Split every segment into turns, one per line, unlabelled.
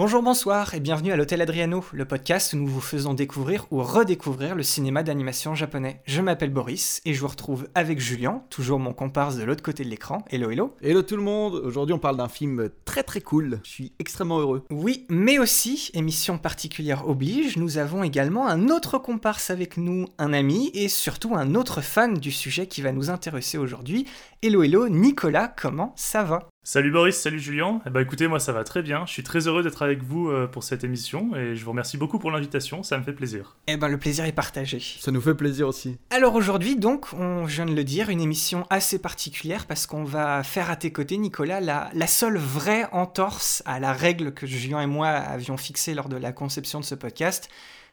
Bonjour, bonsoir et bienvenue à l'Hôtel Adriano, le podcast où nous vous faisons découvrir ou redécouvrir le cinéma d'animation japonais. Je m'appelle Boris et je vous retrouve avec Julien, toujours mon comparse de l'autre côté de l'écran. Hello, hello.
Hello tout le monde, aujourd'hui on parle d'un film très très cool, je suis extrêmement heureux.
Oui, mais aussi, émission particulière oblige, nous avons également un autre comparse avec nous, un ami et surtout un autre fan du sujet qui va nous intéresser aujourd'hui. Hello, hello, Nicolas, comment ça va?
Salut Boris, salut Julien. Eh ben écoutez, moi ça va très bien. Je suis très heureux d'être avec vous euh, pour cette émission et je vous remercie beaucoup pour l'invitation, ça me fait plaisir.
Eh ben le plaisir est partagé.
Ça nous fait plaisir aussi.
Alors aujourd'hui donc, on je viens de le dire, une émission assez particulière parce qu'on va faire à tes côtés Nicolas la, la seule vraie entorse à la règle que Julien et moi avions fixée lors de la conception de ce podcast,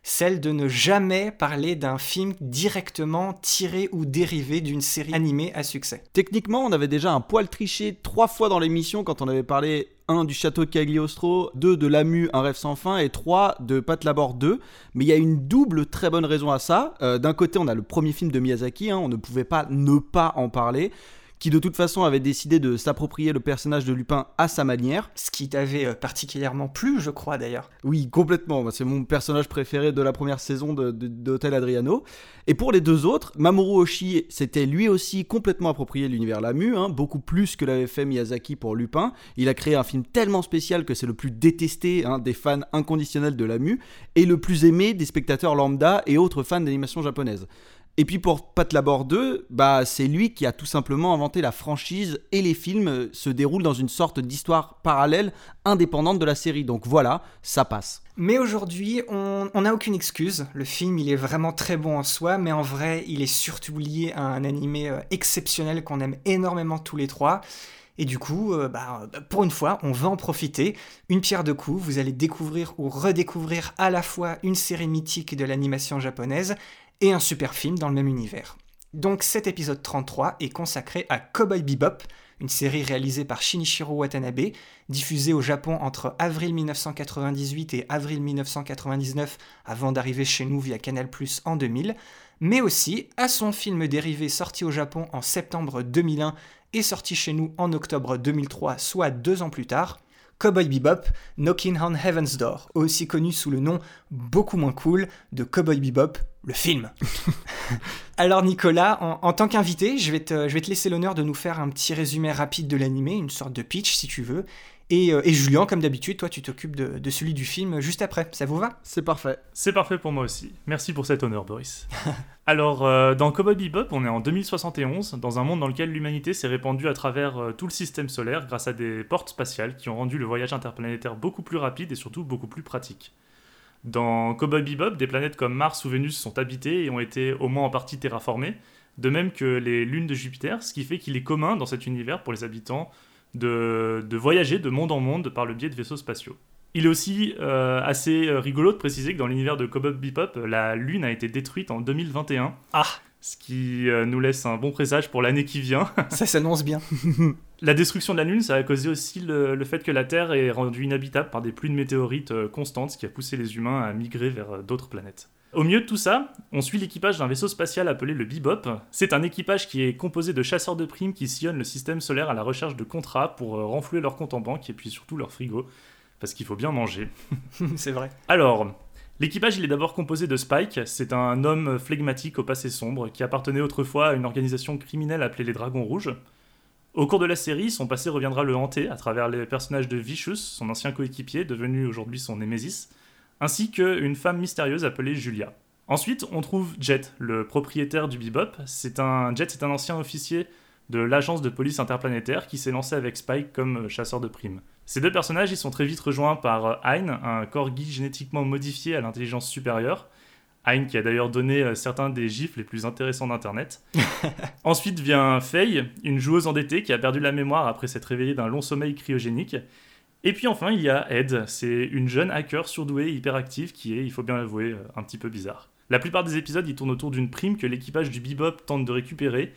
celle de ne jamais parler d'un film directement tiré ou dérivé d'une série animée à succès.
Techniquement, on avait déjà un poil triché trois fois dans l'émission quand on avait parlé 1 du château Cagliostro, 2 de Lamu, Un rêve sans fin et 3 de Pat Labor 2. Mais il y a une double très bonne raison à ça. Euh, D'un côté, on a le premier film de Miyazaki, hein, on ne pouvait pas ne pas en parler qui de toute façon avait décidé de s'approprier le personnage de Lupin à sa manière.
Ce qui t'avait euh, particulièrement plu, je crois d'ailleurs.
Oui, complètement. C'est mon personnage préféré de la première saison Hotel Adriano. Et pour les deux autres, Mamoru Oshii s'était lui aussi complètement approprié l'univers Lamu, hein, beaucoup plus que l'avait fait Miyazaki pour Lupin. Il a créé un film tellement spécial que c'est le plus détesté hein, des fans inconditionnels de Lamu et le plus aimé des spectateurs lambda et autres fans d'animation japonaise. Et puis pour Pat Labor 2, bah c'est lui qui a tout simplement inventé la franchise et les films se déroulent dans une sorte d'histoire parallèle indépendante de la série. Donc voilà, ça passe.
Mais aujourd'hui, on n'a aucune excuse. Le film, il est vraiment très bon en soi, mais en vrai, il est surtout lié à un animé euh, exceptionnel qu'on aime énormément tous les trois. Et du coup, euh, bah, pour une fois, on va en profiter. Une pierre de coups, vous allez découvrir ou redécouvrir à la fois une série mythique de l'animation japonaise et un super film dans le même univers. Donc cet épisode 33 est consacré à Cowboy Bebop, une série réalisée par Shinichiro Watanabe, diffusée au Japon entre avril 1998 et avril 1999 avant d'arriver chez nous via Canal+ en 2000, mais aussi à son film dérivé sorti au Japon en septembre 2001 et sorti chez nous en octobre 2003, soit deux ans plus tard, Cowboy Bebop, Knocking on Heaven's Door, aussi connu sous le nom beaucoup moins cool de Cowboy Bebop, le film. Alors Nicolas, en, en tant qu'invité, je, vais te- je vais te laisser l'honneur de nous faire un petit résumé rapide de l'animé, une sorte de pitch si tu veux. Et, euh, et Julien, comme d'habitude, toi tu t'occupes de, de celui du film juste après. Ça vous va?
C'est parfait.
C'est parfait pour moi aussi. Merci pour cet honneur Boris. Alors, euh, dans Cowboy Bebop, on est en 2071, dans un monde dans lequel l'humanité s'est répandue à travers euh, tout le système solaire grâce à des portes spatiales qui ont rendu le voyage interplanétaire beaucoup plus rapide et surtout beaucoup plus pratique. Dans Cowboy Bebop, des planètes comme Mars ou Vénus sont habitées et ont été au moins en partie terraformées, de même que les lunes de Jupiter, ce qui fait qu'il est commun dans cet univers pour les habitants de, de voyager de monde en monde par le biais de vaisseaux spatiaux. Il est aussi euh, assez euh, rigolo de préciser que dans l'univers de Cowboy Bebop, la Lune a été détruite en 2021.
Ah.
Ce qui euh, nous laisse un bon présage pour l'année qui vient.
Ça s'annonce bien.
La destruction de la Lune, ça a causé aussi le, le fait que la Terre est rendue inhabitable par des pluies de météorites constantes, ce qui a poussé les humains à migrer vers d'autres planètes. Au milieu de tout ça, on suit l'équipage d'un vaisseau spatial appelé le Bebop. C'est un équipage qui est composé de chasseurs de primes qui sillonnent le système solaire à la recherche de contrats pour euh, renflouer leur compte en banque et puis surtout leur frigo, parce qu'il faut bien manger.
C'est vrai.
Alors, l'équipage il est d'abord composé de Spike, c'est un homme flegmatique au passé sombre qui appartenait autrefois à une organisation criminelle appelée les Dragons Rouges. Au cours de la série, son passé reviendra le hanter à travers les personnages de Vicious, son ancien coéquipier, devenu aujourd'hui son némésis, ainsi qu'une femme mystérieuse appelée Julia. Ensuite, on trouve Jet, le propriétaire du Bebop. C'est un Jet, c'est un ancien officier de l'agence de police interplanétaire qui s'est lancé avec Spike comme chasseur de primes. Ces deux personnages, ils sont très vite rejoints par Hein, un corgi génétiquement modifié à l'intelligence supérieure. Hein qui a d'ailleurs donné euh, certains des gifs les plus intéressants d'Internet. Ensuite vient Faye, une joueuse endettée qui a perdu la mémoire après s'être réveillée d'un long sommeil cryogénique. Et puis enfin, il y a Ed, c'est une jeune hacker surdouée hyperactive qui est, il faut bien l'avouer, euh, un petit peu bizarre. La plupart des épisodes, ils tournent autour d'une prime que l'équipage du Bebop tente de récupérer,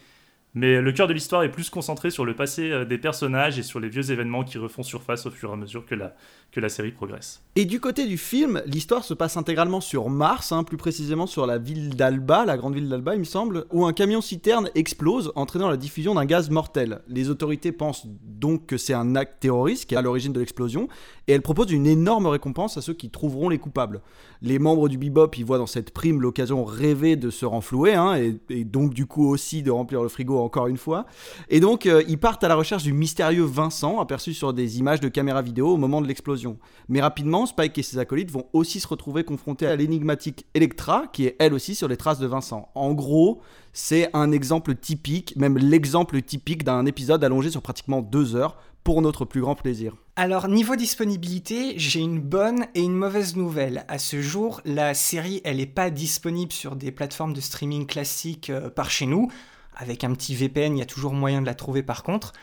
mais le cœur de l'histoire est plus concentré sur le passé euh, des personnages et sur les vieux événements qui refont surface au fur et à mesure que la, série progresse.
Et du côté du film, l'histoire se passe intégralement sur Mars, hein, plus précisément sur la ville d'Alba, la grande ville d'Alba il me semble, où un camion citerne explose, entraînant la diffusion d'un gaz mortel. Les autorités pensent donc que c'est un acte terroriste qui est à l'origine de l'explosion, et elles proposent une énorme récompense à ceux qui trouveront les coupables. Les membres du Bebop y voient dans cette prime l'occasion rêvée de se renflouer, hein, et, donc du coup aussi de remplir le frigo encore une fois. Et donc euh, ils partent à la recherche du mystérieux Vincent, aperçu sur des images de caméra vidéo au moment de l'explosion. Mais rapidement, Spike et ses acolytes vont aussi se retrouver confrontés à l'énigmatique Electra, qui est elle aussi sur les traces de Vincent. En gros, c'est un exemple typique, même l'exemple typique d'un épisode allongé sur pratiquement deux heures, pour notre plus grand plaisir.
Alors, niveau disponibilité, j'ai une bonne et une mauvaise nouvelle. À ce jour, la série, elle n'est pas disponible sur des plateformes de streaming classiques euh, par chez nous. Avec un petit VPN, il y a toujours moyen de la trouver par contre.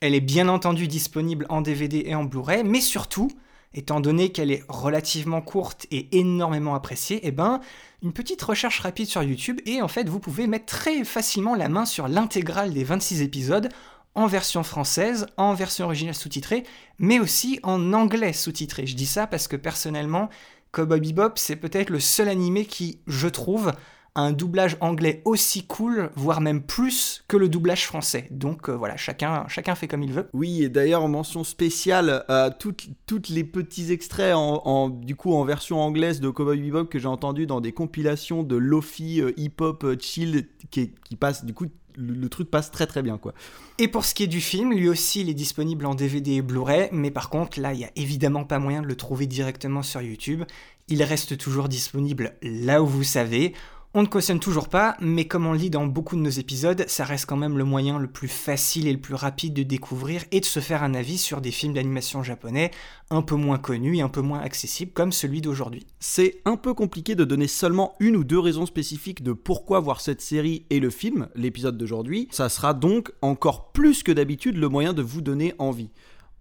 Elle est bien entendu disponible en DVD et en Blu-ray, mais surtout, étant donné qu'elle est relativement courte et énormément appréciée, eh ben, une petite recherche rapide sur YouTube et en fait, vous pouvez mettre très facilement la main sur l'intégrale des 26 épisodes en version française, en version originale sous-titrée, mais aussi en anglais sous-titré. Je dis ça parce que personnellement, Cowboy Bebop, c'est peut-être le seul animé qui, je trouve, un doublage anglais aussi cool, voire même plus que le doublage français. Donc euh, voilà, chacun, chacun fait comme il veut.
Oui, et d'ailleurs en mention spéciale, à toutes, toutes les petits extraits en, du coup en version anglaise de Cowboy Bebop que j'ai entendu dans des compilations de lofi euh, hip-hop euh, chill qui, qui passent du coup le, truc passe très très bien quoi.
Et pour ce qui est du film, lui aussi il est disponible en DVD et Blu-ray, mais par contre là il y a évidemment pas moyen de le trouver directement sur YouTube. Il reste toujours disponible là où vous savez. On ne cautionne toujours pas, mais comme on le dit dans beaucoup de nos épisodes, ça reste quand même le moyen le plus facile et le plus rapide de découvrir et de se faire un avis sur des films d'animation japonais un peu moins connus et un peu moins accessibles comme celui d'aujourd'hui.
C'est un peu compliqué de donner seulement une ou deux raisons spécifiques de pourquoi voir cette série et le film, l'épisode d'aujourd'hui. Ça sera donc encore plus que d'habitude le moyen de vous donner envie.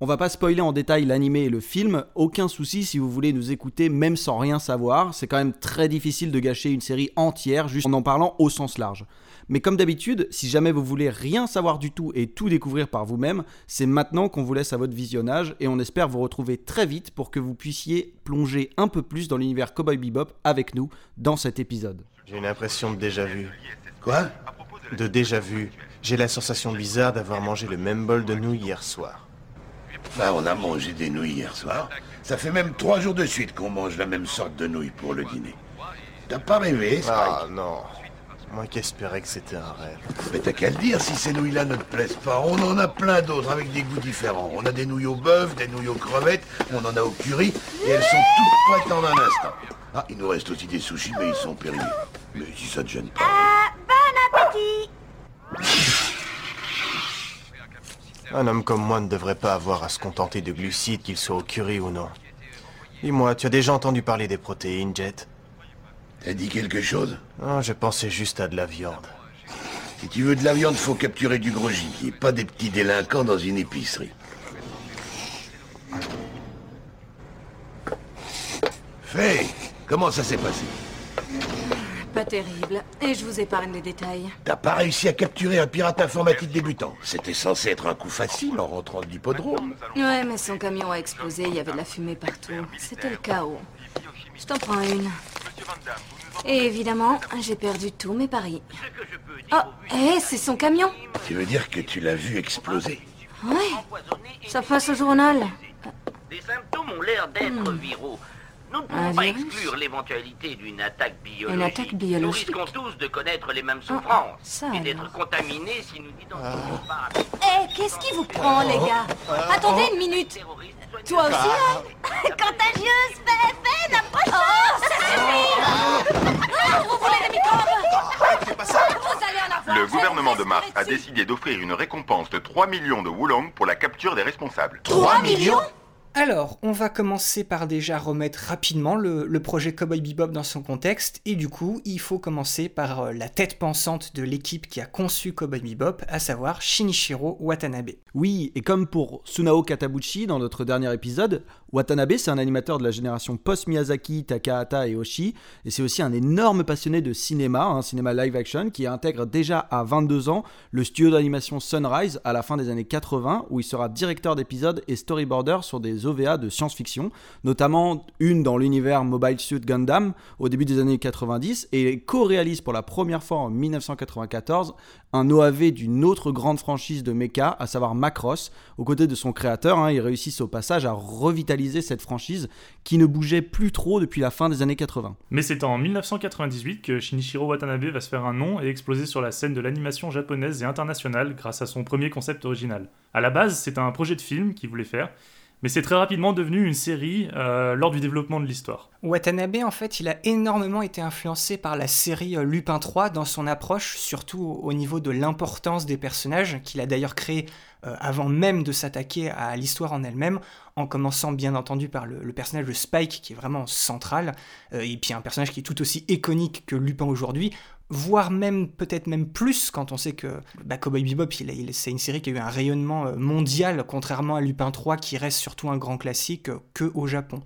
On va pas spoiler en détail l'animé et le film, aucun souci si vous voulez nous écouter même sans rien savoir, c'est quand même très difficile de gâcher une série entière juste en en parlant au sens large. Mais comme d'habitude, si jamais vous voulez rien savoir du tout et tout découvrir par vous-même, c'est maintenant qu'on vous laisse à votre visionnage et on espère vous retrouver très vite pour que vous puissiez plonger un peu plus dans l'univers Cowboy Bebop avec nous dans cet épisode.
J'ai une impression de déjà vu.
Quoi?
De déjà vu. J'ai la sensation bizarre d'avoir mangé le même bol de nouilles hier soir.
Bah, on a mangé des nouilles hier soir. Ça fait même trois jours de suite qu'on mange la même sorte de nouilles pour le dîner. T'as pas rêvé, Spike
Ah non. Moi qui espérais que c'était un rêve.
Mais t'as qu'à le dire si ces nouilles-là ne te plaisent pas. On en a plein d'autres avec des goûts différents. On a des nouilles au bœuf, des nouilles aux crevettes, on en a au curry, et elles sont toutes prêtes en un instant. Ah, il nous reste aussi des sushis, mais ils sont périmés. Mais si ça te gêne pas.
Euh, bon appétit
Un homme comme moi ne devrait pas avoir à se contenter de glucides, qu'ils soient au curry ou non. Dis-moi, tu as déjà entendu parler des protéines, Jet?
T'as dit quelque chose?
Non, je pensais juste à de la viande.
Si tu veux de la viande, faut capturer du gros gibier, pas des petits délinquants dans une épicerie. Fais Comment ça s'est passé?
Pas terrible. Et je vous épargne les détails.
T'as pas réussi à capturer un pirate informatique débutant. C'était censé être un coup facile en rentrant de l'hippodrome.
Ouais, mais son camion a explosé, il y avait de la fumée partout. C'était le chaos. Je t'en prends une. Et évidemment, j'ai perdu tous mes paris. Oh, hé, c'est son camion
Tu veux dire que tu l'as vu exploser?
Ouais, ça passe au journal.
Les symptômes ont l'air d'être viraux. Nous ne pouvons
Un
pas exclure l'éventualité d'une attaque biologique.
Une attaque biologique.
Nous risquons tous de connaître les mêmes souffrances
ça
et d'être contaminés si nous n'identifions pas
Hé, qu'est-ce qui vous prend, les gars Attendez une minute. Toi aussi, là Contagieuse, n'approche pas Oh, ça suffit. Ah, Vous voulez des microbes en avoir
Le gouvernement de Mars a décidé d'offrir une récompense de 3 millions de Wulong pour la capture des responsables.
3 millions
Alors, on va commencer par déjà remettre rapidement le, projet Cowboy Bebop dans son contexte, et du coup, il faut commencer par euh, la tête pensante de l'équipe qui a conçu Cowboy Bebop, à savoir Shinichiro Watanabe.
Oui, et comme pour Sunao Katabuchi dans notre dernier épisode, Watanabe, c'est un animateur de la génération post-Miyazaki, Takahata et Oshi, et c'est aussi un énorme passionné de cinéma, un cinéma live action, qui intègre déjà à 22 ans le studio d'animation Sunrise à la fin des années 80, où il sera directeur d'épisodes et storyboarder sur des OVA de science-fiction, notamment une dans l'univers Mobile Suit Gundam au début des années 90, et co-réalise pour la première fois en 1994 un OAV d'une autre grande franchise de mecha, à savoir Macross. Aux côtés de son créateur, hein, ils réussissent au passage à revitaliser cette franchise qui ne bougeait plus trop depuis la fin des années 80.
Mais c'est en 1998 que Shinichiro Watanabe va se faire un nom et exploser sur la scène de l'animation japonaise et internationale grâce à son premier concept original. À la base, c'est un projet de film qu'il voulait faire, mais c'est très rapidement devenu une série euh, lors du développement de l'histoire.
Watanabe, en fait, il a énormément été influencé par la série euh, Lupin 3 dans son approche, surtout au niveau de l'importance des personnages, qu'il a d'ailleurs créé euh, avant même de s'attaquer à l'histoire en elle-même, en commençant bien entendu par le, personnage de Spike, qui est vraiment central, et puis un personnage qui est tout aussi iconique que Lupin aujourd'hui, voire même peut-être même plus quand on sait que bah, Cowboy Bebop, il, c'est une série qui a eu un rayonnement euh, mondial, contrairement à Lupin 3 qui reste surtout un grand classique euh, que au Japon.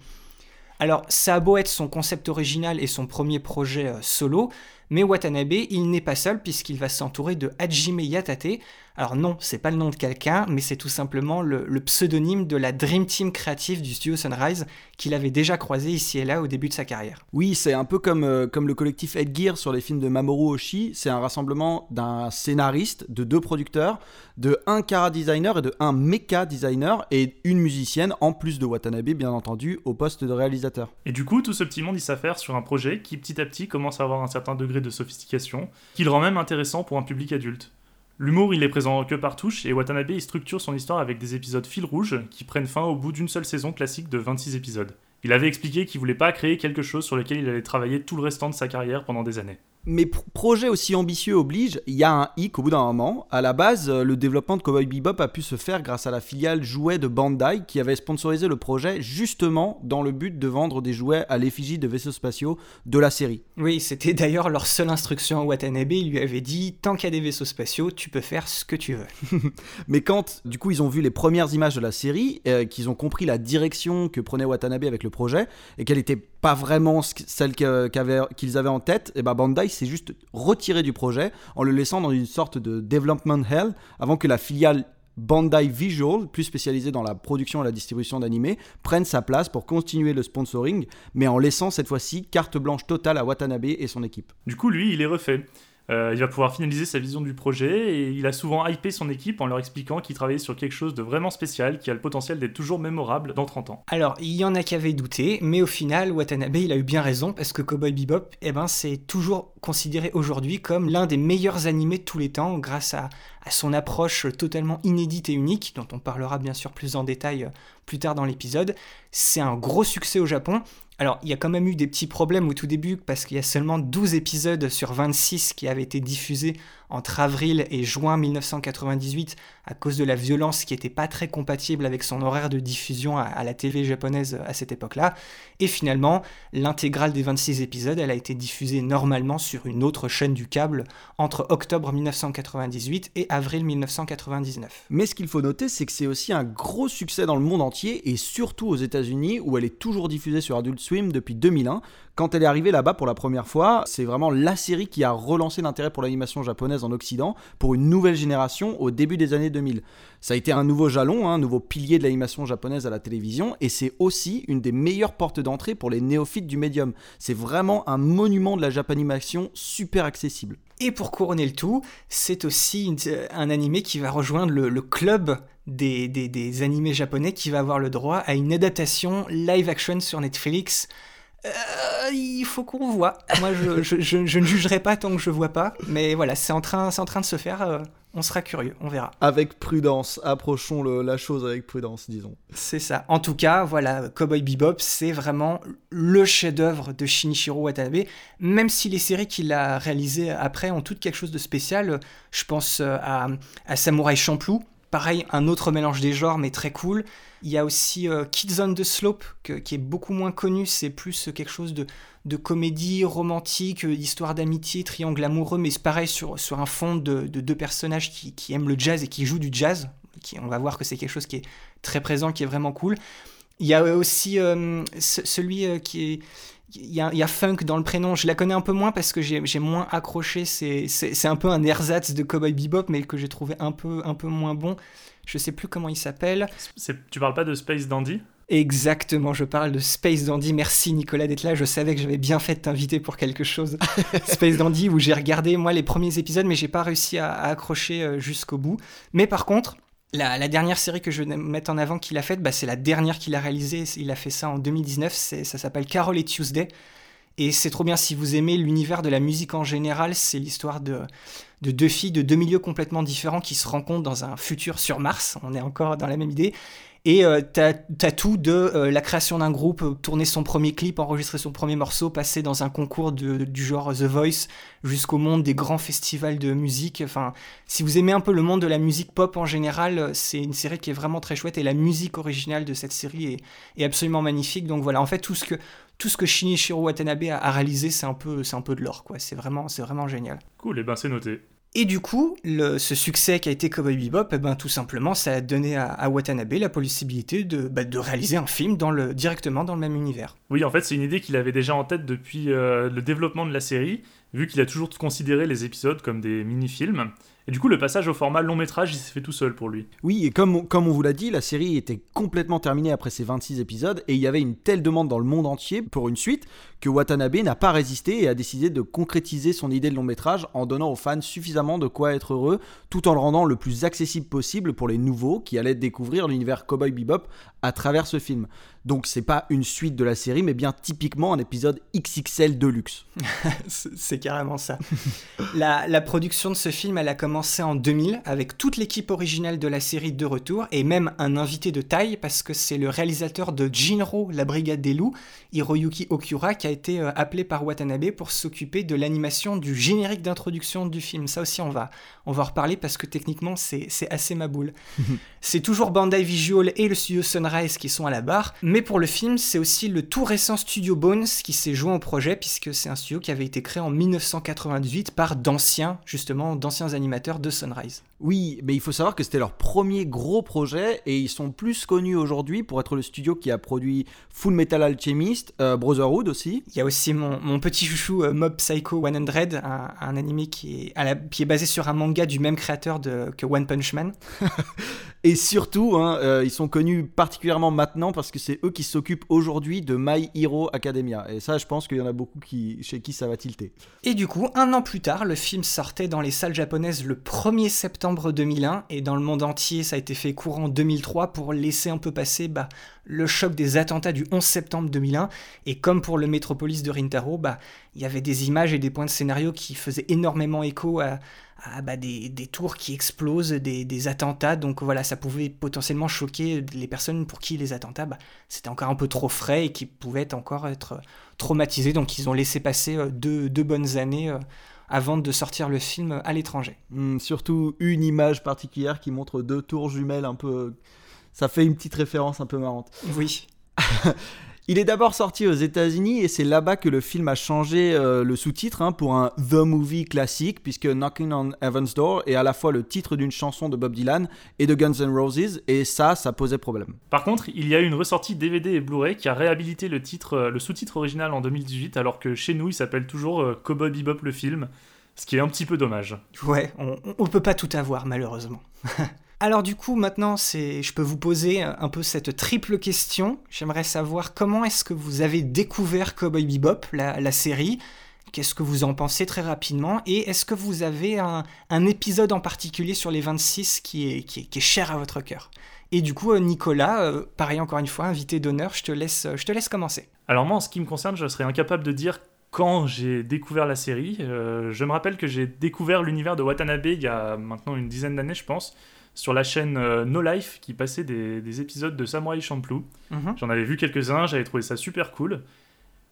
Alors ça a beau être son concept original et son premier projet euh, solo, mais Watanabe, il n'est pas seul puisqu'il va s'entourer de Hajime Yatate, alors non, c'est pas le nom de quelqu'un, mais c'est tout simplement le, pseudonyme de la Dream Team créative du studio Sunrise qu'il avait déjà croisé ici et là au début de sa carrière.
Oui, c'est un peu comme, euh, comme le collectif Headgear sur les films de Mamoru Oshii. C'est un rassemblement d'un scénariste, de deux producteurs, de un cara designer et de un mecha designer et une musicienne, en plus de Watanabe, bien entendu, au poste de réalisateur.
Et du coup, tout ce petit monde, il s'affaire sur un projet qui petit à petit commence à avoir un certain degré de sophistication, qui le rend même intéressant pour un public adulte. L'humour, il est présent que par touche, et Watanabe, il structure son histoire avec des épisodes fil rouge qui prennent fin au bout d'une seule saison classique de 26 épisodes. Il avait expliqué qu'il voulait pas créer quelque chose sur lequel il allait travailler tout le restant de sa carrière pendant des années.
Mais projet aussi ambitieux oblige, il y a un hic au bout d'un moment. À la base, euh, le développement de Cowboy Bebop a pu se faire grâce à la filiale jouets de Bandai qui avait sponsorisé le projet justement dans le but de vendre des jouets à l'effigie de vaisseaux spatiaux de la série.
Oui, c'était d'ailleurs leur seule instruction à Watanabe. Il lui avait dit tant qu'il y a des vaisseaux spatiaux, tu peux faire ce que tu veux.
Mais quand, du coup, ils ont vu les premières images de la série, euh, qu'ils ont compris la direction que prenait Watanabe avec le projet et qu'elle n'était pas vraiment celle qu'ils avaient en tête, et ben Bandai s'est juste retiré du projet en le laissant dans une sorte de development hell avant que la filiale Bandai Visual, plus spécialisée dans la production et la distribution d'animés, prenne sa place pour continuer le sponsoring, mais en laissant cette fois-ci carte blanche totale à Watanabe et son équipe.
Du coup, lui, il est refait. Euh, il va pouvoir finaliser sa vision du projet et il a souvent hypé son équipe en leur expliquant qu'il travaillait sur quelque chose de vraiment spécial qui a le potentiel d'être toujours mémorable dans 30 ans.
Alors, il y en a qui avaient douté, mais au final, Watanabe, il a eu bien raison parce que Cowboy Bebop, eh ben, c'est toujours considéré aujourd'hui comme l'un des meilleurs animés de tous les temps grâce à, son approche totalement inédite et unique, dont on parlera bien sûr plus en détail euh, plus tard dans l'épisode. C'est un gros succès au Japon alors, il y a quand même eu des petits problèmes au tout début parce qu'il y a seulement 12 épisodes sur 26 qui avaient été diffusés entre avril et juin 1998 à cause de la violence qui n'était pas très compatible avec son horaire de diffusion à, la TV japonaise à cette époque-là. Et finalement, l'intégrale des 26 épisodes, elle a été diffusée normalement sur une autre chaîne du câble entre octobre 1998 et avril 1999.
Mais ce qu'il faut noter, c'est que c'est aussi un gros succès dans le monde entier et surtout aux États-Unis où elle est toujours diffusée sur Adult Swim depuis 2001 quand elle est arrivée là-bas pour la première fois, c'est vraiment la série qui a relancé l'intérêt pour l'animation japonaise en Occident pour une nouvelle génération au début des années 2000. Ça a été un nouveau jalon, hein, un nouveau pilier de l'animation japonaise à la télévision, et c'est aussi une des meilleures portes d'entrée pour les néophytes du médium. C'est vraiment un monument de la japanimation super accessible.
Et pour couronner le tout, c'est aussi un animé qui va rejoindre le, club des, des animés japonais qui va avoir le droit à une adaptation live action sur Netflix euh, il faut qu'on voit. Moi, je, ne jugerai pas tant que je vois pas. Mais voilà, c'est en, train, en train de se faire. Euh, on sera curieux, on verra.
Avec prudence, approchons la chose avec prudence, disons.
C'est ça. En tout cas, voilà, Cowboy Bebop, c'est vraiment le chef-d'œuvre de Shinichiro Watanabe. Même si les séries qu'il a réalisées après ont toutes quelque chose de spécial, je pense euh, à, à Samurai Champloo, pareil, un autre mélange des genres, mais très cool. Il y a aussi euh, Kids on the Slope, qui est beaucoup moins connu. C'est plus quelque chose de, de comédie romantique, euh, histoire d'amitié, triangle amoureux, mais c'est pareil sur, un fond de, deux personnages qui, aiment le jazz et qui jouent du jazz. On va voir que c'est quelque chose qui est très présent, qui est vraiment cool. Il y a aussi euh, celui euh, qui est. Il y, a, il y, a, Funk dans le prénom, je la connais un peu moins parce que j'ai moins accroché. C'est un peu un ersatz de Cowboy Bebop, mais que j'ai trouvé un peu, un peu moins bon. Je sais plus comment il s'appelle.
Tu parles pas de Space Dandy?
Exactement, je parle de Space Dandy. Merci Nicolas d'être là. Je savais que j'avais bien fait de t'inviter pour quelque chose. Space Dandy, où j'ai regardé moi les premiers épisodes, mais j'ai pas réussi à, à accrocher euh, jusqu'au bout. Mais par contre, la, dernière série que je vais mettre en avant qu'il a faite, bah, c'est la dernière qu'il a réalisée. Il a fait ça en 2019. Ça s'appelle Carol et Tuesday. Et c'est trop bien si vous aimez l'univers de la musique en général. C'est l'histoire de, de deux filles de deux milieux complètement différents qui se rencontrent dans un futur sur Mars. On est encore dans la même idée. Et euh, t'as as tout de euh, la création d'un groupe, euh, tourner son premier clip, enregistrer son premier morceau, passer dans un concours du genre The Voice, jusqu'au monde des grands festivals de musique. Enfin, si vous aimez un peu le monde de la musique pop en général, c'est une série qui est vraiment très chouette et la musique originale de cette série est, absolument magnifique. Donc voilà, en fait, tout ce que tout ce que Shinichiro Watanabe a, réalisé, c'est un peu, un peu de l'or, quoi. C'est vraiment, vraiment génial.
Cool, et ben c'est noté.
Et du coup, ce succès qui a été Cowboy Bebop, eh ben, tout simplement, ça a donné à, Watanabe la possibilité de, bah, de, réaliser un film dans le, directement dans le même univers.
Oui, en fait, c'est une idée qu'il avait déjà en tête depuis euh, le développement de la série, vu qu'il a toujours considéré les épisodes comme des mini-films. Et du coup, le passage au format long métrage, il s'est fait tout seul pour lui.
Oui, et comme, comme on vous l'a dit, la série était complètement terminée après ses 26 épisodes, et il y avait une telle demande dans le monde entier pour une suite que Watanabe n'a pas résisté et a décidé de concrétiser son idée de long métrage en donnant aux fans suffisamment de quoi être heureux, tout en le rendant le plus accessible possible pour les nouveaux qui allaient découvrir l'univers Cowboy Bebop à travers ce film. Donc c'est pas une suite de la série, mais bien typiquement un épisode XXL de luxe.
c'est carrément ça. la, production de ce film, elle a commencé en 2000 avec toute l'équipe originale de la série de retour et même un invité de taille parce que c'est le réalisateur de Jinro, la Brigade des Loups, Hiroyuki Okura, qui a été euh, appelé par Watanabe pour s'occuper de l'animation du générique d'introduction du film. Ça aussi, on va, on va en reparler parce que techniquement, c'est assez ma boule. c'est toujours Bandai Visual et le studio Sunrise qui sont à la barre, mais pour le film, c'est aussi le tout récent studio Bones qui s'est joint au projet, puisque c'est un studio qui avait été créé en 1998 par d'anciens, justement, d'anciens animateurs de Sunrise.
Oui, mais il faut savoir que c'était leur premier gros projet, et ils sont plus connus aujourd'hui pour être le studio qui a produit Full Metal Alchemist, euh, Brotherhood aussi.
Il y a aussi mon, petit chouchou euh, Mob Psycho 100, un, un animé qui est, qui est basé sur un manga du même créateur que One Punch Man.
Et surtout, hein, euh, ils sont connus particulièrement maintenant parce que c'est eux qui s'occupent aujourd'hui de My Hero Academia. Et ça, je pense qu'il y en a beaucoup qui, chez qui ça va tilter.
Et du coup, un an plus tard, le film sortait dans les salles japonaises le 1er septembre 2001 et dans le monde entier, ça a été fait courant 2003 pour laisser un peu passer bah, le choc des attentats du 11 septembre 2001. Et comme pour le Metropolis de Rintaro, bah, il y avait des images et des points de scénario qui faisaient énormément écho à ah, bah, des, tours qui explosent, des, attentats. Donc voilà, ça pouvait potentiellement choquer les personnes pour qui les attentats, bah, c'était encore un peu trop frais et qui pouvaient encore être traumatisés. Donc ils ont laissé passer euh, deux, bonnes années euh, avant de sortir le film à l'étranger.
Hmm, surtout une image particulière qui montre deux tours jumelles un peu... Ça fait une petite référence un peu marrante.
Oui.
Il est d'abord sorti aux États-Unis et c'est là-bas que le film a changé euh, le sous-titre hein, pour un The Movie classique, puisque Knocking on Heaven's Door est à la fois le titre d'une chanson de Bob Dylan et de Guns N' Roses, et ça, ça posait problème.
Par contre, il y a eu une ressortie DVD et Blu-ray qui a réhabilité le titre, euh, le sous-titre original en 2018, alors que chez nous, il s'appelle toujours euh, Cowboy Bebop le film, ce qui est un petit peu dommage.
Ouais, on ne peut pas tout avoir malheureusement. Alors du coup, maintenant, je peux vous poser un peu cette triple question. J'aimerais savoir comment est-ce que vous avez découvert Cowboy Bebop, la, série? Qu'est-ce que vous en pensez très rapidement? Et est-ce que vous avez un, épisode en particulier sur les 26 qui est, qui est, cher à votre cœur? Et du coup, euh, Nicolas, euh, pareil encore une fois, invité d'honneur, je, te laisse, je te laisse commencer.
Alors moi, en ce qui me concerne, je serais incapable de dire quand j'ai découvert la série. Euh, je me rappelle que j'ai découvert l'univers de Watanabe il y a maintenant une dizaine d'années, je pense sur la chaîne euh, No Life qui passait des, épisodes de Samurai Champloo. Mhm. J'en avais vu quelques-uns, j'avais trouvé ça super cool.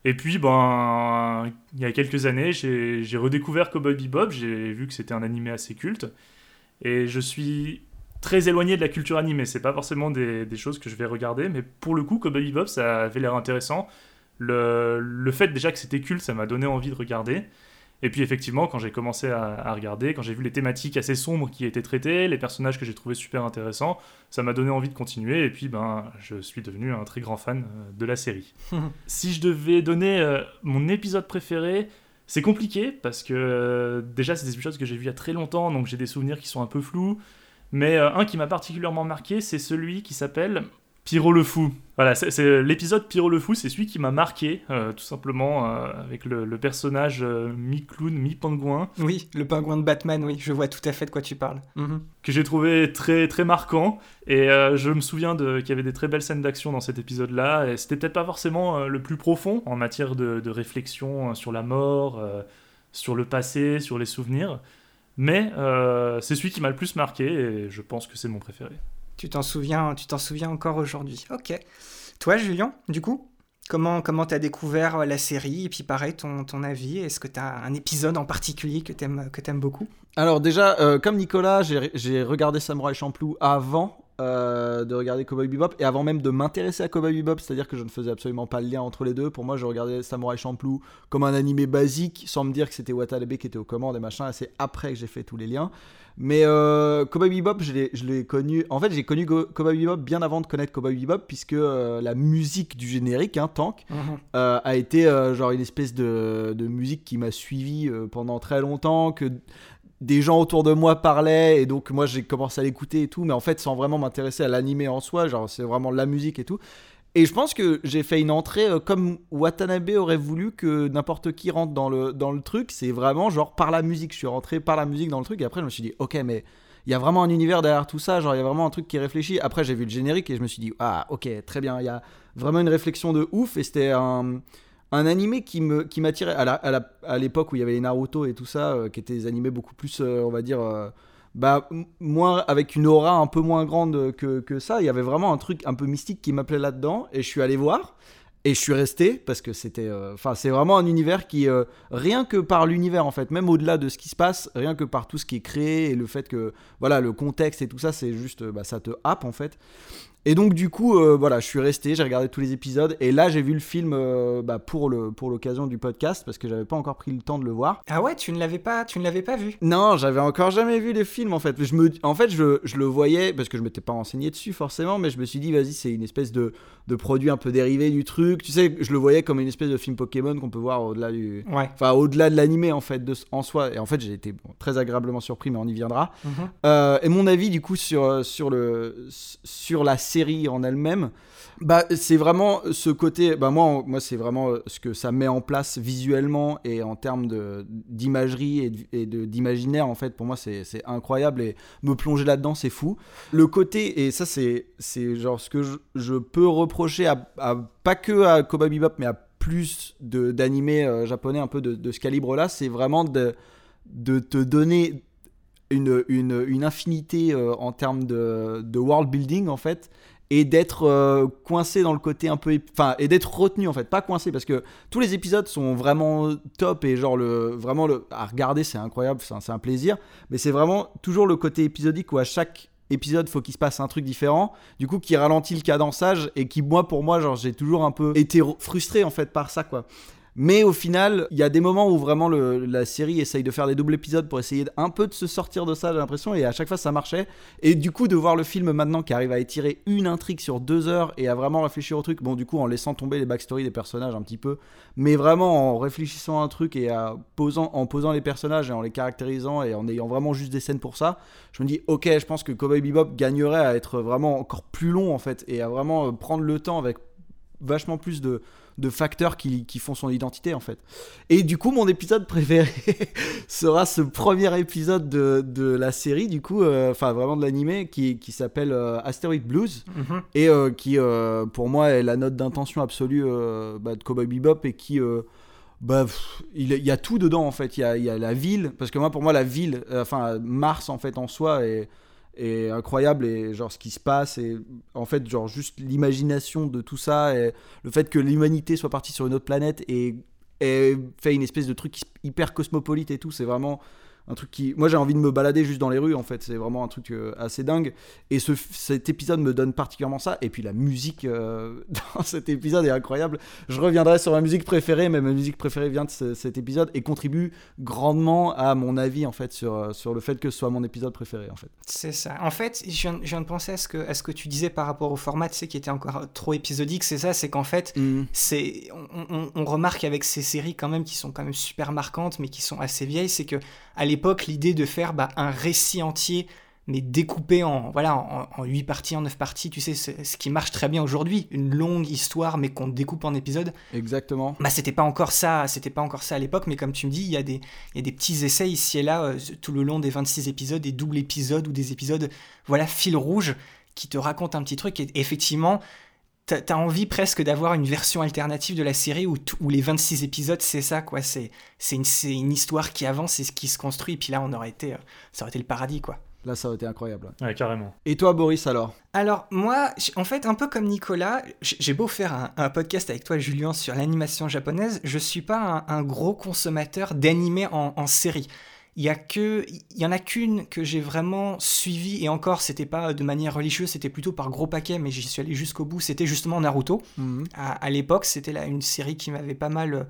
Et puis, ben, il y a quelques années, j'ai redécouvert Cowboy Bebop, j'ai vu que c'était un animé assez culte. Et je suis très éloigné de la culture animée. C'est pas forcément des, des choses que je vais regarder, mais pour le coup, Cowboy Bebop, ça avait l'air intéressant. Le, le fait déjà que c'était culte, ça m'a donné envie de regarder. Et puis effectivement, quand j'ai commencé à, à regarder, quand j'ai vu les thématiques assez sombres qui étaient traitées, les personnages que j'ai trouvé super intéressants, ça m'a donné envie de continuer. Et puis, ben, je suis devenu un très grand fan euh, de la série. si je devais donner euh, mon épisode préféré, c'est compliqué parce que euh, déjà, c'est des choses que j'ai vues il y a très longtemps, donc j'ai des souvenirs qui sont un peu flous. Mais euh, un qui m'a particulièrement marqué, c'est celui qui s'appelle Pyro le Fou. Voilà, c'est- l'épisode Pyro le Fou, c'est celui qui m'a marqué, euh, tout simplement, euh, avec le, le personnage euh, mi-clown, mi-pingouin,
Oui, le pingouin de Batman, oui, je vois tout à fait de quoi tu parles. Mhm.
que j'ai trouvé très, très marquant. Et je me souviens de- qu'il y avait des très belles scènes d'action dans cet épisode-là. Et c'était peut-être pas forcément le plus profond en matière de, de réflexion sur la mort, sur le passé, sur les souvenirs. Mais c'est celui qui m'a le plus marqué et je pense que c'est mon préféré.
Tu t'en souviens, tu t'en souviens encore aujourd'hui. Ok. Toi, Julien, du coup, comment comment t'as découvert euh, la série? Et puis pareil ton, ton avis. Est-ce que t'as un épisode en particulier que t'aimes que beaucoup?
Alors déjà, euh, comme Nicolas, j'ai regardé Samurai Champloo avant euh, de regarder Cowboy Bebop et avant même de m'intéresser à Cowboy Bebop, c'est-à-dire que je ne faisais absolument pas le lien entre les deux. Pour moi, je regardais Samurai Champloo comme un animé basique, sans me dire que c'était Watanabe qui était aux commandes et machin. C'est après que j'ai fait tous les liens. Mais euh, Cowboy Bebop, je l'ai- connu. En fait, j'ai connu Cowboy Bebop bien avant de connaître Cowboy Bebop, puisque euh, la musique du générique, hein, Tank, euh, a été euh, genre une espèce de, de musique qui m'a suivi pendant très longtemps, que des gens autour de moi parlaient, et donc moi j'ai commencé à l'écouter et tout, mais en fait sans vraiment m'intéresser à l'animé en soi, genre c'est vraiment la musique et tout. Et je pense que j'ai fait une entrée euh, comme Watanabe aurait voulu que n'importe qui rentre dans le, dans le truc, c'est vraiment genre par la musique, je suis rentré par la musique dans le truc, et après je me suis dit, ok, mais il y a vraiment un univers derrière tout ça, genre il y a vraiment un truc qui réfléchit. Après j'ai vu le générique et je me suis dit, ah ok, très bien, il y a vraiment une réflexion de ouf, et c'était un un animé qui me qui m'attirait. À l'époque où il y avait les Naruto et tout ça euh, qui étaient des animés beaucoup plus euh, on va dire bah m- moins avec une aura un peu moins grande que, que ça il y avait vraiment un truc un peu mystique qui m'appelait là-dedans et je suis allé voir et je suis resté parce que c'était euh, enfin c'est vraiment un univers qui euh, rien que par l'univers en fait même au-delà de ce qui se passe rien que par tout ce qui est créé et le fait que voilà le contexte et tout ça c'est juste bah, ça te happe en fait et donc du coup, euh, voilà, je suis resté, j'ai regardé tous les épisodes, et là j'ai vu le film euh, bah, pour le pour l'occasion du podcast parce que j'avais pas encore pris le temps de le voir.
Ah ouais, tu ne l'avais pas, tu ne l'avais pas vu.
Non, j'avais encore jamais vu les films en fait. Je me, en fait, je, je le voyais parce que je m'étais pas renseigné dessus forcément, mais je me suis dit vas-y, c'est une espèce de, de produit un peu dérivé du truc. Tu sais, je le voyais comme une espèce de film Pokémon qu'on peut voir au-delà du,
Ouais.
enfin au-delà de l'animé en fait de, en soi. Et en fait, j'ai été bon, très agréablement surpris, mais on y viendra.
Mhm.
Euh, et mon avis du coup sur, sur, le, sur la série en elle-même, bah, c'est vraiment ce côté, bah, moi, moi c'est vraiment euh, ce que ça met en place visuellement et en termes d'imagerie et d'imaginaire en fait, pour moi c'est incroyable et me plonger là-dedans c'est fou. Le côté, et ça c'est genre ce que je, peux reprocher à, pas que à Cowboy Bebop mais à plus d'animés euh, japonais un peu de, de ce calibre-là, c'est vraiment de, de te donner une, une, infinité euh, en termes de, world building en fait et d'être euh, coincé dans le côté un peu enfin et d'être retenu en fait. Pas coincé parce que tous les épisodes sont vraiment top et genre le vraiment le à regarder c'est incroyable c'est un, un plaisir mais c'est vraiment toujours le côté épisodique où à chaque épisode faut qu'il se passe un truc différent du coup qui ralentit le cadençage et qui moi pour moi genre j'ai toujours un peu été frustré en fait par ça quoi mais au final, il y a des moments où vraiment la série essaye de faire des doubles épisodes pour essayer un peu de se sortir de ça, j'ai l'impression, et à chaque fois ça marchait. Et du coup, de voir le film maintenant qui arrive à étirer une intrigue sur deux heures et à vraiment réfléchir au truc, bon, du coup, en laissant tomber les backstories des personnages un petit peu, mais vraiment en réfléchissant à un truc et à posant, en posant les personnages et en les caractérisant et en ayant vraiment juste des scènes pour ça, je me dis, ok, je pense que Cowboy Bebop gagnerait à être vraiment encore plus long en fait, et à vraiment euh, prendre le temps avec vachement plus de, de facteurs qui, qui font son identité en fait. Et du coup, mon épisode préféré sera ce premier épisode de, de la série, du coup, euh, enfin vraiment de l'animé, qui, qui s'appelle euh, Asteroid Blues,
Mhm.
et euh, qui pour moi est la note d'intention absolue bah, de Cowboy Bebop, et qui... bah, pff, il y a tout dedans en fait. Il y a, il y a la ville, parce que moi pour moi la ville, enfin Mars en fait en soi est, est incroyable et genre ce qui se passe et en fait genre juste l'imagination de tout ça et le fait que l'humanité soit partie sur une autre planète et, et fait une espèce de truc hyper cosmopolite et tout, c'est vraiment un truc qui. Moi, j'ai envie de me balader juste dans les rues, en fait. C'est vraiment un truc euh, assez dingue. Et ce, cet épisode me donne particulièrement ça. Et puis la musique euh, dans cet épisode est incroyable. Je reviendrai sur ma musique préférée, mais ma musique préférée vient de ce- cet épisode et contribue grandement à mon avis, en fait, sur, euh, sur le fait que ce soit mon épisode préféré, en fait.
C'est ça. En fait, je viens, je viens de penser à ce, que, à ce que tu disais par rapport au format, tu sais, qui était encore trop épisodique. C'est ça, c'est qu'en fait, c'est, on, on- on remarque avec ces séries quand même qui sont quand même super marquantes, mais qui sont assez vieilles, c'est que à l'époque, l'idée de faire bah, un récit entier, mais découpé en voilà en, en 8 parties, en 9 parties, tu sais, ce qui marche très bien aujourd'hui, une longue histoire, mais qu'on découpe en épisodes.
Exactement.
Bah, c'était pas encore ça, c'était pas encore ça à l'époque, mais comme tu me dis, il y a des, il y a des petits essais ici et là euh, tout le long des 26 épisodes, des doubles épisodes ou des épisodes, voilà, fil rouge, qui te racontent un petit truc. Et effectivement, t'as as envie presque d'avoir une version alternative de la série où, où les 26 épisodes, c'est ça, quoi. C'est c'est une, histoire qui avance et ce qui se construit. Et puis là, on aurait été, euh, ça aurait été le paradis, quoi.
Là, ça aurait été incroyable.
Ouais, carrément.
Et toi, Boris, alors?
Alors, moi, en fait, un peu comme Nicolas, j'ai beau faire un, un podcast avec toi, Julien, sur l'animation japonaise, je suis pas un, un gros consommateur d'animés en, en série. Il y a que, il y en a qu'une que j'ai vraiment suivie et encore, c'était pas de manière religieuse, c'était plutôt par gros paquet, mais j'y suis allé jusqu'au bout. C'était justement Naruto. À, à l'époque, c'était là une série qui m'avait pas mal euh,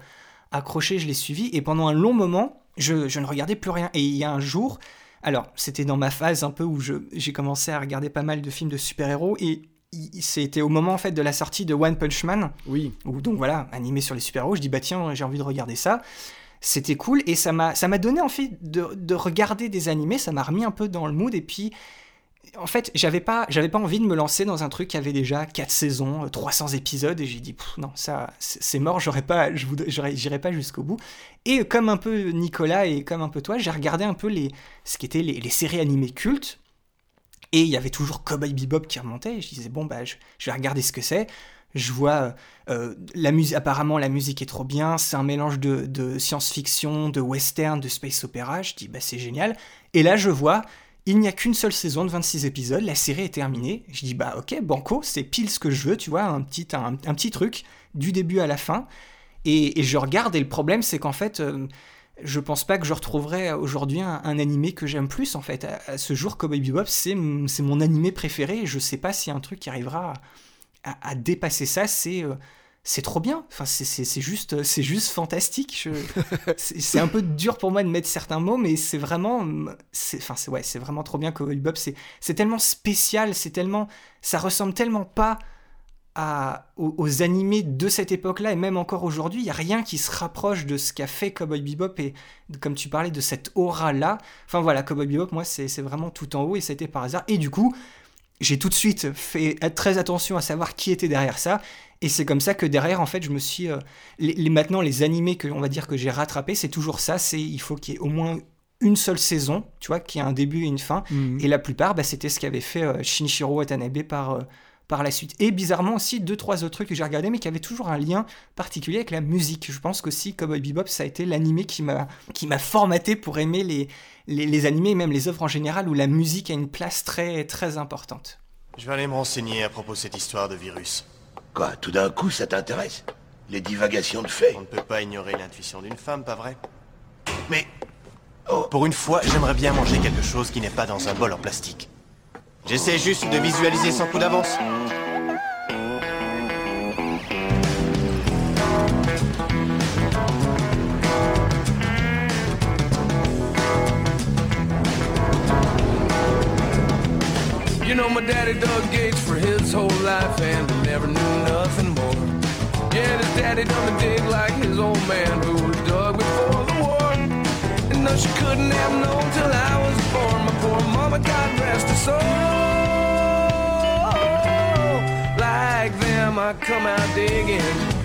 accroché, je l'ai suivie et pendant un long moment, je, je ne regardais plus rien. Et il y a un jour, alors c'était dans ma phase un peu où je- j'ai commencé à regarder pas mal de films de super-héros et il- c'était au moment en fait de la sortie de One Punch Man.
Oui.
Où donc voilà, animé sur les super-héros, je dis bah tiens, j'ai envie de regarder ça. C'était cool et ça m'a ça m'a donné envie de, de regarder des animés, ça m'a remis un peu dans le mood et puis en fait, j'avais pas, j'avais pas envie de me lancer dans un truc qui avait déjà 4 saisons, euh, 300 épisodes, et j'ai dit, non, ça, c'est mort, j'aurais pas, j'irai pas jusqu'au bout. Et comme un peu Nicolas et comme un peu toi, j'ai regardé un peu les, ce qui étaient les, les séries animées cultes, et il y avait toujours Cowboy Bebop qui remontait, et je disais, bon, bah, je, je vais regarder ce que c'est. Je vois, euh, la musique, apparemment, la musique est trop bien, c'est un mélange de, science-fiction, de western, de space opéra, je dis, bah, c'est génial. Et là, je vois, il n'y a qu'une seule saison de 26 épisodes, la série est terminée. Je dis bah ok, banco, c'est pile ce que je veux, tu vois, un petit, un, petit truc du début à la fin. Et, je regarde et le problème c'est qu'en fait, euh, je pense pas que je retrouverai aujourd'hui un, un animé que j'aime plus en fait. À, ce jour, Cowboy Bebop, c'est mon animé préféré et je sais pas s'il y a un truc qui arrivera à, à- à dépasser ça. C'est euh, c'est trop bien. Enfin, c'est- juste, c'est juste fantastique. Je- c'est un peu dur pour moi de mettre certains mots, mais c'est vraiment, c'est, enfin, c'est ouais, c'est vraiment trop bien. Cowboy Bebop, c'est, c'est tellement spécial, c'est tellement, ça ressemble tellement pas à, aux, aux animés de cette époque-là et même encore aujourd'hui, il y a rien qui se rapproche de ce qu'a fait Cowboy Bebop et comme tu parlais de cette aura-là. Enfin voilà, Cowboy Bebop, moi, c'est, c'est vraiment tout en haut et ça a été par hasard. Et du coup, j'ai tout de suite fait très attention à savoir qui était derrière ça. Et c'est comme ça que derrière, en fait, je me suis. euh, les, les- maintenant, les animés que on va dire que j'ai rattrapés, c'est toujours ça. C'est il faut qu'il y ait au moins une seule saison, tu vois, qui a un début et une fin.
Mhm.
Et la plupart, bah, c'était ce qu'avait fait euh, Shinichiro Watanabe par, euh, par la suite. Et bizarrement aussi, deux, trois autres trucs que j'ai regardés, mais qui avaient toujours un lien particulier avec la musique. Je pense qu'aussi Cowboy Bebop, ça a été l'animé qui m'a qui m'a formaté pour aimer les, les, les animés et même les œuvres en général où la musique a une place très, très importante.
Je vais aller me renseigner à propos de cette histoire de virus.
Quoi, tout d'un coup, ça t'intéresse? Les divagations de fait
On ne peut pas ignorer l'intuition d'une femme, pas vrai?
Mais...
Pour une fois, j'aimerais bien manger quelque chose qui n'est pas dans un bol en plastique. J'essaie juste de visualiser sans coup d'avance.
You know my daddy dug gates for his whole life and never knew nothing more. Yeah, his daddy done a dig like his old man who was dug before the war. And no, she couldn't have known till I was born. My mama, God rest her soul. Like them, I come out digging.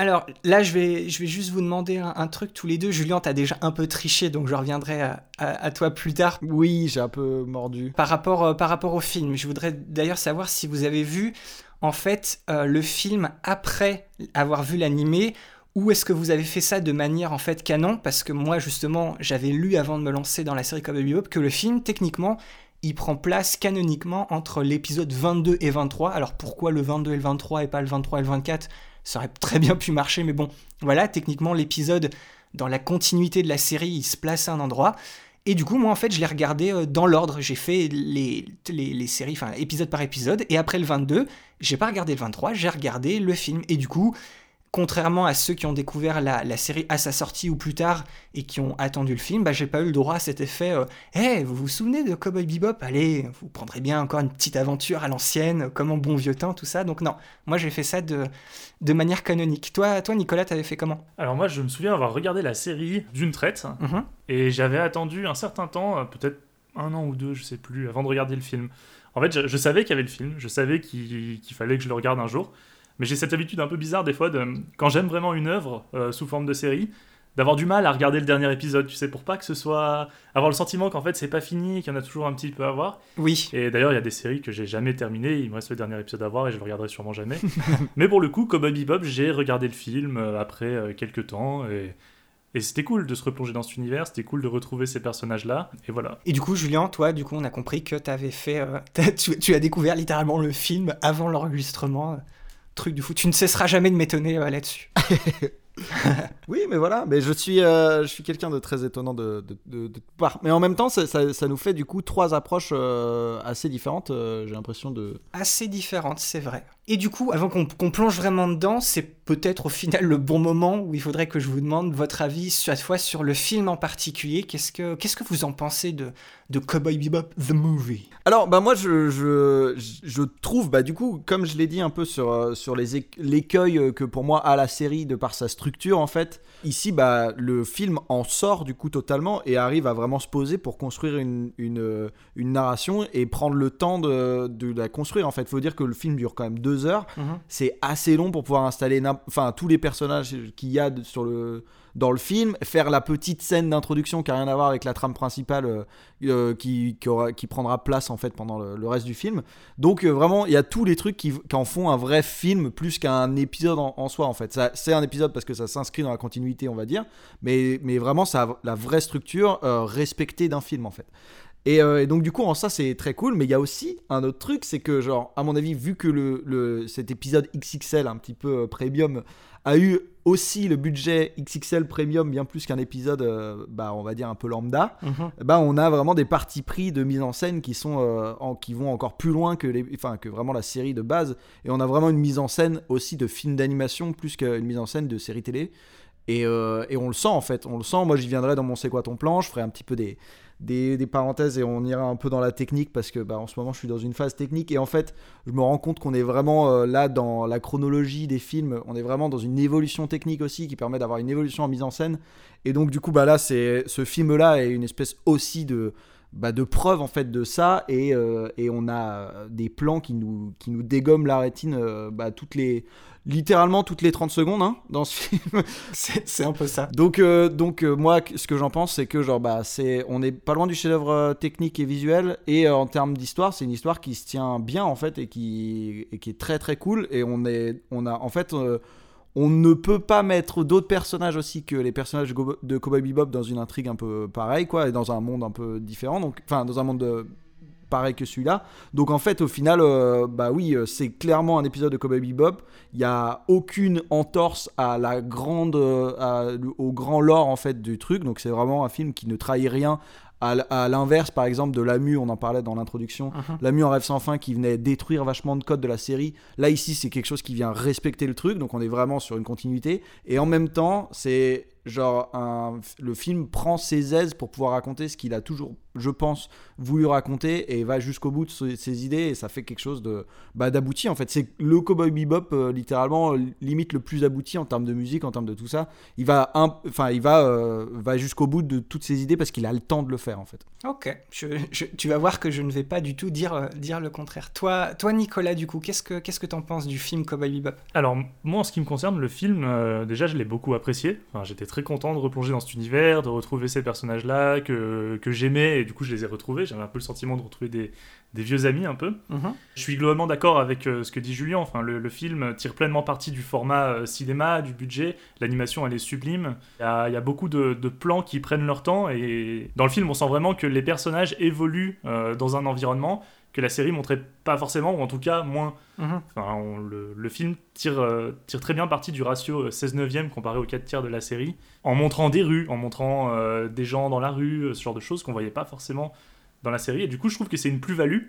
Alors là, je vais, je vais juste vous demander un, un truc tous les deux. Julien, t'as déjà un peu triché, donc je reviendrai à, à- à toi plus tard.
Oui, j'ai un peu mordu.
Par rapport, euh, par rapport au film, je voudrais d'ailleurs savoir si vous avez vu en fait euh, le film après avoir vu l'animé ou est-ce que vous avez fait ça de manière en fait canon? Parce que moi justement, j'avais lu avant de me lancer dans la série Cowboy Bebop que le film, techniquement, il prend place canoniquement entre l'épisode 22 et 23. Alors pourquoi le 22 et le 23 et pas le 23 et le 24 Ça aurait très bien pu marcher, mais bon, voilà, techniquement l'épisode dans la continuité de la série, il se place à un endroit. Et du coup, moi, en fait, je l'ai regardé euh, dans l'ordre. J'ai fait les, séries, enfin, épisode par épisode. Et après le 22, j'ai pas regardé le 23, j'ai regardé le film. Et du coup, contrairement à ceux qui ont découvert la, la série à sa sortie ou plus tard et qui ont attendu le film, bah, j'ai pas eu le droit à cet effet euh, Hey, vous vous souvenez de Cowboy Bebop? Allez, vous prendrez bien encore une petite aventure à l'ancienne, comme en bon vieux temps, tout ça. Donc, non, moi, j'ai fait ça de, de manière canonique. Toi, toi Nicolas, t'avais fait comment?
Alors moi, je me souviens avoir regardé la série d'une traite,
Mhm.
et j'avais attendu un certain temps, euh, peut-être un an ou deux, je sais plus, avant de regarder le film. En fait, je, je savais qu'il y avait le film, je savais qu'il qu'il fallait que je le regarde un jour, mais j'ai cette habitude un peu bizarre des fois, de, quand j'aime vraiment une œuvre euh, sous forme de série, d'avoir du mal à regarder le dernier épisode, tu sais, pour pas que ce soit... avoir le sentiment qu'en fait c'est pas fini, qu'il y en a toujours un petit peu à voir.
Oui.
Et d'ailleurs, il y a des séries que j'ai jamais terminées, il me reste le dernier épisode à voir et je le regarderai sûrement jamais. Mais pour le coup, Cowboy Bebop, j'ai regardé le film euh, après euh, quelques temps et, et c'était cool de se replonger dans cet univers, c'était cool de retrouver ces personnages-là, et voilà.
Et du coup, Julien, toi, du coup, on a compris que t'avais fait. euh, tu as découvert littéralement le film avant l'enregistrement. Truc du fou. Tu ne cesseras jamais de m'étonner euh, là-dessus.
Oui, mais voilà, mais je suis, euh, je suis quelqu'un de très étonnant de, de, de, de part. Mais en même temps, ça, ça, ça nous fait du coup trois approches euh, assez différentes. J'ai l'impression de.
Assez différente, c'est vrai. Et du coup, avant qu'on plonge vraiment dedans, c'est peut-être au final le bon moment où il faudrait que je vous demande votre avis cette fois sur le film en particulier. Qu'est-ce que, que vous en pensez de, de Cowboy Bebop The Movie?
Alors, bah moi, je, je, trouve, bah du coup, comme je l'ai dit un peu sur, euh, sur l'écueil euh, que pour moi a la série de par sa structure, en fait, ici, bah le film en sort du coup totalement et arrive à vraiment se poser pour construire une, une, euh, une narration et prendre le temps de, de la construire. En fait, faut dire que le film dure quand même deux heures.
Mhm.
C'est assez long pour pouvoir installer enfin, tous les personnages qu'il y a de- sur le, dans le film, faire la petite scène d'introduction qui n'a rien à voir avec la trame principale euh, euh, qui, qui, aura- qui prendra place en fait pendant le, le reste du film. Donc euh, vraiment, il y a tous les trucs qui, qui en font un vrai film plus qu'un épisode en, en soi en fait. C'est un épisode parce que ça s'inscrit dans la continuité, on va dire, mais, mais vraiment ça a la vraie structure euh, respectée d'un film en fait. Et, euh, et donc du coup en ça c'est très cool mais il y a aussi un autre truc c'est que genre à mon avis vu que le, le- cet épisode XXL un petit peu euh, premium a eu aussi le budget XXL premium bien plus qu'un épisode euh, bah on va dire un peu lambda
Mhm.
bah on a vraiment des parties pris de mise en scène qui sont en- qui vont encore plus loin que les enfin que vraiment la série de base et on a vraiment une mise en scène aussi de film d'animation plus qu'une mise en scène de série télé et, et on le sent en fait, on le sent. Moi j'y viendrai dans mon C'est quoi ton plan, je ferai un petit peu des, des, parenthèses et on ira un peu dans la technique parce que bah, en ce moment je suis dans une phase technique et en fait je me rends compte qu'on est vraiment euh, là dans la chronologie des films, on est vraiment dans une évolution technique aussi qui permet d'avoir une évolution en mise en scène. Et donc du coup bah là c'est ce film là est une espèce aussi de bah, de preuve en fait de ça et, euh, on a euh, des plans qui nous, qui dégomment la rétine toutes les littéralement toutes les 30 secondes hein, dans ce film
C'est un peu ça.
donc, euh, donc euh, moi, ce que j'en pense, c'est que genre, bah, c'est, on est pas loin du chef-d'œuvre euh, technique et visuel, et euh, en termes d'histoire, c'est une histoire qui se tient bien en fait et qui, et qui est très très cool. Et on est, on a, en fait, on ne peut pas mettre d'autres personnages aussi que les personnages de Cowboy Bebop dans une intrigue un peu pareille, quoi, et dans un monde un peu différent. Donc, enfin, dans un monde de- pareil que celui-là. Donc en fait, au final, euh, bah oui, euh, c'est clairement un épisode de Cowboy Bebop. Il y a aucune entorse à la grande, euh, à- au grand lore en fait du truc. Donc c'est vraiment un film qui ne trahit rien. À, l'inverse, par exemple, de Lamu, on en parlait dans l'introduction.
Mhm.
Lamu en rêve sans fin qui venait détruire vachement de codes de la série. Là, ici, c'est quelque chose qui vient respecter le truc. Donc on est vraiment sur une continuité. Et en même temps, c'est genre un, le film prend ses aises pour pouvoir raconter ce qu'il a toujours, je pense, voulu raconter et va jusqu'au bout de ses, ses idées et ça fait quelque chose de bah, d'abouti en fait. C'est le Cowboy Bebop euh, littéralement euh, limite le plus abouti en termes de musique, en termes de tout ça. Il va, enfin il va, euh, va jusqu'au bout de toutes ses idées parce qu'il a le temps de le faire en fait.
Ok, je- je- tu vas voir que je ne vais pas du tout dire, euh, dire le contraire. Toi, toi Nicolas, du coup, qu'est-ce que qu'est-ce que t'en penses du film Cowboy Bebop?
Alors, moi, en ce qui me concerne, le film, euh, déjà, je l'ai beaucoup apprécié. Enfin, J'étais très content de replonger dans cet univers, de retrouver ces personnages-là que, que j'aimais, et du coup, je les ai retrouvés. J'avais un peu le sentiment de retrouver des, des vieux amis, un peu.
Mhm.
Je suis globalement d'accord avec euh, ce que dit Julien. Enfin, le, le film tire pleinement parti du format euh, cinéma, du budget. L'animation, elle est sublime. Il y a, il y a beaucoup de, de plans qui prennent leur temps, et dans le film, on sent vraiment que les personnages évoluent euh, dans un environnement que la série montrait pas forcément, ou en tout cas moins.
Mhm.
Enfin, on- le, le film tire, euh, tire très bien parti du ratio euh, 16 neuvième comparé aux 4 tiers de la série, en montrant des rues, en montrant euh, des gens dans la rue, euh, ce genre de choses qu'on voyait pas forcément dans la série. Et du coup, je trouve que c'est une plus-value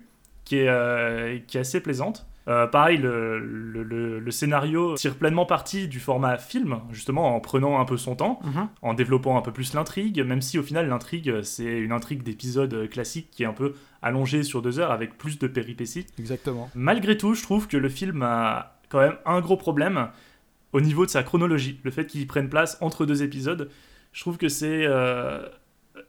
qui est, euh, qui est assez plaisante. Euh, pareil, le, le- le- le scénario tire pleinement parti du format film, justement en prenant un peu son temps,
Mhm.
en développant un peu plus l'intrigue, même si au final l'intrigue c'est une intrigue d'épisode classique qui est un peu allongée sur deux heures avec plus de péripéties.
Exactement.
Malgré tout, je trouve que le film a quand même un gros problème au niveau de sa chronologie. Le fait qu'il prenne place entre deux épisodes, je trouve que c'est. euh,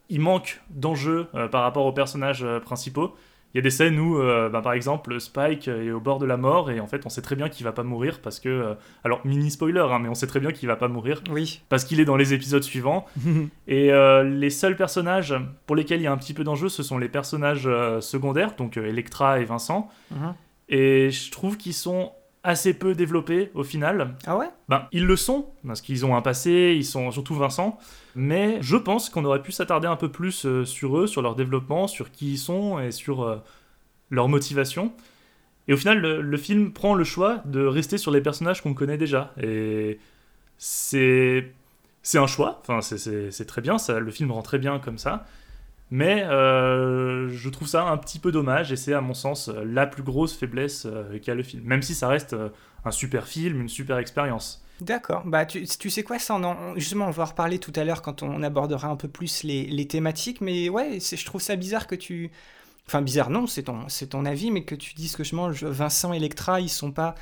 il manque d'enjeux euh, par rapport aux personnages principaux. Il y a des scènes où, euh, bah, par exemple, Spike est au bord de la mort et en fait, on sait très bien qu'il va pas mourir parce que. euh, alors, mini spoiler, hein, mais on sait très bien qu'il va pas mourir
Oui.
parce qu'il est dans les épisodes suivants. Et euh, les seuls personnages pour lesquels il y a un petit peu d'enjeu, ce sont les personnages secondaires, donc Electra et Vincent.
Mhm.
Et je trouve qu'ils sont assez peu développés au final.
Ah ouais?
Ben, ils le sont, parce qu'ils ont un passé, ils sont surtout Vincent. Mais je pense qu'on aurait pu s'attarder un peu plus euh, sur eux, sur leur développement, sur qui ils sont et sur euh, leur motivation. Et au final, le, le film prend le choix de rester sur les personnages qu'on connaît déjà. Et c'est c'est un choix. Enfin, c'est très bien. Ça, le film rend très bien comme ça. Mais euh, je trouve ça un petit peu dommage et c'est à mon sens la plus grosse faiblesse euh, qu'a le film. Même si ça reste euh, un super film, une super expérience.
D'accord. Bah, tu, tu sais quoi, ça, on en- justement, on va en reparler tout à l'heure quand on abordera un peu plus les, les thématiques. Mais ouais, je trouve ça bizarre que tu. Enfin, bizarre, non, c'est ton, ton avis, mais que tu dises que je mange Vincent Electra, ils sont pas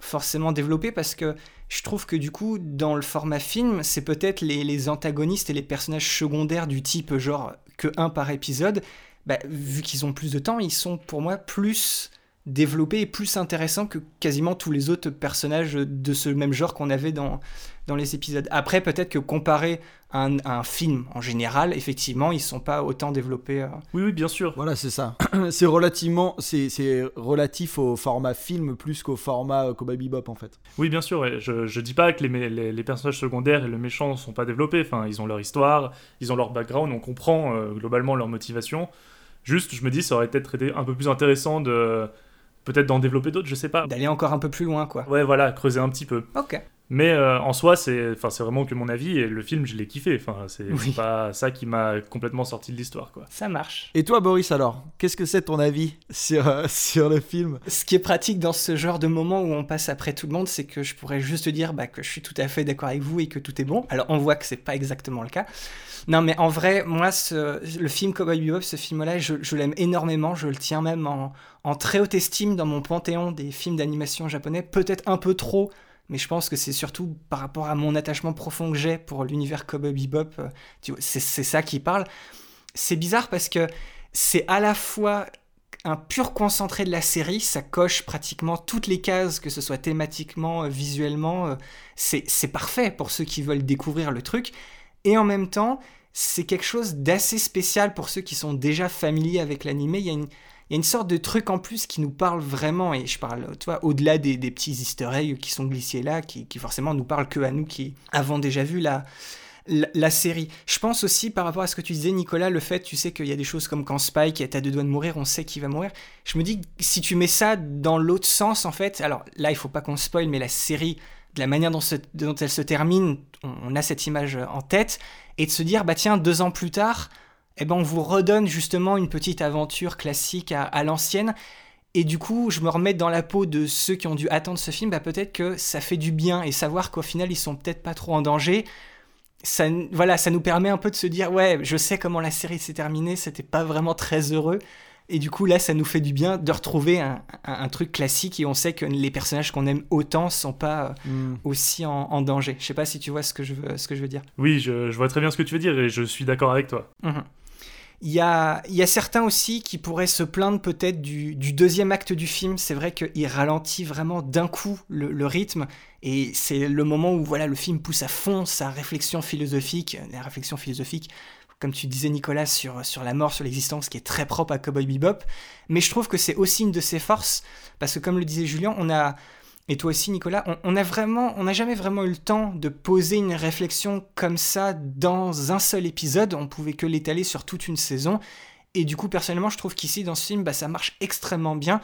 forcément développés parce que je trouve que du coup, dans le format film, c'est peut-être les, les antagonistes et les personnages secondaires du type genre que un par épisode. Bah, vu qu'ils ont plus de temps, ils sont pour moi plus développés et plus intéressants que quasiment tous les autres personnages de ce même genre qu'on avait dans, dans les épisodes. Après, peut-être que comparé à un, à un film en général, effectivement, ils sont pas autant développés. euh.
Oui, oui, bien sûr.
Voilà, c'est ça. c'est relativement, c'est c'est relatif au format film plus qu'au format euh, Cowboy Bebop en fait.
Oui, bien sûr. ouais. Je, je dis pas que les, les personnages secondaires et le méchant ne sont pas développés. Enfin, ils ont leur histoire, ils ont leur background, on comprend euh, globalement leur motivation. Juste, je me dis, ça aurait peut-être été un peu plus intéressant de peut-être d'en développer d'autres, je sais pas.
D'aller encore un peu plus loin, quoi.
Ouais, voilà, creuser un petit peu.
Ok.
Mais euh, en soi, c'est enfin, c'est vraiment que mon avis et le film, je l'ai kiffé. Enfin, c'est
Oui.
pas ça qui m'a complètement sorti de l'histoire, quoi.
Ça marche.
Et toi, Boris, alors, qu'est-ce que c'est ton avis sur, euh, sur le film?
Ce qui est pratique dans ce genre de moment où on passe après tout le monde, c'est que je pourrais juste dire bah, que je suis tout à fait d'accord avec vous et que tout est bon. Alors on voit que c'est pas exactement le cas. Non mais en vrai, moi, ce- le film Cowboy Bebop, ce film-là, je, je l'aime énormément. Je le tiens même en, en très haute estime dans mon panthéon des films d'animation japonais. Peut-être un peu trop, mais je pense que c'est surtout par rapport à mon attachement profond que j'ai pour l'univers Cowboy Bebop. euh, C'est ça qui parle. C'est bizarre parce que c'est à la fois un pur concentré de la série, ça coche pratiquement toutes les cases, que ce soit thématiquement, euh, visuellement, euh, c'est parfait pour ceux qui veulent découvrir le truc. Et en même temps, c'est quelque chose d'assez spécial pour ceux qui sont déjà familiers avec il y a une sorte de truc en plus qui nous parle vraiment, et je parle, tu vois, au-delà des, petits easter eggs qui sont glissés là, qui, forcément nous parlent que à nous qui avons déjà vu la, la, série. Je pense aussi, par rapport à ce que tu disais, Nicolas, le fait, tu sais, qu'il y a des choses comme quand Spike est à deux doigts de mourir, on sait qu'il va mourir. Je me dis si tu mets ça dans l'autre sens, en fait, alors là, il faut pas qu'on spoil, mais la série, de la manière dont, dont elle se termine, on, on a cette image en tête, et de se dire, bah tiens, deux ans plus tard, eh ben, on vous redonne justement une petite aventure classique à, à l'ancienne. Et du coup, je me remets dans la peau de ceux qui ont dû attendre ce film, bah peut-être que ça fait du bien et savoir qu'au final, ils sont peut-être pas trop en danger ça, voilà, ça nous permet un peu de se dire, ouais, je sais comment la série s'est terminée, c'était pas vraiment très heureux. Et du coup, là, ça nous fait du bien de retrouver un, un- un truc classique et on sait que les personnages qu'on aime autant sont pas euh,
Mm.
aussi en, en danger. Je sais pas si tu vois ce que je veux, ce que je veux dire.
Oui, je, je vois très bien ce que tu veux dire et je suis d'accord avec toi.
Mhm. Il y a, y certains aussi qui pourraient se plaindre peut-être du, deuxième acte du film. C'est vrai qu'il ralentit vraiment d'un coup le, rythme. Et c'est le moment où voilà, le film pousse à fond sa réflexion philosophique. La réflexion philosophique, comme tu disais Nicolas, sur, sur la mort, sur l'existence, qui est très propre à Cowboy Bebop. Mais je trouve que c'est aussi une de ses forces. Parce que comme le disait Julien, on a... Et toi aussi, Nicolas, on, on n'a jamais vraiment eu le temps de poser une réflexion comme ça dans un seul épisode. On pouvait que l'étaler sur toute une saison. Et du coup, personnellement, je trouve qu'ici, dans ce film, bah, ça marche extrêmement bien.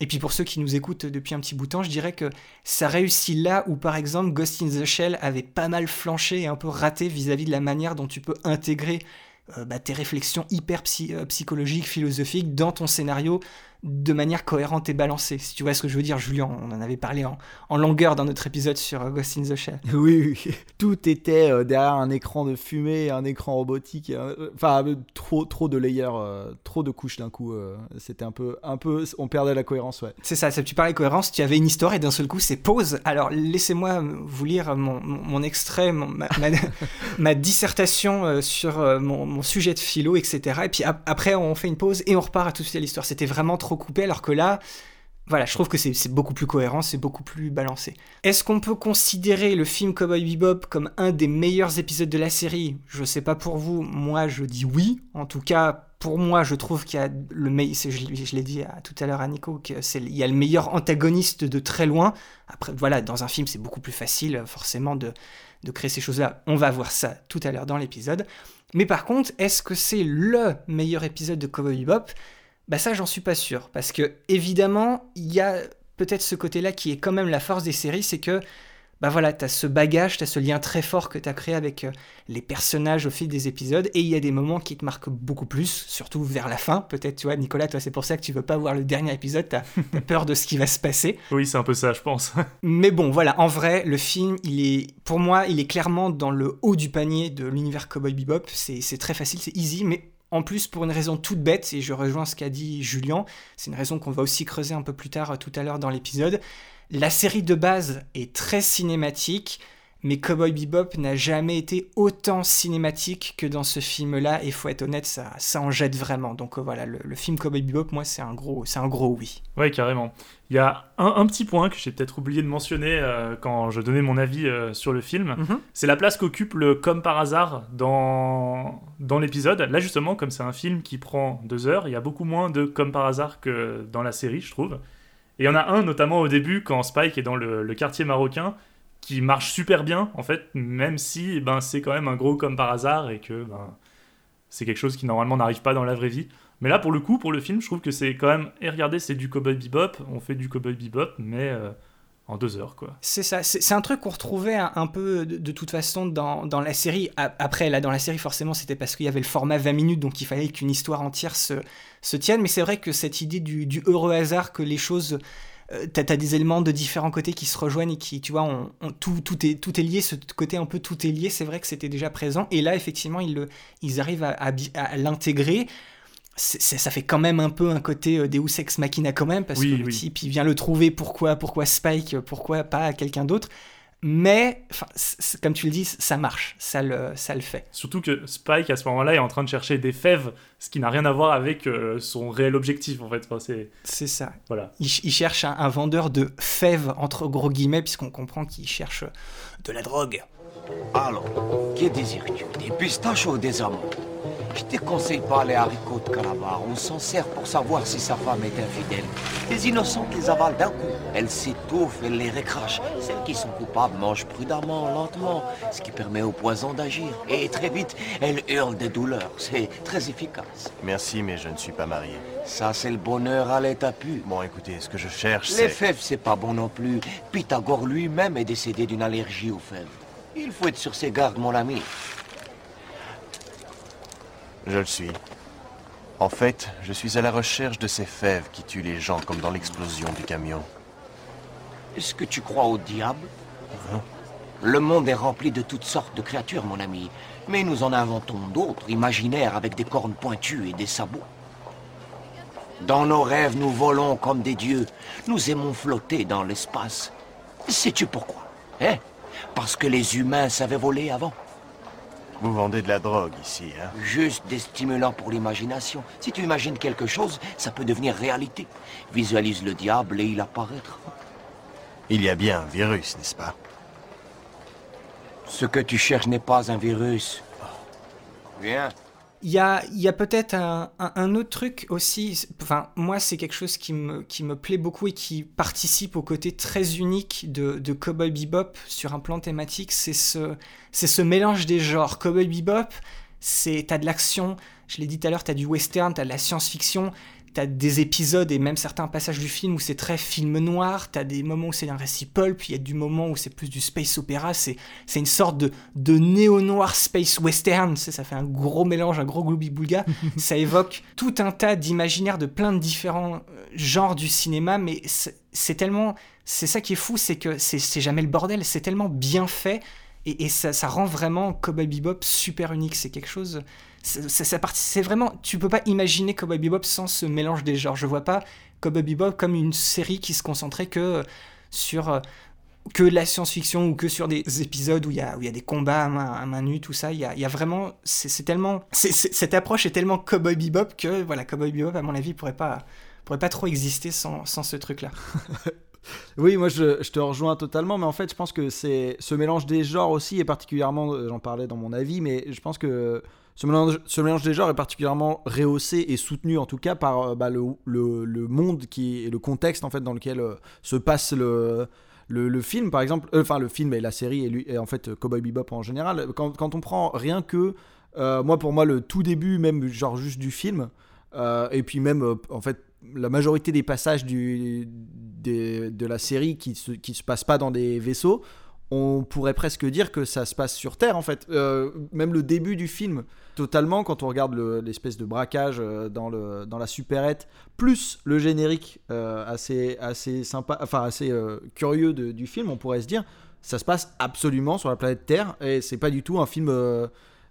Et puis pour ceux qui nous écoutent depuis un petit bout de temps, je dirais que ça réussit là où, par exemple, Ghost in the Shell avait pas mal flanché et un peu raté vis-à-vis de la manière dont tu peux intégrer euh, bah, tes réflexions hyper euh, psychologiques, philosophiques dans ton scénario de manière cohérente et balancée. Si tu vois ce que je veux dire, Julien, on en avait parlé en, en longueur dans notre épisode sur euh, Ghost in the Shell.
Oui, oui. Tout était euh, derrière un écran de fumée, un écran robotique. euh, Enfin, euh, trop, trop de layers, euh, trop de couches d'un coup. C'était un peu, un peu. On perdait la cohérence, ouais.
C'est ça, ça, tu parlais cohérence, tu avais une histoire et d'un seul coup c'est pause. Alors laissez-moi vous lire mon, mon- mon extrait, mon- ma, ma- ma dissertation sur mon, mon sujet de philo, etc. Et puis ap- après on fait une pause et on repart à tout de suite à l'histoire. C'était vraiment trop coupé alors que là, voilà, je trouve que c'est beaucoup plus cohérent, c'est beaucoup plus balancé. Est-ce qu'on peut considérer le film Cowboy Bebop comme un des meilleurs épisodes de la série? Je sais pas pour vous, moi je dis oui. En tout cas, pour moi, je trouve qu'il y a le meilleur. Je, je l'ai dit tout à l'heure à Nico, que c'est il y a le meilleur antagoniste de très loin. Après, voilà, dans un film, c'est beaucoup plus facile, forcément, de, de créer ces choses-là. On va voir ça tout à l'heure dans l'épisode. Mais par contre, est-ce que c'est le meilleur épisode de Cowboy Bebop? Bah ça, j'en suis pas sûr, parce que évidemment, il y a peut-être ce côté-là qui est quand même la force des séries, c'est que bah voilà, t'as ce bagage, t'as ce lien très fort que t'as créé avec euh, les personnages au fil des épisodes, et il y a des moments qui te marquent beaucoup plus, surtout vers la fin. Peut-être, tu vois, Nicolas, toi, c'est pour ça que tu veux pas voir le dernier épisode, t'as t'as peur de ce qui va se passer.
Oui, c'est un peu ça, je pense.
Mais bon, voilà, en vrai, le film, il est, pour moi, il est clairement dans le haut du panier de l'univers Cowboy Bebop. C'est très facile, c'est easy, mais en plus, pour une raison toute bête, et je rejoins ce qu'a dit Julien, c'est une raison qu'on va aussi creuser un peu plus tard euh, tout à l'heure dans l'épisode. La série de base est très cinématique, mais Cowboy Bebop n'a jamais été autant cinématique que dans ce film-là, et faut être honnête, ça, ça en jette vraiment. Donc euh, voilà, le, le film Cowboy Bebop, moi, c'est un gros, c'est un gros oui.
Ouais, carrément. Il y a un, un petit point que j'ai peut-être oublié de mentionner euh, quand je donnais mon avis euh, sur le film.
Mhm.
C'est la place qu'occupe le comme par hasard dans, dans l'épisode. Là, justement, comme c'est un film qui prend deux heures, il y a beaucoup moins de comme par hasard que dans la série, je trouve. Et il y en a un, notamment au début, quand Spike est dans le, le quartier marocain, qui marche super bien, en fait, même si eh ben, c'est quand même un gros comme par hasard et que ben, c'est quelque chose qui normalement n'arrive pas dans la vraie vie. Mais là, pour le coup, pour le film, je trouve que c'est quand même. Et regardez, c'est du Cowboy Bebop, on fait du Cowboy Bebop, mais euh, en deux heures, quoi.
C'est ça, c'est un truc qu'on retrouvait un, un peu de, toute façon dans, dans la série. Après, là, dans la série, forcément, c'était parce qu'il y avait le format 20 minutes, donc il fallait qu'une histoire entière se, se tienne. Mais c'est vrai que cette idée du heureux hasard, que les choses. Euh, T'as as des éléments de différents côtés qui se rejoignent et qui, tu vois, on, on- tout, tout, est, tout est lié, ce côté un peu tout est lié, c'est vrai que c'était déjà présent. Et là, effectivement, ils, le, ils arrivent à, à bi- à l'intégrer. Ça fait quand même un peu un côté euh, Deus Ex Machina quand même, parce
Oui,
que le
oui.
type, il vient le trouver, pourquoi, pourquoi Spike, pourquoi pas quelqu'un d'autre. Mais, comme tu le dis, ça marche, ça le, ça le fait.
Surtout que Spike, à ce moment-là, est en train de chercher des fèves, ce qui n'a rien à voir avec euh, son réel objectif, en fait. Enfin, c'est...
C'est ça.
Voilà.
Il, ch- il cherche un, un vendeur de fèves, entre gros guillemets, puisqu'on comprend qu'il cherche de la drogue.
Alors, que désires-tu? Des pistaches ou des amandes? Je te conseille pas les haricots de Calabar. On s'en sert pour savoir si sa femme est infidèle. Les innocentes les avalent d'un coup. Elles s'étouffent, elles les recrachent. Celles qui sont coupables mangent prudemment, lentement, ce qui permet au poison d'agir. Et très vite, elles hurlent de douleur. C'est très efficace.
Merci, mais je ne suis pas marié.
Ça, c'est le bonheur à l'état pur.
Bon, écoutez, ce que je cherche,
Les
c'est...
fèves, c'est pas bon non plus. Pythagore lui-même est décédé d'une allergie aux fèves. Il faut être sur ses gardes, mon ami.
Je le suis. En fait, je suis à la recherche de ces fèves qui tuent les gens comme dans l'explosion du camion.
Est-ce que tu crois au diable?
Hein?
Le monde est rempli de toutes sortes de créatures, mon ami. Mais nous en inventons d'autres, imaginaires, avec des cornes pointues et des sabots. Dans nos rêves, nous volons comme des dieux. Nous aimons flotter dans l'espace. Sais-tu pourquoi? Hein? Parce que les humains savaient voler avant.
Vous vendez de la drogue ici, hein
Juste des stimulants pour l'imagination. Si tu imagines quelque chose, ça peut devenir réalité. Visualise le diable et il apparaîtra.
Il y a bien un virus, n'est-ce pas
Ce que tu cherches n'est pas un virus. Viens.
Il y a, y a peut-être un, autre truc aussi, enfin moi c'est quelque chose qui me, qui me plaît beaucoup et qui participe au côté très unique de, de Cowboy Bebop sur un plan thématique, c'est ce, ce mélange des genres. Cowboy Bebop, c'est, t'as de l'action, je l'ai dit tout à l'heure, t'as du western, t'as de la science-fiction, t'as des épisodes et même certains passages du film où c'est très film noir, t'as des moments où c'est un récit pulp, il y a du moment où c'est plus du space opéra, c'est, c'est une sorte de, de néo-noir space western, c'est- ça fait un gros mélange, un gros gloubi-boulga, ça évoque tout un tas d'imaginaires de plein de différents euh, genres du cinéma, mais c'est c'est tellement, c'est ça qui est fou, c'est que c'est c'est jamais le bordel, c'est tellement bien fait, et, ça, ça rend vraiment Cowboy Bebop super unique, c'est quelque chose... C'est vraiment, tu peux pas imaginer Cowboy Bebop sans ce mélange des genres. Je vois pas Cowboy Bebop comme une série qui se concentrait que sur que la science-fiction ou que sur des épisodes où il y a, y a des combats à main, à nue, tout ça. Il y a, vraiment, c'est tellement, cette approche est tellement Cowboy Bebop que voilà, Cowboy Bebop à mon avis pourrait pas, pourrait pas trop exister sans, sans ce truc-là.
Oui, moi je, te rejoins totalement, mais en fait je pense que c'est ce mélange des genres aussi est particulièrement, euh, j'en parlais dans mon avis, mais je pense que ce mélange, ce mélange des genres est particulièrement rehaussé et soutenu en tout cas par euh, bah, le, le- monde qui et le contexte en fait dans lequel euh, se passe le, le, film par exemple, enfin le film et la série et, lui, et en fait Cowboy Bebop en général. Quand, quand on prend rien que moi pour moi le tout début même genre juste du film et puis même en fait la majorité des passages du, de la série qui se, qui se passent pas dans des vaisseaux, on pourrait presque dire que ça se passe sur Terre en fait. Euh, même le début du film, totalement, quand on regarde le- l'espèce de braquage euh, dans, le, dans la supérette, plus le générique euh, assez, assez sympa, enfin assez curieux de- du film, on pourrait se dire, ça se passe absolument sur la planète Terre et c'est pas du tout un film.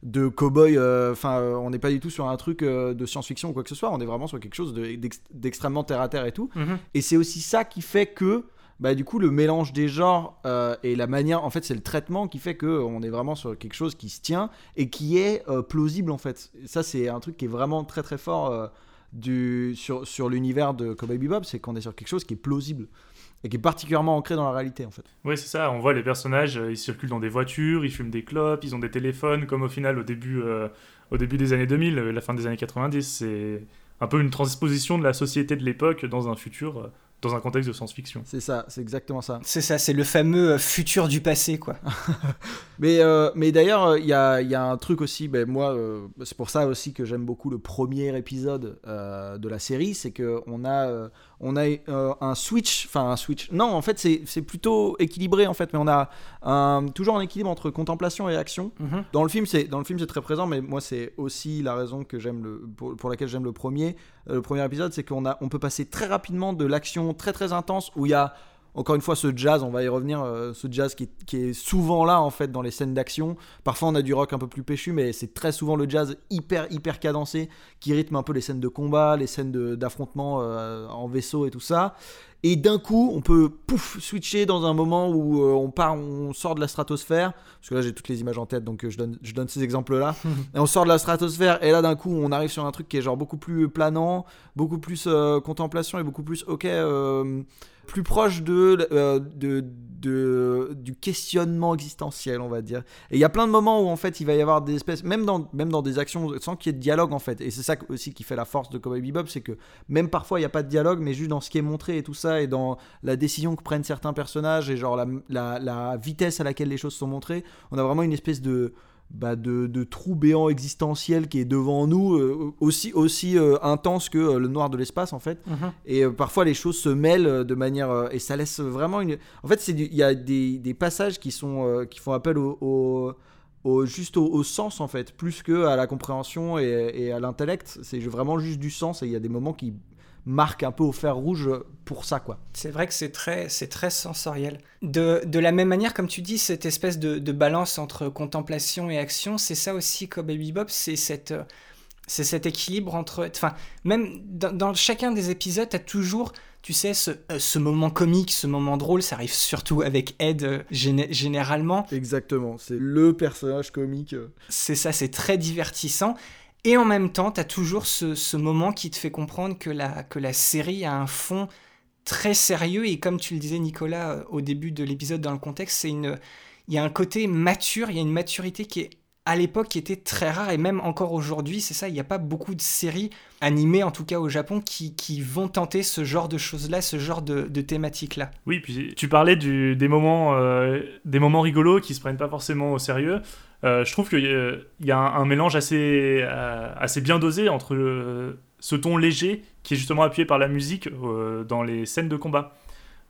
De cowboy, euh, enfin, euh, on n'est pas du tout sur un truc euh, de science-fiction ou quoi que ce soit, on est vraiment sur quelque chose de- d'ex- d'extrêmement terre à terre et tout.
Mhm.
Et c'est aussi ça qui fait que, bah, du coup, le mélange des genres euh, et la manière, en fait, c'est le traitement qui fait que on est vraiment sur quelque chose qui se tient et qui est plausible, en fait. Et ça, c'est un truc qui est vraiment très très fort du, sur, sur l'univers de Cowboy Bebop, c'est qu'on est sur quelque chose qui est plausible et qui est particulièrement ancré dans la réalité, en fait.
Oui, c'est ça. On voit les personnages, euh, ils circulent dans des voitures, ils fument des clopes, ils ont des téléphones, comme au final au début, euh, au début des années 2000, euh, la fin des années 90. C'est un peu une transposition de la société de l'époque dans un futur, euh, dans un contexte de science-fiction.
C'est ça, c'est exactement ça.
C'est ça, c'est le fameux euh, futur du passé, quoi.
Mais, euh, mais d'ailleurs, il y a, il y a un truc aussi, ben, moi, euh, c'est pour ça aussi que j'aime beaucoup le premier épisode euh, de la série, c'est qu'on a, euh, on a euh, un switch, enfin un switch, non, en fait c'est plutôt équilibré en fait, mais on a un- toujours un équilibre entre contemplation et action.
Mhm.
Dans le film, c'est dans le film c'est très présent, mais moi c'est aussi la raison que j'aime le pour, pour laquelle j'aime le premier, euh, le premier épisode, c'est qu'on a, on peut passer très rapidement de l'action très très intense où il y a encore une fois, ce jazz, on va y revenir, euh, ce jazz qui, qui est souvent là en fait dans les scènes d'action. Parfois on a du rock un peu plus péchu, mais c'est très souvent le jazz hyper hyper cadencé qui rythme un peu les scènes de combat, les scènes d'affrontement euh, en vaisseau et tout ça. Et d'un coup, on peut pouf switcher dans un moment où euh, on part, on sort de la stratosphère. Parce que là, j'ai toutes les images en tête, donc je donne, je donne ces exemples-là. et on sort de la stratosphère, et là, d'un coup, on arrive sur un truc qui est genre beaucoup plus planant, beaucoup plus contemplation et beaucoup plus, ok, plus proche euh, de, de- du questionnement existentiel, on va dire. Et il y a plein de moments où en fait il va y avoir des espèces, même dans, même dans des actions sans qu'il y ait de dialogue en fait. Et c'est ça aussi qui fait la force de Cowboy Bebop, c'est que même parfois il n'y a pas de dialogue, mais juste dans ce qui est montré et tout ça, et dans la décision que prennent certains personnages et genre la, la vitesse à laquelle les choses sont montrées, on a vraiment une espèce de bah, de, de trou béant existentiel qui est devant nous, euh, aussi, aussi euh, intense que euh, le noir de l'espace en fait.
Mhm.
Et parfois les choses se mêlent de manière et ça laisse vraiment une. En fait, il y a des, des passages qui sont qui font appel au, au- au- juste au, au sens en fait, plus que à la compréhension et, et à l'intellect. C'est vraiment juste du sens et il y a des moments qui marque un peu au fer rouge pour ça, quoi.
C'est vrai que c'est très, c'est très sensoriel. De, de la même manière, comme tu dis, cette espèce de, de balance entre contemplation et action, c'est ça aussi Cowboy Bebop, c'est cette, c'est cet équilibre entre, enfin, même dans, dans chacun des épisodes, t'as toujours tu sais, ce, euh, ce, moment comique, ce moment drôle, ça arrive surtout avec Ed euh, géné généralement.
Exactement, c'est le personnage comique.
C'est ça, c'est très divertissant. Et en même temps, tu as toujours ce, moment qui te fait comprendre que la, série a un fond très sérieux. Et comme tu le disais, Nicolas, euh, au début de l'épisode, dans le contexte, c'est une. Il y a un côté mature, il y a une maturité qui à l'époque était très rare et même encore aujourd'hui, c'est ça, il n'y a pas beaucoup de séries animées, en tout cas au Japon, qui, vont tenter ce genre de choses-là, ce genre de, de thématiques-là.
Oui, puis tu parlais du, des, moments, euh, des moments rigolos qui se prennent pas forcément au sérieux. Euh, je trouve qu'il y, a un, mélange assez, euh, assez bien dosé entre ce ton léger qui est justement appuyé par la musique euh, dans les scènes de combat.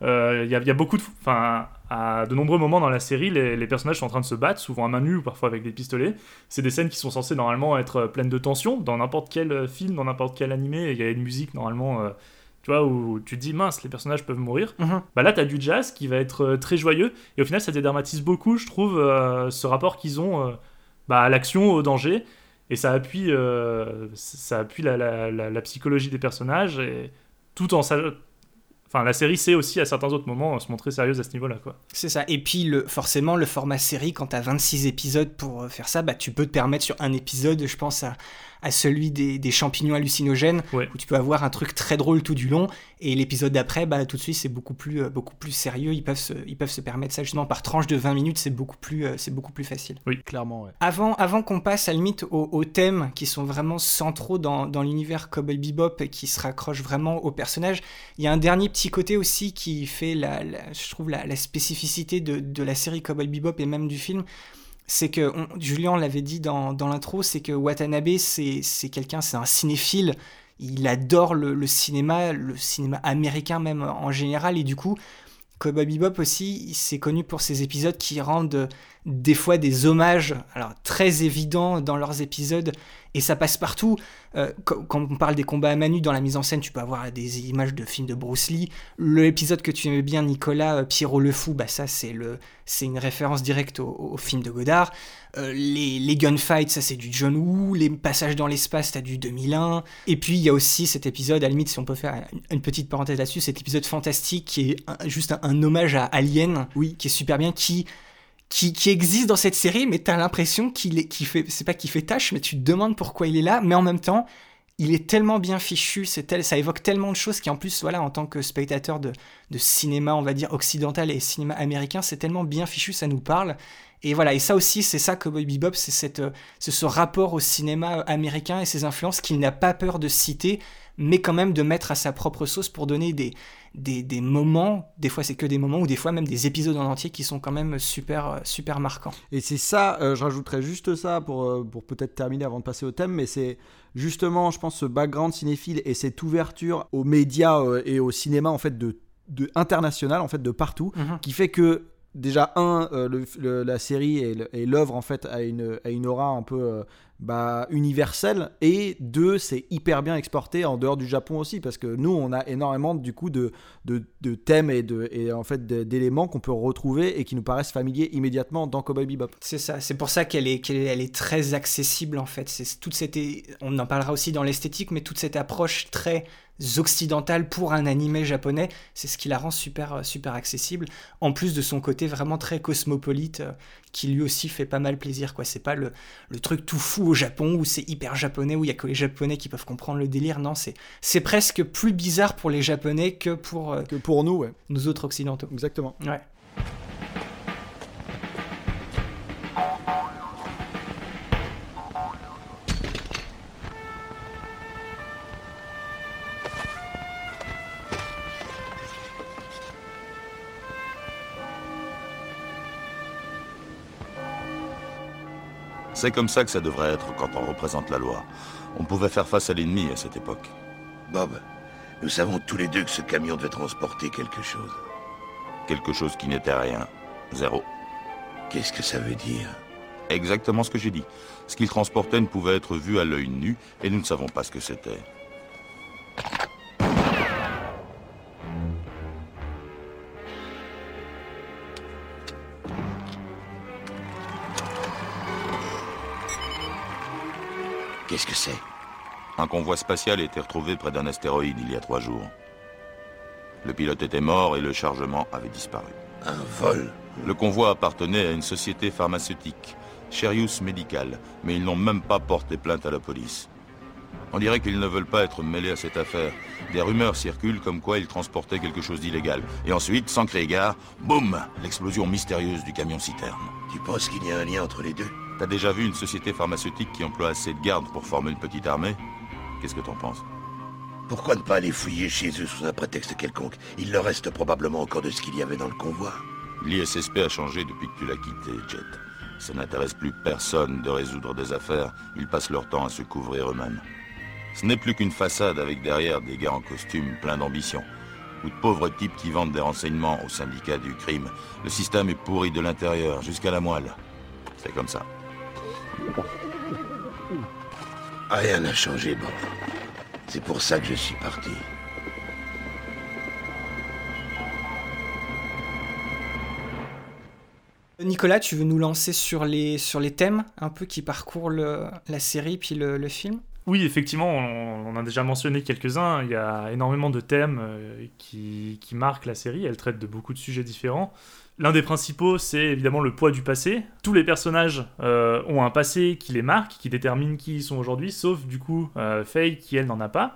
Il y, y, a beaucoup de. Enfin, à de nombreux moments dans la série, les, les, personnages sont en train de se battre, souvent à main nue ou parfois avec des pistolets. C'est des scènes qui sont censées normalement être pleines de tension. Dans n'importe quel film, dans n'importe quel animé, il y a une musique normalement. Tu vois, où tu te dis mince, les personnages peuvent mourir. Mm -hmm. Bah là, t'as du jazz qui va être euh, très joyeux. Et au final, ça dédramatise beaucoup, je trouve, euh, ce rapport qu'ils ont euh, bah, à l'action, au danger. Et ça appuie, ça appuie la, la, la, la, psychologie des personnages. Et tout en Enfin, la série sait aussi à certains autres moments se montrer sérieuse à ce niveau-là, quoi.
C'est ça. Et puis, le, forcément, le format série, quand t'as 26 épisodes pour faire ça, bah, tu peux te permettre sur un épisode, je pense à, à celui des, des champignons hallucinogènes,
ouais.
où tu peux avoir un truc très drôle tout du long, et l'épisode d'après, bah, tout de suite, c'est beaucoup plus, euh, beaucoup plus sérieux. Ils peuvent, se, ils peuvent se permettre ça justement par tranche de 20 minutes, c'est beaucoup plus, euh, c'est beaucoup plus facile.
Oui, clairement. Ouais.
Avant, avant qu'on passe à la limite aux, aux, thèmes qui sont vraiment centraux dans, dans l'univers Cowboy Bebop et qui se raccrochent vraiment aux personnages, il y a un dernier petit côté aussi qui fait, la, la je trouve, la, la spécificité de, de la série Cowboy Bebop et même du film c'est que Julien l'avait dit dans, dans l'intro, c'est que Watanabe c'est quelqu'un, c'est un cinéphile. Il adore le, cinéma, le cinéma américain même en général, et du coup, Cowboy Bebop aussi, c'est connu pour ses épisodes qui rendent des fois des hommages, alors très évidents dans leurs épisodes, et ça passe partout. Euh, quand on parle des combats à Manu dans la mise en scène, tu peux avoir des images de films de Bruce Lee. L'épisode que tu aimais bien, Nicolas, euh, Pierrot le Fou, bah ça c'est le, une référence directe au film de Godard. Euh, les, les gunfights, ça c'est du John Woo. Les passages dans l'espace, t'as du 2001. Et puis il y a aussi cet épisode, à la limite si on peut faire une petite parenthèse là-dessus, cet épisode fantastique qui est un, juste un, un, hommage à Alien, oui, qui est super bien, qui qui, qui, existe dans cette série, mais t'as l'impression qu'il est, qu'il fait, c'est pas qu'il fait tâche, mais tu te demandes pourquoi il est là, mais en même temps, il est tellement bien fichu, c'est tel, ça évoque tellement de choses qui en plus, voilà, en tant que spectateur de, de cinéma, on va dire occidental et cinéma américain, c'est tellement bien fichu, ça nous parle. Et voilà, et ça aussi, c'est ça que Boy Bebop, c'est cette, c'est ce rapport au cinéma américain et ses influences qu'il n'a pas peur de citer, mais quand même de mettre à sa propre sauce pour donner des, des, des moments, des fois c'est que des moments, ou des fois même des épisodes en entier qui sont quand même super, super marquants.
Et c'est ça, euh, je rajouterais juste ça pour, euh, pour peut-être terminer avant de passer au thème, mais c'est justement, je pense, ce background cinéphile et cette ouverture aux médias euh, et au cinéma en fait de, de international, en fait de partout, mm -hmm. qui fait que déjà un euh, la série et l'œuvre en fait a une, aura un peu euh, bah, universelle. Et deux c'est hyper bien exporté en dehors du Japon aussi parce que nous on a énormément du coup de, thèmes et, en fait d'éléments qu'on peut retrouver et qui nous paraissent familiers immédiatement dans Cowboy Bebop.
C'est ça. C'est pour ça qu'elle est, est très accessible en fait. C'est toute cette on en parlera aussi dans l'esthétique mais toute cette approche très occidentales pour un animé japonais, c'est ce qui la rend super super accessible. En plus de son côté vraiment très cosmopolite, euh, qui lui aussi fait pas mal plaisir. quoi. C'est pas le, le truc tout fou au Japon où c'est hyper japonais où il y a que les japonais qui peuvent comprendre le délire. Non, c'est c'est presque plus bizarre pour les japonais que pour euh,
que pour nous, ouais.
nous autres occidentaux.
Exactement.
Ouais.
C'est comme ça que ça devrait être quand on représente la loi. On pouvait faire face à l'ennemi à cette époque.
Bob, nous savons tous les deux que ce camion devait transporter quelque chose.
Quelque chose qui n'était rien. Zéro.
Qu'est-ce que ça veut dire?
Exactement ce que j'ai dit. Ce qu'il transportait ne pouvait être vu à l'œil nu, et nous ne savons pas ce que c'était.
Qu'est-ce que c'est?
Un convoi spatial a été retrouvé près d'un astéroïde il y a trois jours. Le pilote était mort et le chargement avait disparu.
Un vol?
Le convoi appartenait à une société pharmaceutique, Cherius Medical, mais ils n'ont même pas porté plainte à la police. On dirait qu'ils ne veulent pas être mêlés à cette affaire. Des rumeurs circulent comme quoi ils transportaient quelque chose d'illégal. Et ensuite, sans crier gare, boum L'explosion mystérieuse du camion-citerne.
Tu penses qu'il y a un lien entre les deux?
T'as déjà vu une société pharmaceutique qui emploie assez de gardes pour former une petite armée? Qu'est-ce que t'en penses?
Pourquoi ne pas aller fouiller chez eux sous un prétexte quelconque? Il leur reste probablement encore de ce qu'il y avait dans le convoi.
L'ISSP a changé depuis que tu l'as quitté, Jet. Ça n'intéresse plus personne de résoudre des affaires. Ils passent leur temps à se couvrir eux-mêmes. Ce n'est plus qu'une façade avec derrière des gars en costume plein d'ambition. Ou de pauvres types qui vendent des renseignements au syndicat du crime. Le système est pourri de l'intérieur jusqu'à la moelle. C'est comme ça.
Rien n'a changé, Bob. C'est pour ça que je suis parti.
Nicolas, tu veux nous lancer sur les, sur les thèmes un peu qui parcourent le- la série puis le, le film?
Oui, effectivement, on, on a déjà mentionné quelques-uns. Il y a énormément de thèmes euh, qui, qui marquent la série. Elle traite de beaucoup de sujets différents. L'un des principaux, c'est évidemment le poids du passé. Tous les personnages euh, ont un passé qui les marque, qui détermine qui ils sont aujourd'hui, sauf du coup euh, Faye qui, elle, n'en a pas.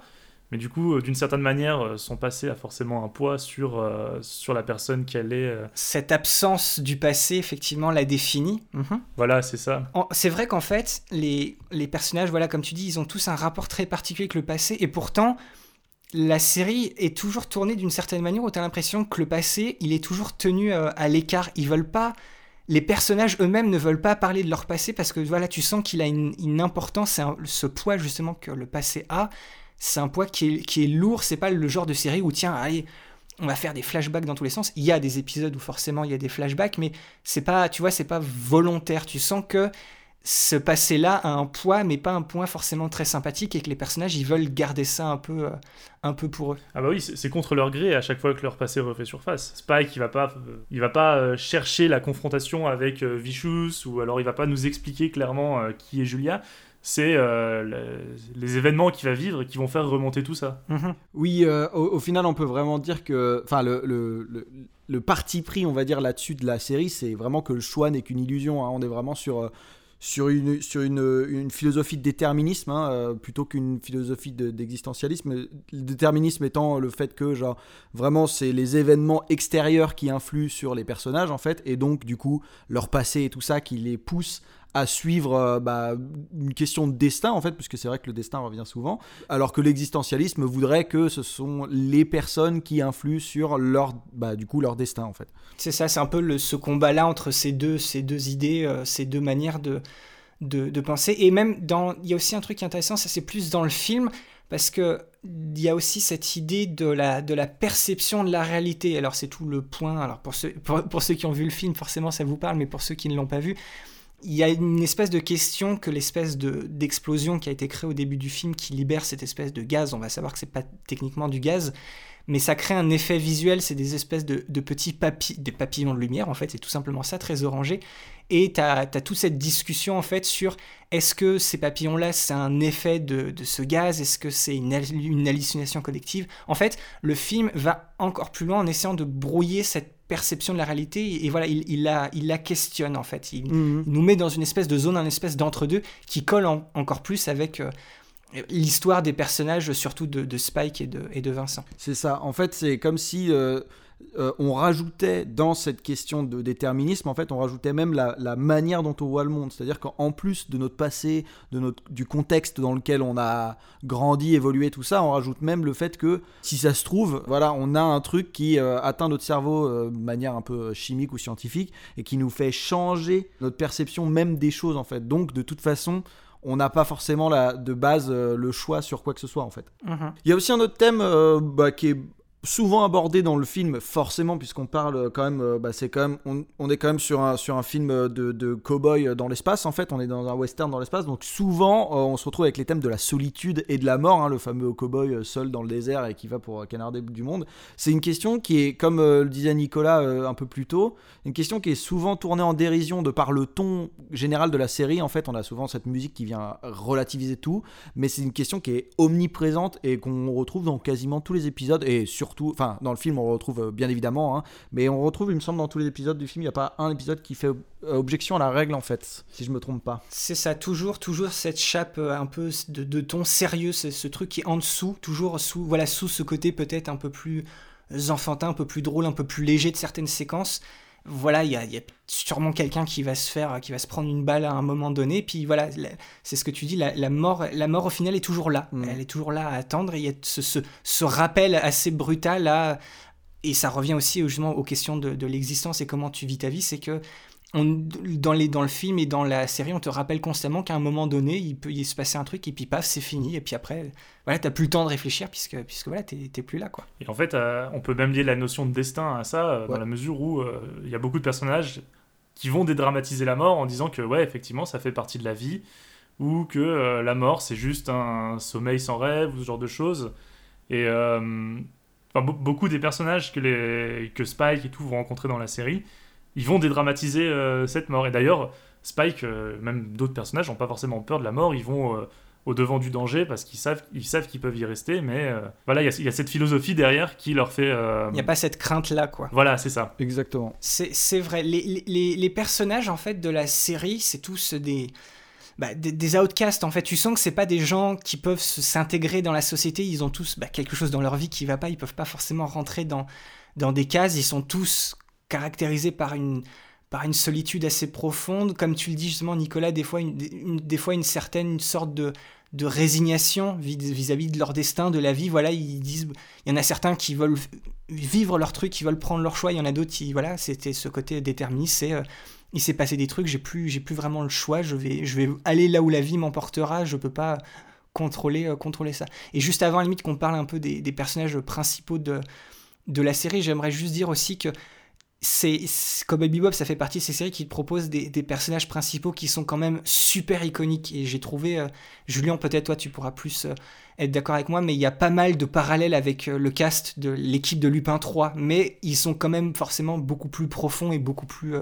Mais du coup, euh, d'une certaine manière, son passé a forcément un poids sur, euh, sur la personne qu'elle est. euh.
Cette absence du passé, effectivement, la définit. Mhm.
Voilà, c'est ça.
C'est vrai qu'en fait, les, les personnages, voilà, comme tu dis, ils ont tous un rapport très particulier avec le passé, et pourtant, la série est toujours tournée d'une certaine manière où tu as l'impression que le passé, il est toujours tenu euh, à l'écart. Ils veulent pas. Les personnages eux-mêmes ne veulent pas parler de leur passé parce que voilà, tu sens qu'il a une, importance, ce poids justement que le passé a. C'est un poids qui est, qui est lourd, c'est pas le genre de série où tiens, allez, on va faire des flashbacks dans tous les sens. Il y a des épisodes où forcément il y a des flashbacks, mais c'est pas, tu vois, c'est pas volontaire. Tu sens que ce passé-là a un poids, mais pas un point forcément très sympathique, et que les personnages ils veulent garder ça un peu, euh, un peu pour eux.
Ah bah oui, c'est contre leur gré à chaque fois que leur passé refait surface. Spike, il va pas, euh, il va pas euh, chercher la confrontation avec euh, Vicious, ou alors il va pas nous expliquer clairement euh, qui est Julia. C'est euh, le- les événements qu'il va vivre qui vont faire remonter tout ça.
Oui, euh, au, au final, on peut vraiment dire que, enfin, le, le, le, le parti pris, on va dire là-dessus de la série, c'est vraiment que le choix n'est qu'une illusion. hein. On est vraiment sur euh, sur une sur une, une philosophie de déterminisme hein, euh, plutôt qu'une philosophie de- d'existentialisme. le déterminisme étant le fait que genre vraiment c'est les événements extérieurs qui influent sur les personnages en fait, et donc du coup leur passé et tout ça qui les pousse à suivre euh, bah, une question de destin en fait, puisque c'est vrai que le destin revient souvent, alors que l'existentialisme voudrait que ce sont les personnes qui influent sur leur, bah, du coup, leur destin en fait.
C'est ça, c'est un peu ce combat-là entre ces deux, ces deux idées, euh, ces deux manières de, de, penser. Et même, dans, il y a aussi un truc intéressant, ça c'est plus dans le film, parce que il y a aussi cette idée de la, de la perception de la réalité. Alors c'est tout le point, alors pour ceux, pour ceux qui ont vu le film, forcément ça vous parle, mais pour ceux qui ne l'ont pas vu, il y a une espèce de question que l'espèce de d'explosion qui a été créée au début du film qui libère cette espèce de gaz, on va savoir que c'est pas techniquement du gaz, mais ça crée un effet visuel, c'est des espèces de, de petits papillons, de lumière en fait, c'est tout simplement ça, très orangé. Et tu as, toute cette discussion en fait sur est-ce que ces papillons-là c'est un effet de, de ce gaz, est-ce que c'est une hallucination collective? En fait, le film va encore plus loin en essayant de brouiller cette perception de la réalité et voilà, il, il, la, il la questionne en fait. Il,
Mhm.
il nous met dans une espèce de zone, un espèce d'entre-deux qui colle en- encore plus avec euh, l'histoire des personnages, surtout de, de Spike et de, et de Vincent.
C'est ça. En fait, c'est comme si euh, euh, on rajoutait dans cette question de déterminisme, en fait, on rajoutait même la, la manière dont on voit le monde. C'est-à-dire qu'en plus de notre passé, de notre, du contexte dans lequel on a grandi, évolué, tout ça, on rajoute même le fait que, si ça se trouve, voilà, on a un truc qui euh, atteint notre cerveau euh, de manière un peu chimique ou scientifique et qui nous fait changer notre perception même des choses, en fait. Donc, de toute façon, on n'a pas forcément la, de base euh, le choix sur quoi que ce soit, en fait.
Mhm.
Il y a aussi un autre thème euh, bah, qui est souvent abordé dans le film, forcément, puisqu'on parle euh, quand même, euh, bah, c'est quand même, on, est quand même sur un, sur un film euh, de, de cow-boy dans l'espace, en fait, on est dans un western dans l'espace, donc souvent on se retrouve avec les thèmes de la solitude et de la mort, hein, le fameux cow-boy seul dans le désert et qui va pour canarder du monde. C'est une question qui est, comme le disait Nicolas un peu plus tôt, une question qui est souvent tournée en dérision de par le ton général de la série. En fait, on a souvent cette musique qui vient relativiser tout, mais c'est une question qui est omniprésente et qu'on retrouve dans quasiment tous les épisodes et enfin dans le film on retrouve euh, bien évidemment, hein, mais on retrouve, il me semble, dans tous les épisodes du film, il n'y a pas un épisode qui fait euh, objection à la règle en fait, si je me trompe pas.
C'est ça, toujours, toujours cette chape euh, un peu de, ton sérieux, c'est ce truc qui est en dessous, toujours sous, voilà, sous ce côté peut-être un peu plus enfantin, un peu plus drôle, un peu plus léger de certaines séquences voilà, il y a, sûrement quelqu'un qui va se faire, qui va se prendre une balle à un moment donné. Puis voilà, c'est ce que tu dis, la, mort, la mort au final est toujours là. Mm. Elle est toujours là à attendre. Et il y a ce, rappel assez brutal là, et ça revient aussi justement aux questions de, de l'existence et comment tu vis ta vie, c'est que dans, les, dans le film et dans la série, on te rappelle constamment qu'à un moment donné, il peut y se passer un truc et puis paf, c'est fini. Et puis après, voilà, t'as plus le temps de réfléchir puisque, puisque voilà, t'es plus là. quoi.
Et en fait, euh, on peut même lier la notion de destin à ça, euh, dans la mesure où euh, il y a beaucoup de personnages qui vont dédramatiser la mort en disant que, ouais, effectivement, ça fait partie de la vie, ou que la mort, c'est juste un sommeil sans rêve, ou ce genre de choses. Et beaucoup des personnages que, les, que Spike et tout vont rencontrer dans la série ils vont dédramatiser euh, cette mort. Et d'ailleurs, Spike, euh, même d'autres personnages, n'ont pas forcément peur de la mort. Ils vont euh, au devant du danger parce qu'ils savent ils savent qu'ils peuvent y rester. Mais voilà, il y, a cette philosophie derrière qui leur fait. Il
n'y a pas cette crainte là, quoi.
Voilà, c'est ça.
Exactement.
C'est vrai. Les, les, les, personnages en fait de la série, c'est tous des. Bah, des, outcasts en fait tu sens que c'est pas des gens qui peuvent s'intégrer dans la société ils ont tous bah, quelque chose dans leur vie qui va pas ils peuvent pas forcément rentrer dans dans des cases ils sont tous caractérisé par une, par une solitude assez profonde, comme tu le dis justement Nicolas, des fois une, des fois une certaine sorte de, de résignation vis-à-vis de leur destin, de la vie. Voilà, ils disent, il y en a certains qui veulent vivre leur truc, qui veulent prendre leur choix, il y en a d'autres qui, voilà, c'était ce côté déterministe, c'est euh, il s'est passé des trucs, j'ai plus, j'ai plus vraiment le choix, je vais, je vais aller là où la vie m'emportera, je peux pas contrôler, euh, contrôler ça. Et juste avant, à la limite, qu'on parle un peu des, des personnages principaux de, de la série, j'aimerais juste dire aussi que c'est comme Bebop, ça fait partie de ces séries qui proposent des, personnages principaux qui sont quand même super iconiques. Et j'ai trouvé, euh, Julien, peut-être toi tu pourras plus euh, être d'accord avec moi, mais il y a pas mal de parallèles avec euh, le cast de l'équipe de Lupin 3, mais ils sont quand même forcément beaucoup plus profonds et beaucoup plus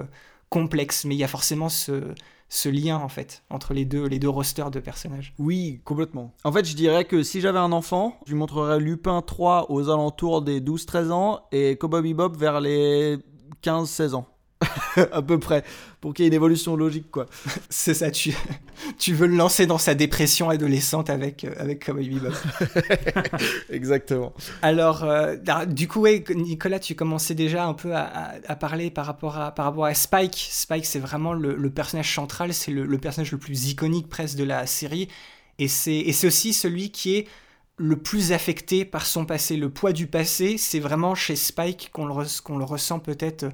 complexes. Mais il y a forcément ce, ce lien en fait entre les deux les deux rosters de personnages.
Oui, complètement. En fait, je dirais que si j'avais un enfant, je lui montrerais Lupin 3 aux alentours des 12-13 ans et Cowboy Bebop vers les 15-16 ans. à peu près, pour qu'il y ait une évolution logique, quoi.
C'est ça, tu, tu veux le lancer dans sa dépression adolescente avec, euh, avec Cowboy Bebop.
Exactement.
Alors, euh, du coup, ouais, Nicolas, tu commençais déjà un peu à, à, parler par rapport à, par rapport à Spike. Spike, c'est vraiment le, le, personnage central, c'est le, le, personnage le plus iconique presque de la série. Et c'est aussi celui qui est le plus affecté par son passé. Le poids du passé, c'est vraiment chez Spike qu'on le, ressent peut-être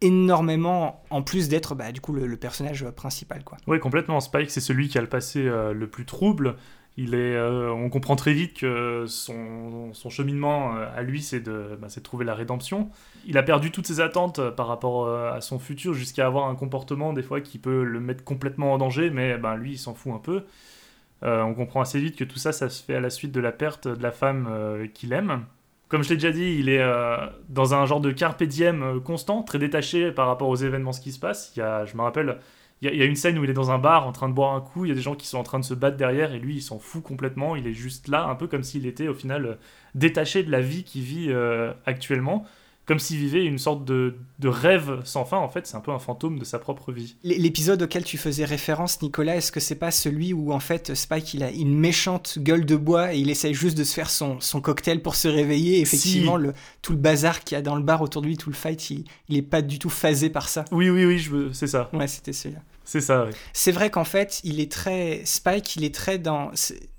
énormément, en plus d'être bah, du coup le, personnage principal.
Oui, complètement. Spike, c'est celui qui a le passé euh, le plus trouble. Il est, euh, on comprend très vite que son, cheminement euh, à lui, c'est de, bah, trouver la rédemption. Il a perdu toutes ses attentes par rapport à son futur jusqu'à avoir un comportement des fois qui peut le mettre complètement en danger, mais ben, lui, il s'en fout un peu. Euh, on comprend assez vite que tout ça, ça se fait à la suite de la perte de la femme euh, qu'il aime. Comme je l'ai déjà dit, il est euh, dans un genre de carpe diem constant, très détaché par rapport aux événements, qui se passe. Il y a, je me rappelle, il y, a, une scène où il est dans un bar en train de boire un coup, il y a des gens qui sont en train de se battre derrière, et lui, il s'en fout complètement. Il est juste là, un peu comme s'il était au final détaché de la vie qu'il vit actuellement comme s'il vivait une sorte de, rêve sans fin. En fait, c'est un peu un fantôme de sa propre vie.
L'épisode auquel tu faisais référence, Nicolas, est-ce que c'est pas celui où en fait Spike il a une méchante gueule de bois et il essaye juste de se faire son, son cocktail pour se réveiller? Effectivement, le, tout le bazar qu'il y a dans le bar autour de lui, tout le fight, il, il est pas du tout phasé par ça.
Oui, oui, oui, c'est ça.
Ouais, c'était celui-là.
C'est ça, oui.
C'est vrai qu'en fait, il est très. Spike, il est très dans,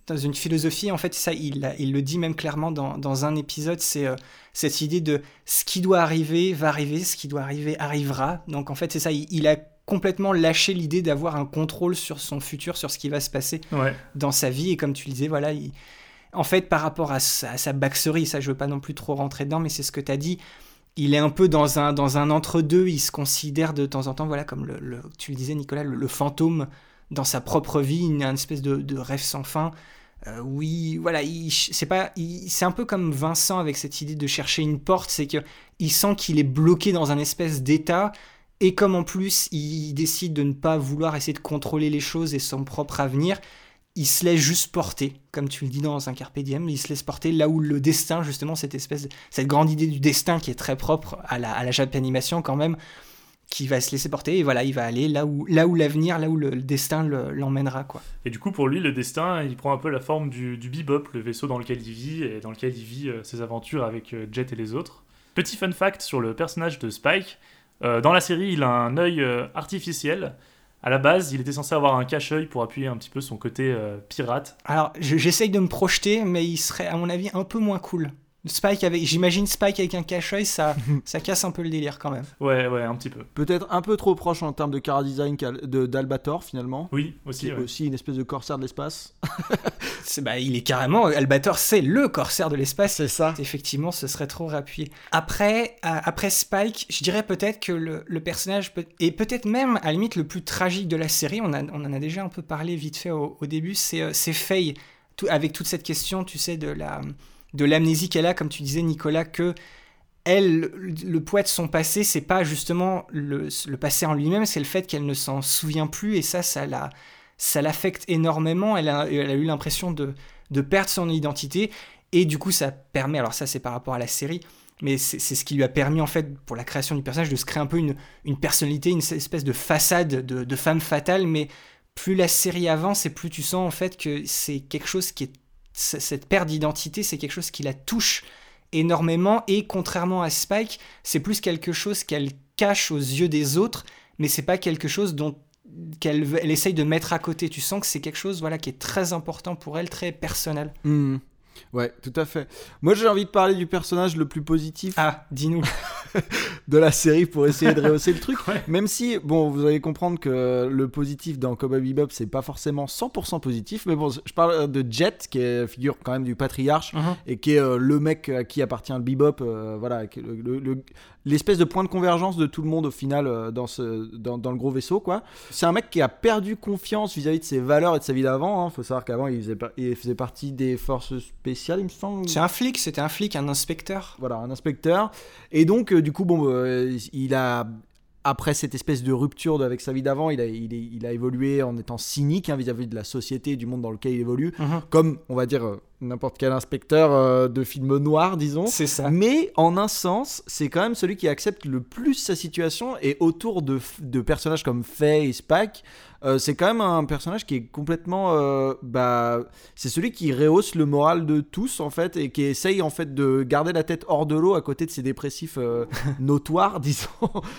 dans une philosophie, en fait, ça, il, il le dit même clairement dans, dans un épisode, c'est. Euh, cette idée de ce qui doit arriver va arriver, ce qui doit arriver arrivera. Donc en fait, c'est ça, il, a complètement lâché l'idée d'avoir un contrôle sur son futur, sur ce qui va se passer dans sa vie. Et comme tu le disais, voilà, En fait, par rapport à sa, à sa backstory, ça je veux pas non plus trop rentrer dedans, mais c'est ce que tu as dit. Il est un peu dans un, dans un entre-deux, il se considère de temps en temps, voilà, comme le, le- tu le disais Nicolas, le, le fantôme dans sa propre vie, une, une espèce de, rêve sans fin. Euh, oui, voilà, il- c'est pas, c'est un peu comme Vincent avec cette idée de chercher une porte, c'est que il sent qu'il est bloqué dans un espèce d'état, et comme en plus il décide de ne pas vouloir essayer de contrôler les choses et son propre avenir, il se laisse juste porter, comme tu le dis dans un il se laisse porter là où le destin, justement, cette espèce, cette grande idée du destin qui est très propre à la, à la Japanimation quand même, qui va se laisser porter, et voilà, il va aller là où, là où l'avenir, là où le, le destin le- l'emmènera, quoi.
Et du coup, pour lui, le destin, il prend un peu la forme du, du Bebop, le vaisseau dans lequel il vit et dans lequel il vit euh, ses aventures avec euh, Jet et les autres. Petit fun fact sur le personnage de Spike. euh, dans la série, il a un œil euh, artificiel. À la base, il était censé avoir un cache-œil pour appuyer un petit peu son côté euh, pirate.
Alors, je- j'essaye de me projeter, mais il serait, à mon avis, un peu moins cool. Spike avec, j'imagine Spike avec un cache-œil, ça, ça casse un peu le délire quand même.
Ouais, ouais, un petit peu.
Peut-être un peu trop proche en termes de car design d'Albator finalement.
Oui, aussi.
Qui est
ouais.
aussi une espèce de corsaire de l'espace.
C'est, bah, il est carrément, Albator, c'est le corsaire de l'espace.
C'est ça.
Effectivement, ce serait trop rappuyé. Après, euh, après Spike, je dirais peut-être que le, le personnage, peut- et peut-être même à la limite le plus tragique de la série, on, a- on en a déjà un peu parlé vite fait au, au début, c'est, euh, c'est Faye. Tout- avec toute cette question, tu sais, de la de l'amnésie qu'elle a, comme tu disais Nicolas, que elle, le, poids de son passé, c'est pas justement le, passé en lui-même, c'est le fait qu'elle ne s'en souvient plus, et ça, ça la, ça l'affecte énormément. Elle a, eu l'impression de, de perdre son identité, et du coup, ça permet, alors ça, c'est par rapport à la série, mais c'est c'est ce qui lui a permis, en fait, pour la création du personnage, de se créer un peu une, une personnalité, une espèce de façade de, de femme fatale, mais plus la série avance, et plus tu sens, en fait, que c'est quelque chose qui est. Cette perte d'identité, c'est quelque chose qui la touche énormément et contrairement à Spike, c'est plus quelque chose qu'elle cache aux yeux des autres, mais c'est pas quelque chose dont qu'elle elle essaye de mettre à côté. Tu sens que c'est quelque chose voilà qui est très important pour elle, très personnel.
Hmm. Ouais, tout à fait. Moi, j'ai envie de parler du personnage le plus positif.
Ah, dis-nous.
de la série pour essayer de rehausser le truc. Même si, bon, vous allez comprendre que le positif dans Cowboy Bebop, c'est pas forcément 100% positif. Mais bon, je parle de Jet, qui est figure quand même du patriarche
Mhm.
et qui est euh, le mec à qui appartient le Bebop. euh, voilà, le- l'espèce de point de convergence de tout le monde au final euh, dans, ce, dans, dans le gros vaisseau, quoi. C'est un mec qui a perdu confiance vis-à-vis de ses valeurs et de sa vie d'avant. hein. Faut savoir qu'avant, il faisait, il faisait partie des forces spéciales, il me semble.
C'est un flic, c'était un flic, un inspecteur.
Voilà, un inspecteur. Et donc, euh, du coup, bon, euh, il a. Après cette espèce de rupture de- avec sa vie d'avant, il a, il, a évolué en étant cynique hein, vis-à-vis de la société et du monde dans lequel il évolue.
Mhm.
Comme, on va dire, n'importe quel inspecteur euh, de film noir, disons.
C'est ça.
Mais en un sens, c'est quand même celui qui accepte le plus sa situation. Et autour de, de personnages comme Faye et Spike, euh, c'est quand même un personnage qui est complètement. euh, bah, c'est celui qui rehausse le moral de tous, en fait, et qui essaye, en fait, de garder la tête hors de l'eau à côté de ses dépressifs euh, notoires, disons.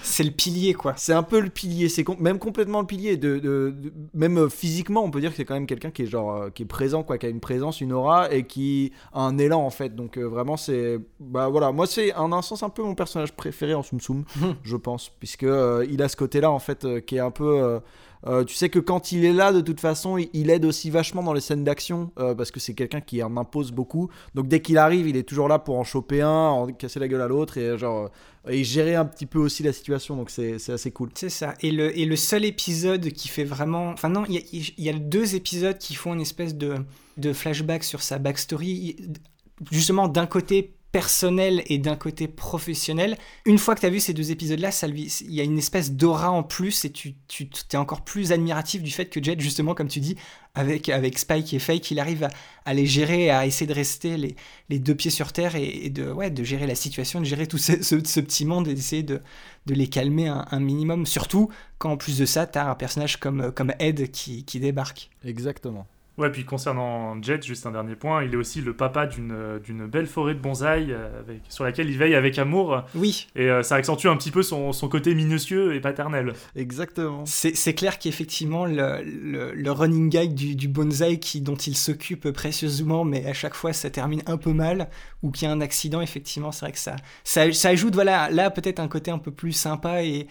C'est le pilier, quoi.
C'est un peu le pilier, c'est com- même complètement le pilier. De, de- de- même physiquement, on peut dire que c'est quand même quelqu'un qui est genre qui est présent, quoi, qui a une présence, une aura et qui a un élan en fait. Donc euh, vraiment, c'est bah voilà, moi c'est en un sens un peu mon personnage préféré en Soum Soum, je pense, puisque euh, il a ce côté-là en fait euh, qui est un peu euh, tu sais que quand il est là, de toute façon, il, aide aussi vachement dans les scènes d'action euh, parce que c'est quelqu'un qui en impose beaucoup. Donc dès qu'il arrive, il est toujours là pour en choper un, en casser la gueule à l'autre et genre euh, et gérer un petit peu aussi la situation. Donc c'est assez cool.
C'est ça. Et le, et le seul épisode qui fait vraiment. Enfin, non, il y y a deux épisodes qui font une espèce de, de flashback sur sa backstory. Justement, d'un côté personnel et d'un côté professionnel. Une fois que tu as vu ces deux épisodes-là, il y a une espèce d'aura en plus et tu, tu es encore plus admiratif du fait que Jet, justement, comme tu dis, avec, avec Spike et Fake, il arrive à, les gérer, à essayer de rester les, les deux pieds sur terre et, de, ouais, de gérer la situation, de gérer tout ce, ce- ce petit monde et d'essayer de, de les calmer un, un minimum. Surtout quand, en plus de ça, tu as un personnage comme, comme Ed qui, qui débarque.
Exactement.
Ouais, puis concernant Jet, juste un dernier point, il est aussi le papa d'une euh, d'une belle forêt de bonsaï euh, avec, sur laquelle il veille avec amour.
Oui.
Et euh, ça accentue un petit peu son, son côté minutieux et paternel.
Exactement.
C'est c'est clair qu'effectivement, le, le, le running gag du, du bonsaï qui, dont il s'occupe précieusement, mais à chaque fois ça termine un peu mal, ou qu'il y a un accident, effectivement, c'est vrai que ça, ça, ça ajoute, voilà, là peut-être un côté un peu plus sympa et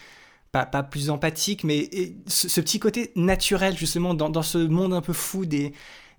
pas, plus empathique, mais ce petit côté naturel, justement, dans, dans ce monde un peu fou des,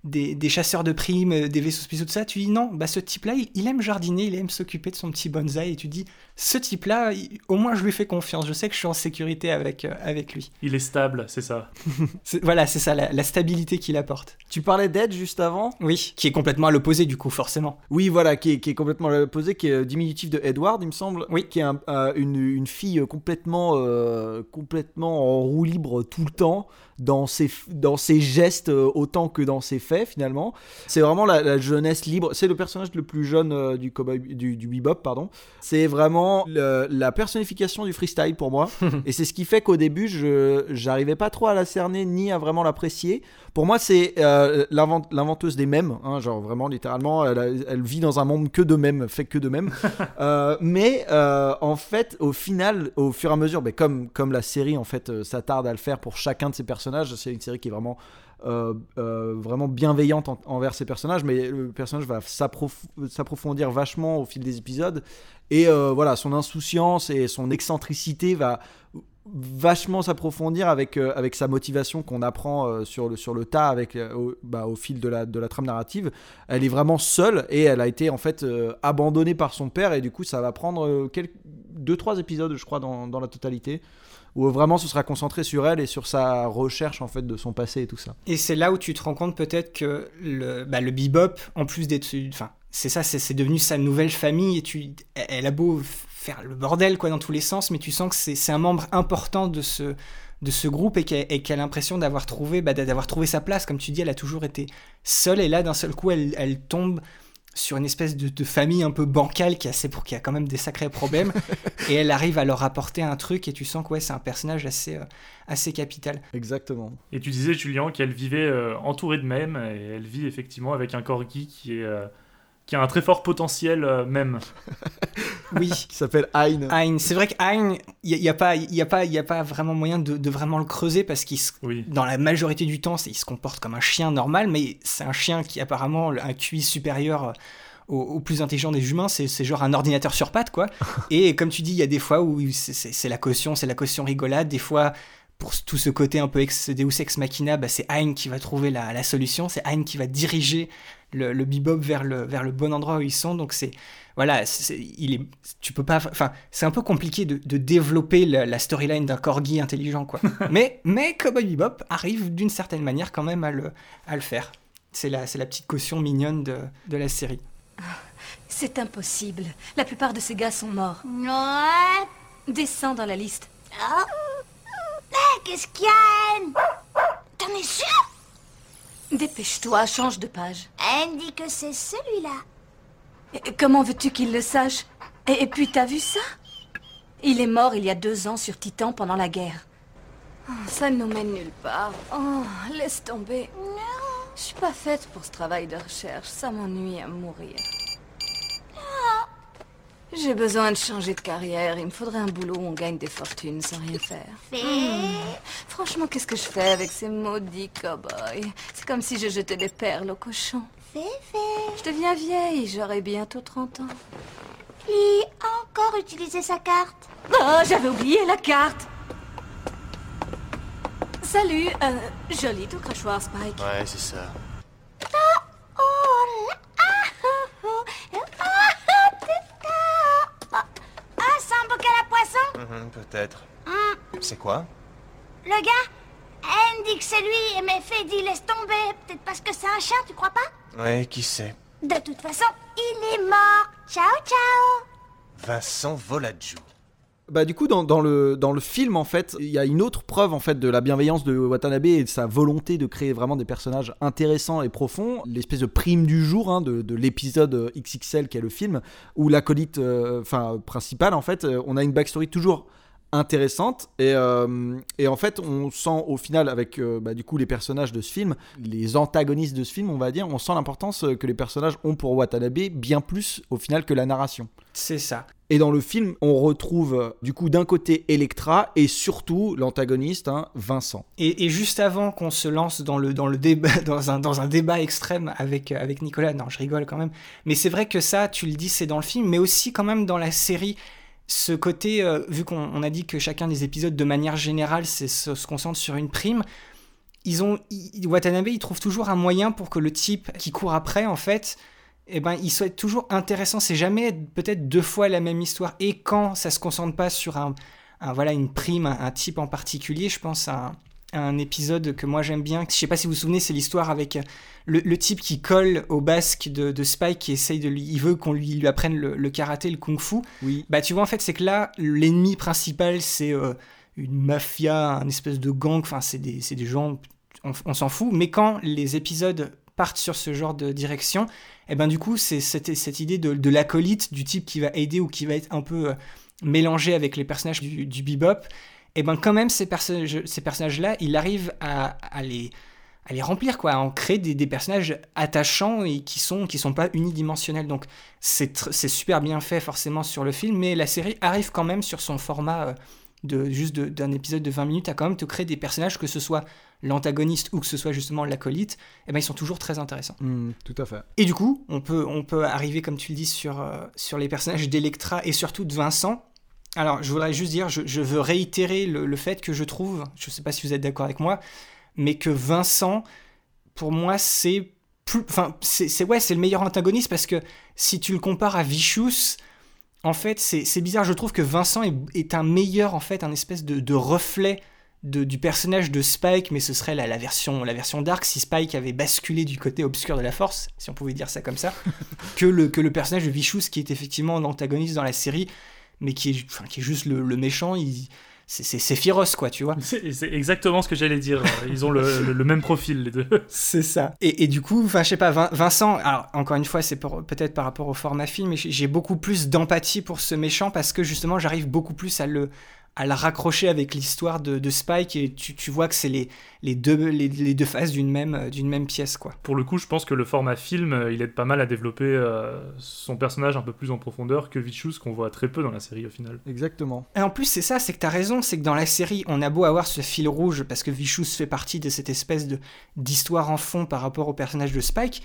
des, des chasseurs de primes, euh, des vaisseaux spéciaux, tout ça, tu dis non, bah ce type-là, il, il aime jardiner, il aime s'occuper de son petit bonsaï, et tu dis, ce type-là, au moins je lui fais confiance, je sais que je suis en sécurité avec, euh, avec lui.
Il est stable, c'est ça.
Voilà, c'est ça, la, la stabilité qu'il apporte.
Tu parlais d'Ed juste avant?
Oui, qui est complètement à l'opposé du coup, forcément.
Oui, voilà, qui est, qui est complètement l'opposé, qui est euh, diminutif de Edward, il me semble.
Oui.
Qui est un- euh, une, une fille complètement, euh, complètement en roue libre tout le temps, dans ses, dans ses gestes autant que dans ses faits, finalement. C'est vraiment la, la jeunesse libre. C'est le personnage le plus jeune euh, du, cowboy, du, du bebop, pardon. C'est vraiment le- la personnification du freestyle pour moi. Et c'est ce qui fait qu'au début, je j'arrivais pas trop à la cerner ni à vraiment l'apprécier. Pour moi, c'est euh, l'invent- l'inventeuse des mèmes, hein, genre vraiment littéralement, elle, vit dans un monde que de mèmes, fait que de mèmes. Euh, mais en fait, au final, au fur et à mesure, ben, comme, comme la série en fait s'attarde à le faire pour chacun de ses personnages, c'est une série qui est vraiment vraiment bienveillante en- envers ses personnages, mais le personnage va s'approf- s'approfondir vachement au fil des épisodes. Et euh, voilà, son insouciance et son excentricité va vachement s'approfondir avec, euh, avec sa motivation qu'on apprend euh, sur, le, sur le tas avec, euh, au, bah, au fil de la, de la trame narrative. Elle est vraiment seule et elle a été en fait euh, abandonnée par son père et du coup ça va prendre euh, quelques, deux trois épisodes je crois dans, dans la totalité où vraiment ce sera concentré sur elle et sur sa recherche en fait de son passé et tout ça.
Et c'est là où tu te rends compte peut-être que le, bah, le bebop, en plus d'être. Enfin, c'est ça, c'est devenu sa nouvelle famille et tu, elle a beau faire le bordel quoi dans tous les sens, mais tu sens que c'est un membre important de ce, de ce groupe et qu'elle qu'elle a l'impression d'avoir trouvé, bah, d'avoir trouvé sa place. Comme tu dis, elle a toujours été seule et là d'un seul coup, elle, elle tombe sur une espèce de, de famille un peu bancale qui a, c'est pour qui a quand même des sacrés problèmes et elle arrive à leur apporter un truc et tu sens que ouais, c'est un personnage assez, euh, assez capital.
Exactement.
Et tu disais, Julien, qu'elle vivait euh, entourée de mèmes, et elle vit effectivement avec un corgi qui est... euh, qui a un très fort potentiel euh, même.
Oui.
qui s'appelle Hein.
Hein, c'est vrai que Hein, il n'y a, pas- y a, pas- y a pas vraiment moyen de, de vraiment le creuser parce qu'il, se- dans la majorité du temps, c'est- il se comporte comme un chien normal, mais c'est un chien qui apparemment a un QI supérieur au, au plus intelligent des humains, c'est, c'est genre un ordinateur sur pattes, quoi. Et comme tu dis, il y a des fois où c'est, c'est- c'est la caution, c'est la caution rigolade, des fois. Pour tout ce côté un peu ex, Deus ex machina, bah, c'est Hein qui va trouver la, la solution, c'est Hein qui va diriger le, le bebop vers le, vers le bon endroit où ils sont. Donc c'est voilà, c'est- il est, tu peux pas, enfin c'est un peu compliqué de, de développer la, la storyline d'un corgi intelligent quoi. mais mais Cowboy Bebop arrive d'une certaine manière quand même à le, à le faire. C'est la, c'est la petite caution mignonne de, de la série.
C'est impossible. La plupart de ces gars sont morts.
Ouais.
Descends dans la liste.
Ah. Qu'est-ce qu'il y a, Anne T'en es sûr
Dépêche-toi, change de page.
Anne dit que c'est celui-là.
Et comment veux-tu qu'il le sache et, et puis, t'as vu ça Il est mort il y a deux ans sur Titan pendant la guerre. Oh, ça ne nous mène nulle part. Oh, laisse tomber. Je suis pas faite pour ce travail de recherche. Ça m'ennuie à mourir. J'ai besoin de changer de carrière. Il me faudrait un boulot où on gagne des fortunes sans rien faire. Hmm. Franchement, qu'est-ce que je fais avec ces maudits cow-boys? C'est comme si je jetais des perles aux cochons.
Fais, fais.
Je deviens vieille, j'aurai bientôt 30 ans.
Puis encore utiliser sa carte?
Oh, j'avais oublié la carte Salut, euh, joli ton crachoir, Spike.
Ouais, c'est ça.
Oh là ah, oh, oh, ah, ah, tata. Ah, ah, c'est un bocal
Mhm, Peut-être.
Hmm,
C'est quoi?
Le gars? Anne dit que c'est lui, mais fait dit laisse tomber. Peut-être parce que c'est un chien, tu crois pas?
Ouais, qui sait?
De toute façon, il est mort. Ciao, ciao
Vincent Voladjou.
Bah du coup dans, le, dans le film en fait il y a une autre preuve en fait de la bienveillance de Watanabe et de sa volonté de créer vraiment des personnages intéressants et profonds. L'espèce de prime du jour hein, de, de l'épisode XXL qui est le film où l'acolyte euh, principal en fait euh, on a une backstory toujours intéressante et, euh, et en fait on sent au final avec euh, bah, du coup les personnages de ce film les antagonistes de ce film on va dire on sent l'importance euh, que les personnages ont pour Watanabe bien plus au final que la narration
C'est ça.
et dans le film, on retrouve du coup d'un côté Electra et surtout l'antagoniste, hein, Vincent.
Et, et juste avant qu'on se lance dans le, dans le débat, dans un, dans un débat extrême avec, avec Nicolas, non, je rigole quand même. Mais c'est vrai que ça, tu le dis, c'est dans le film, mais aussi quand même dans la série. Ce côté, euh, vu qu'on on a dit que chacun des épisodes, de manière générale, se, concentre sur une prime, ils ont, ils- Watanabe, il trouve toujours un moyen pour que le type qui court après, en fait, eh ben, il soit toujours intéressant. C'est jamais peut-être deux fois la même histoire. Et quand ça se concentre pas sur un, voilà, une prime, un type en particulier, je pense à un, épisode que moi j'aime bien. Je sais pas si vous vous souvenez, c'est l'histoire avec le, le type qui colle au basque de, de Spike qui essaye de lui. Il veut qu'on lui, lui apprenne le, le karaté, le kung-fu.
Oui.
Bah, tu vois, en fait, c'est que là, l'ennemi principal, c'est euh, une mafia, un espèce de gang. Enfin, c'est des, des gens. On, on s'en fout. Mais quand les épisodes partent sur ce genre de direction, et ben du coup, c'est cette, cette idée de, de l'acolyte, du type qui va aider ou qui va être un peu euh, mélangé avec les personnages du, du bebop. Et ben quand même, ces, personnages, ces personnages-là, il arrive à, à les à les remplir quoi, à en créer des, des personnages attachants et qui sont qui sont pas unidimensionnels. Donc c'est super bien fait forcément sur le film, mais la série arrive quand même sur son format euh, de juste d'un épisode de 20 minutes à quand même te créer des personnages que ce soit l'antagoniste ou que ce soit justement l'acolyte, et ben ils sont toujours très intéressants.
Hmm, tout à fait.
Et du coup, on peut, on peut arriver, comme tu le dis, sur, euh, sur les personnages d'Electra et surtout de Vincent. Alors, je voudrais juste dire, je, je veux réitérer le, le fait que je trouve, je sais pas si vous êtes d'accord avec moi, mais que Vincent, pour moi, c'est plus, enfin, c'est ouais, c'est le meilleur antagoniste parce que si tu le compares à Vicious, en fait, c'est c'est bizarre. Je trouve que Vincent est, est un meilleur, en fait, un espèce de, de reflet de- du personnage de Spike, mais ce serait la, la version, la version dark si Spike avait basculé du côté obscur de la force, si on pouvait dire ça comme ça, que, le, que le personnage de Vicious, qui est effectivement l'antagoniste dans la série, mais qui est, enfin, qui est juste le, le méchant. Il, c'est- féroce, quoi, tu vois.
C'est exactement ce que j'allais dire. Ils ont le, le- le même profil, les deux.
C'est ça. Et, et du coup, enfin, je sais pas, Vin- Vincent, alors encore une fois, c'est peut-être par rapport au format film, mais j'ai beaucoup plus d'empathie pour ce méchant parce que justement, j'arrive beaucoup plus à le à la raccrocher avec l'histoire de, de Spike et tu, tu vois que c'est les, les, deux, les, les deux faces d'une même, d'une même pièce, quoi.
Pour le coup, je pense que le format film, euh, il aide pas mal à développer euh, son personnage un peu plus en profondeur que Vicious, qu'on voit très peu dans la série au final.
Exactement.
Et en plus, c'est ça, c'est que t'as raison, c'est que dans la série, on a beau avoir ce fil rouge, parce que Vicious fait partie de cette espèce de d'histoire en fond par rapport au personnage de Spike,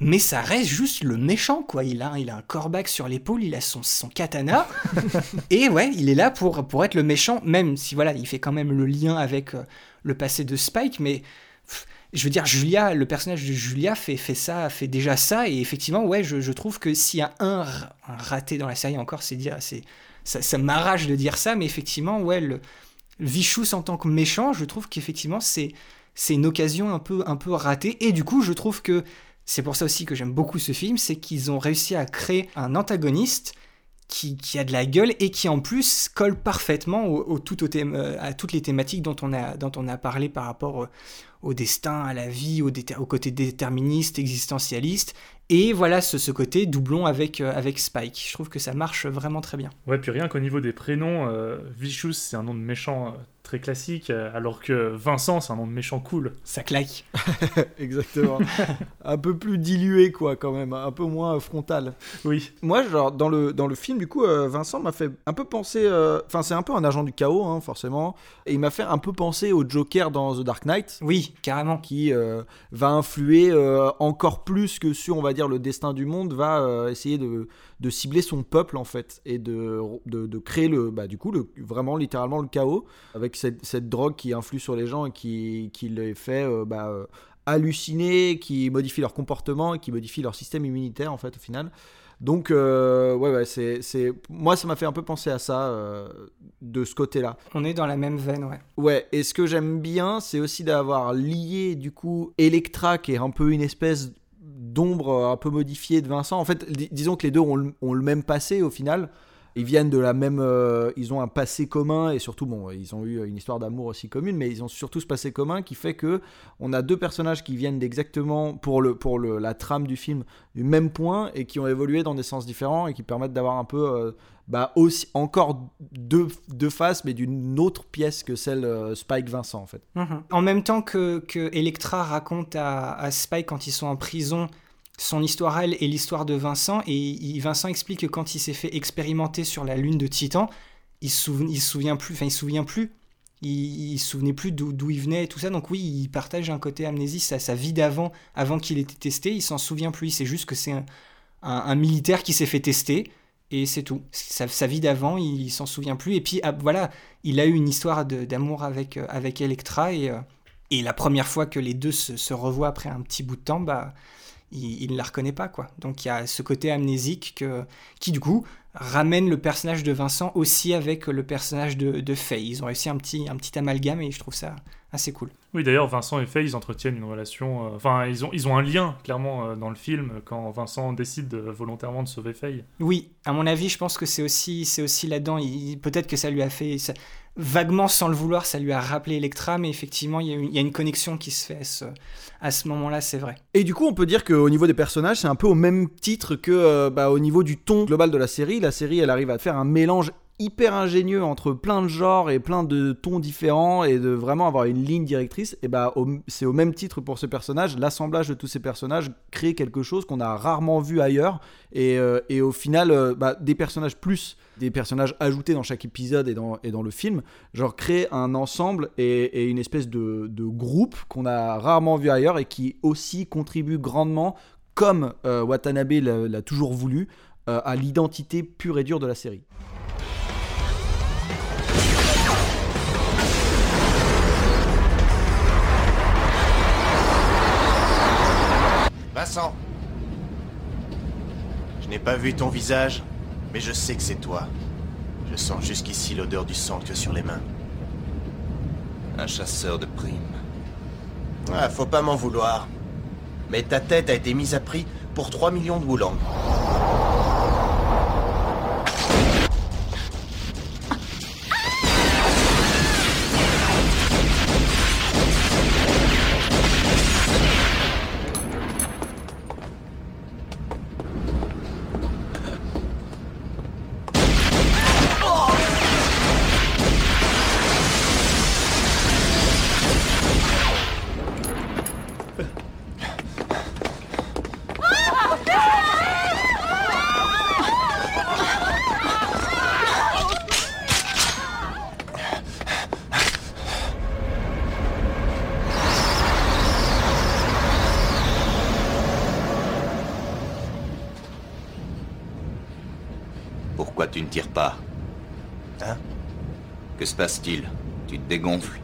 mais ça reste juste le méchant, quoi. Il a, il a un corbac sur l'épaule, il a son, son katana, et ouais, il est là pour, pour être le méchant, même si, voilà, il fait quand même le lien avec euh, le passé de Spike, mais... pff, Je veux dire, Julia, le personnage de Julia fait, fait ça, fait déjà ça, et effectivement, ouais, je, je trouve que s'il y a un, raté dans la série encore, c'est dire, c'est, ça, ça m'arrache de dire ça, mais effectivement, ouais, le, Vichous en tant que méchant, je trouve qu'effectivement, c'est, c'est une occasion un peu, un peu ratée. Et du coup, je trouve que c'est pour ça aussi que j'aime beaucoup ce film, c'est qu'ils ont réussi à créer un antagoniste qui, a de la gueule et qui en plus colle parfaitement euh, à toutes les thématiques dont on a, parlé par rapport au, au destin, à la vie, au, côté déterministe, existentialiste. Et voilà ce, côté doublon avec, euh, avec Spike. Je trouve que ça marche vraiment très bien.
Ouais, puis rien qu'au niveau des prénoms, euh, Vicious, c'est un nom de méchant euh, très classique, euh, alors que Vincent, c'est un nom de méchant cool.
Ça claque.
Exactement. un peu plus dilué, quoi, quand même. Un peu moins frontal.
Oui.
Moi, genre, dans le, dans le film, du coup, euh, Vincent m'a fait un peu penser. euh, Enfin, c'est un peu un agent du chaos, hein, forcément. Et il m'a fait un peu penser au Joker dans The Dark Knight.
Oui, carrément.
Qui euh, va influer euh, encore plus que sur, on va dire, le destin du monde, va euh, essayer de, de cibler son peuple, en fait. Et de, de, de créer, le, bah, du coup, le, vraiment, littéralement, le chaos. Avec cette, cette drogue qui influe sur les gens et qui, qui les fait. euh, bah, euh, halluciner, qui modifie leur comportement et qui modifie leur système immunitaire en fait au final. Donc euh, ouais ouais c'est moi ça m'a fait un peu penser à ça euh, de ce côté-là.
On est dans la même veine, ouais.
Ouais, et ce que j'aime bien, c'est aussi d'avoir lié du coup Electra qui est un peu une espèce d'ombre un peu modifiée de Vincent. En fait, dis- disons que les deux ont le même passé au final. Ils viennent de la même, euh, ils ont un passé commun et surtout bon, ils ont eu une histoire d'amour aussi commune, mais ils ont surtout ce passé commun qui fait que on a deux personnages qui viennent d'exactement pour le pour le, la trame du film du même point et qui ont évolué dans des sens différents et qui permettent d'avoir un peu euh, bah aussi encore deux, deux faces mais d'une autre pièce que celle euh, Spike Vincent en fait.
Mhm. En même temps que, que Electra raconte à, à Spike quand ils sont en prison son histoire elle et l'histoire de Vincent, et il- Vincent explique que quand il s'est fait expérimenter sur la lune de Titan, il se il souvient plus, enfin il se souvient plus, il, il se souvenait plus d'où il venait et tout ça, donc oui, il partage un côté amnésie, sa, sa vie d'avant, avant qu'il ait été testé, il s'en souvient plus, c'est juste que c'est un, militaire qui s'est fait tester, et c'est tout. Sa, sa vie d'avant, il, s'en souvient plus, et puis ah, voilà, il a eu une histoire d'amour avec, euh, avec Electra, et... euh, Et la première fois que les deux se revoient après un petit bout de temps, bah, il ne la reconnaît pas. quoi. Donc il y a ce côté amnésique que, qui, du coup, ramène le personnage de Vincent aussi avec le personnage de, de Faye. Ils ont réussi un petit, un petit amalgame et je trouve ça assez cool.
Oui, d'ailleurs, Vincent et Faye, ils entretiennent une relation. euh, Enfin, ils, ont, ils ont un lien, clairement, euh, dans le film, quand Vincent décide euh, volontairement de sauver Faye.
Oui, à mon avis, je pense que c'est aussi, aussi là-dedans. Peut-être que ça lui a fait. ça- vaguement, sans le vouloir, ça lui a rappelé Electra, mais effectivement, il y a une, il y a une connexion qui se fait à ce, à ce moment-là, c'est vrai.
Et du coup, on peut dire qu'au niveau des personnages, c'est un peu au même titre que euh, bah, au niveau du ton global de la série. La série, elle arrive à faire un mélange hyper ingénieux entre plein de genres et plein de tons différents et de vraiment avoir une ligne directrice. Et bah, c'est au même titre pour ce personnage. L'assemblage de tous ces personnages crée quelque chose qu'on a rarement vu ailleurs. Et, euh, au final, euh, bah, des personnages plus des personnages ajoutés dans chaque épisode et dans, le film, genre créer un ensemble et, une espèce de, groupe qu'on a rarement vu ailleurs et qui aussi contribue grandement, comme euh, Watanabe l'a toujours voulu, à l'identité pure et dure de la série.
Vincent Je n'ai pas vu ton visage, mais je sais que c'est toi. Je sens jusqu'ici l'odeur du sang que sur les mains.
Un chasseur de primes.
Ah, faut pas m'en vouloir. Mais ta tête a été mise à prix pour 3 millions de boulangs.
Se passe-t-il? Tu te dégonfles?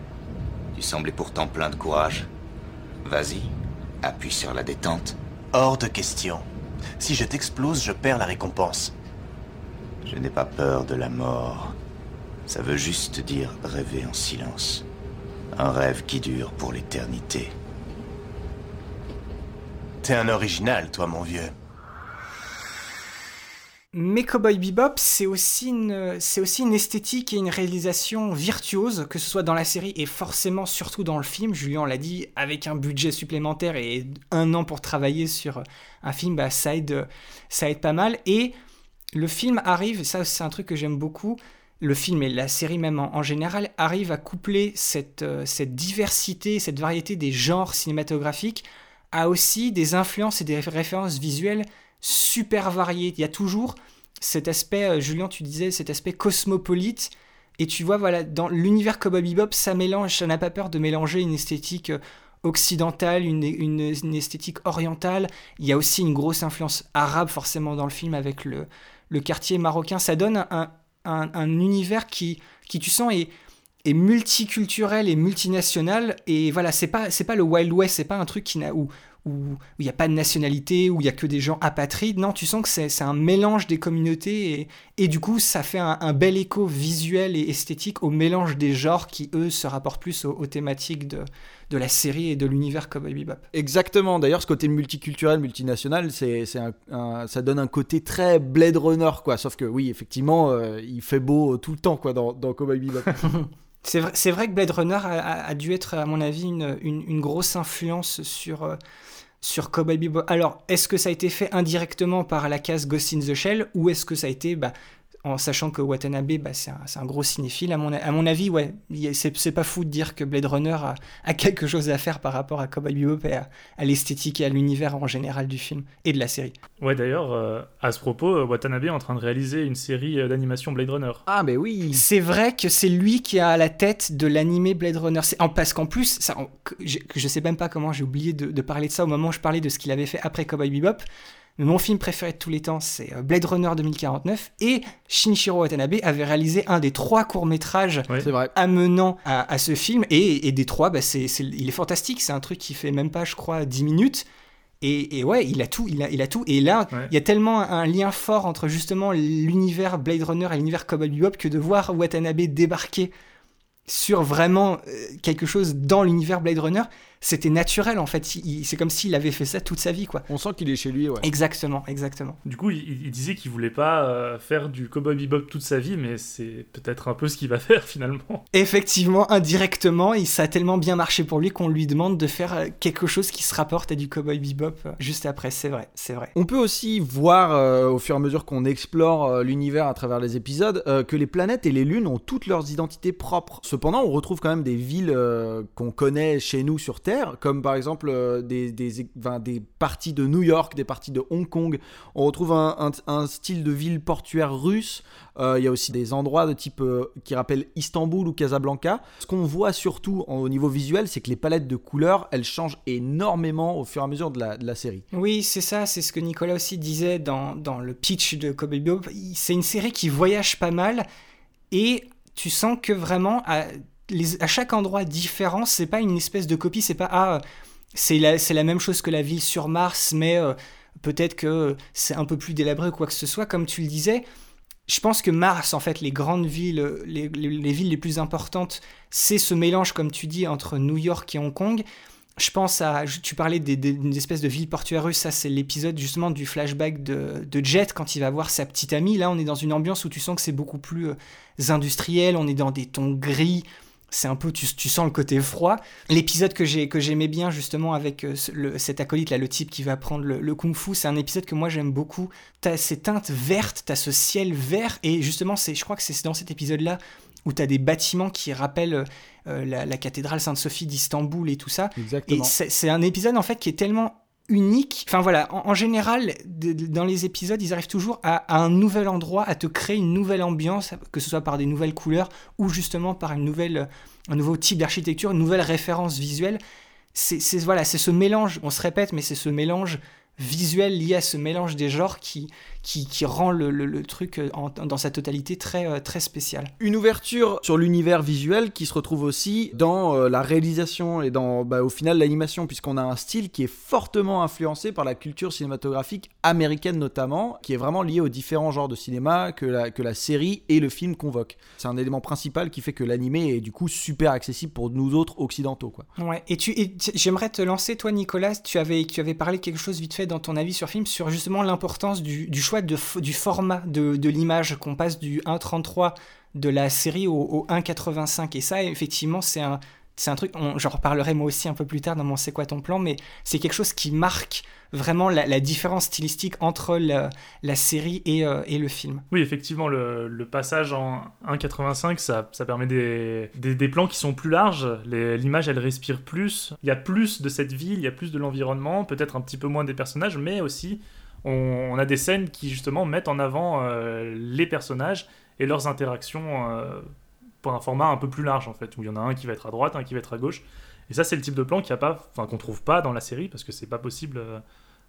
Tu semblais pourtant plein de courage. Vas-y, appuie sur la détente.
Hors de question. Si je t'explose, je perds la récompense.
Je n'ai pas peur de la mort. Ça veut juste dire rêver en silence. Un rêve qui dure pour l'éternité.
T'es un original, toi, mon vieux.
Mais Cowboy Bebop, c'est aussi, une, aussi une esthétique et une réalisation virtuose, que ce soit dans la série et forcément surtout dans le film. Julien l'a dit, avec un budget supplémentaire et un an pour travailler sur un film, bah, ça, aide, ça pas mal. Et le film arrive, ça c'est un truc que j'aime beaucoup, le film et la série même en, en général arrivent à coupler cette, euh, cette diversité, cette variété des genres cinématographiques à aussi des influences et des références visuelles super variées. Il y a toujours cet aspect, euh, Julien, tu disais, cet aspect cosmopolite. Et tu vois, voilà, dans l'univers Cowboy Bebop, ça mélange, ça n'a pas peur de mélanger une esthétique euh, occidentale, une, une- esthétique orientale. Il y a aussi une grosse influence arabe, forcément, dans le film, avec le, le quartier marocain. Ça donne un, un- un univers qui, qui, tu sens, est, est multiculturel et multinational. Et voilà, c'est pas, c'est pas le Wild West, c'est pas un truc qui n'a, où il n'y a pas de nationalité, où il y a que des gens apatrides. Non, tu sens que c'est un mélange des communautés et, et du coup, ça fait un, un bel écho visuel et esthétique au mélange des genres qui, eux, se rapportent plus aux, aux thématiques de, de la série et de l'univers Cowboy Bebop.
Exactement. D'ailleurs, ce côté multiculturel, multinational, c'est, ça donne un côté très Blade Runner, quoi. Sauf que oui, effectivement, euh, il fait beau tout le temps, quoi, dans, dans Cowboy Bebop.
C'est vrai, que Blade Runner a, a- a dû être, à mon avis, une, une- une grosse influence sur, euh, sur Cowboy Bebop. Alors, est-ce que ça a été fait indirectement par la case Ghost in the Shell ou est-ce que ça a été, bah, en sachant que Watanabe, bah, c'est un, c'est un gros cinéphile, à mon, a- à mon avis, ouais, c'est c'est pas fou de dire que Blade Runner a, a quelque chose à faire par rapport à Cowboy Bebop et à, à l'esthétique et à l'univers en général du film et de la série.
Ouais, d'ailleurs, euh, à ce propos, euh, Watanabe est en train de réaliser une série euh, d'animation Blade Runner.
Ah, mais oui
C'est vrai que c'est lui qui a à la tête de l'animé Blade Runner. C'est- En, parce qu'en plus, ça, en- que- je, je sais même pas comment j'ai oublié de, de parler de ça au moment où je parlais de ce qu'il avait fait après Cowboy Bebop. Mais mon film préféré de tous les temps, c'est euh, Blade Runner 2049. Et Shinichiro Watanabe avait réalisé un des trois courts-métrages amenant à, à ce film. Et, et des trois, bah, il est fantastique. C'est un truc qui fait même pas, je crois, 10 minutes. Et, et ouais, il a tout, il a, il a tout. Et là,
Ouais.
il y a tellement un, un lien fort entre justement l'univers Blade Runner et l'univers Cowboy Bebop que de voir Watanabe débarquer sur vraiment euh, quelque chose dans l'univers Blade Runner, c'était naturel en fait. Il- c'est comme s'il avait fait ça toute sa vie, quoi.
On sent qu'il est chez lui, ouais.
Exactement, exactement.
Du coup, il, il disait qu'il voulait pas euh, faire du Cowboy Bebop toute sa vie, mais c'est peut-être un peu ce qu'il va faire finalement.
Effectivement, indirectement, et ça a tellement bien marché pour lui qu'on lui demande de faire euh, quelque chose qui se rapporte à du Cowboy Bebop euh, juste après. C'est vrai, c'est vrai.
On peut aussi voir euh, au fur et à mesure qu'on explore euh, l'univers à travers les épisodes euh, que les planètes et les lunes ont toutes leurs identités propres. Cependant, on retrouve quand même des villes euh, qu'on connaît chez nous sur Terre, comme par exemple euh, des, des, parties de New York, des parties de Hong Kong. On retrouve un, style de ville portuaire russe. Euh, Il y a aussi des endroits de type euh, qui rappellent Istanbul ou Casablanca. Ce qu'on voit surtout au niveau visuel, c'est que les palettes de couleurs, elles changent énormément au fur et à mesure de la, série.
Oui, c'est ça, c'est ce que Nicolas aussi disait dans, dans le pitch de Bebop. Il- C'est une série qui voyage pas mal et tu sens que vraiment à, à chaque endroit différent, c'est pas une espèce de copie, c'est pas ah, c'est la, la même chose que la ville sur Mars, mais euh, peut-être que c'est un peu plus délabré ou quoi que ce soit, comme tu le disais. Je pense que Mars, en fait, les grandes villes, les, les- les villes les plus importantes, c'est ce mélange, comme tu dis, entre New York et Hong Kong. Je pense à. Tu parlais d'une espèce de ville portuaire russe, ça c'est l'épisode justement du flashback de, de Jet quand il va voir sa petite amie. Là, on est dans une ambiance où tu sens que c'est beaucoup plus euh, industriel, on est dans des tons gris. C'est un peu, tu, tu sens le côté froid. L'épisode que j'ai que j'aimais bien justement avec euh, le- cet acolyte là, le type qui va apprendre le, le kung-fu, c'est un épisode que moi j'aime beaucoup. T'as ces teintes vertes, t'as ce ciel vert et justement c'est, je crois que c'est dans cet épisode là où t'as des bâtiments qui rappellent euh, la, la cathédrale Sainte-Sophie d'Istanbul et tout ça.
Exactement.
Et c'est un épisode en fait qui est tellement unique. Enfin voilà, en, général, dans les épisodes, ils arrivent toujours à, à un nouvel endroit, à te créer une nouvelle ambiance, que ce soit par des nouvelles couleurs ou justement par une nouvelle, un nouveau type d'architecture, une nouvelle référence visuelle. C'est- voilà, c'est ce mélange, on se répète, mais c'est ce mélange visuel lié à ce mélange des genres qui, qui, qui rend le, le- le truc euh, en- dans sa totalité très, euh, très spécial.
Une ouverture sur l'univers visuel qui se retrouve aussi dans euh, la réalisation et dans bah, au final l'animation puisqu'on a un style qui est fortement influencé par la culture cinématographique américaine notamment qui est vraiment lié aux différents genres de cinéma que la, que la série et le film convoquent. C'est un élément principal qui fait que l'animé est du coup super accessible pour nous autres occidentaux quoi.
Ouais, et tu, et j'aimerais te lancer, toi, Nicolas. Tu avais, tu avais parlé quelque chose vite fait dans ton avis sur film sur justement l'importance du, du choix de, du format de, de l'image, qu'on passe du 1.33 de la série au, au 1.85. Et ça, effectivement, c'est un, c'est un truc, j'en reparlerai moi aussi un peu plus tard dans mon C'est quoi ton plan, mais c'est quelque chose qui marque vraiment la, différence stylistique entre la, série et, euh, et le film.
Oui, effectivement, le, passage en 1.85, ça, ça permet des, des, des plans qui sont plus larges. L'image, elle respire plus. Il y a plus de cette ville, il y a plus de l'environnement, peut-être un petit peu moins des personnages, mais aussi on, on a des scènes qui justement mettent en avant euh, les personnages et leurs interactions euh, pour un format un peu plus large en fait, où il y en a un qui va être à droite, un qui va être à gauche. Et ça, c'est le type de plan qu'il y a pas, enfin qu'on trouve pas dans la série parce que c'est pas possible euh,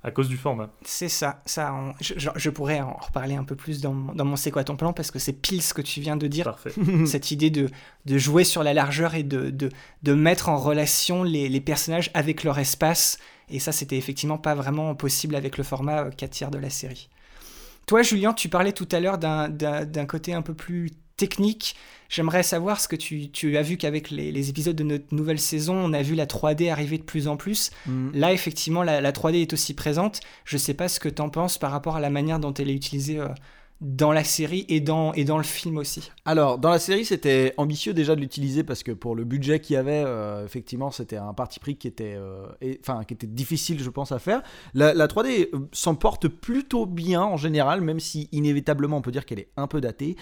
à cause du format.
C'est ça, ça on- je, pourrais en reparler un peu plus dans, mon- dans mon C'est quoi ton plan parce que c'est pile ce que tu viens de dire.
Parfait.
Cette idée de, de jouer sur la largeur et de, de, de mettre en relation les, les personnages avec leur espace. Et ça, c'était effectivement pas vraiment possible avec le format 4 tiers de la série. Toi, Julien, tu parlais tout à l'heure d'un- côté un peu plus technique. J'aimerais savoir ce que tu, tu as vu qu'avec les, les épisodes de notre nouvelle saison, on a vu la 3D arriver de plus en plus.
Mm.
Là, effectivement, la, la 3D est aussi présente. Je sais pas ce que tu en penses par rapport à la manière dont elle est utilisée euh, dans la série et dans, et dans le film aussi.
Alors, dans la série, c'était ambitieux déjà de l'utiliser parce que pour le budget qu'il y avait, euh, effectivement, c'était un parti pris qui était, euh, enfin, qui était difficile, je pense, à faire. La, la 3D euh, s'en porte plutôt bien en général, même si inévitablement on peut dire qu'elle est un peu datée.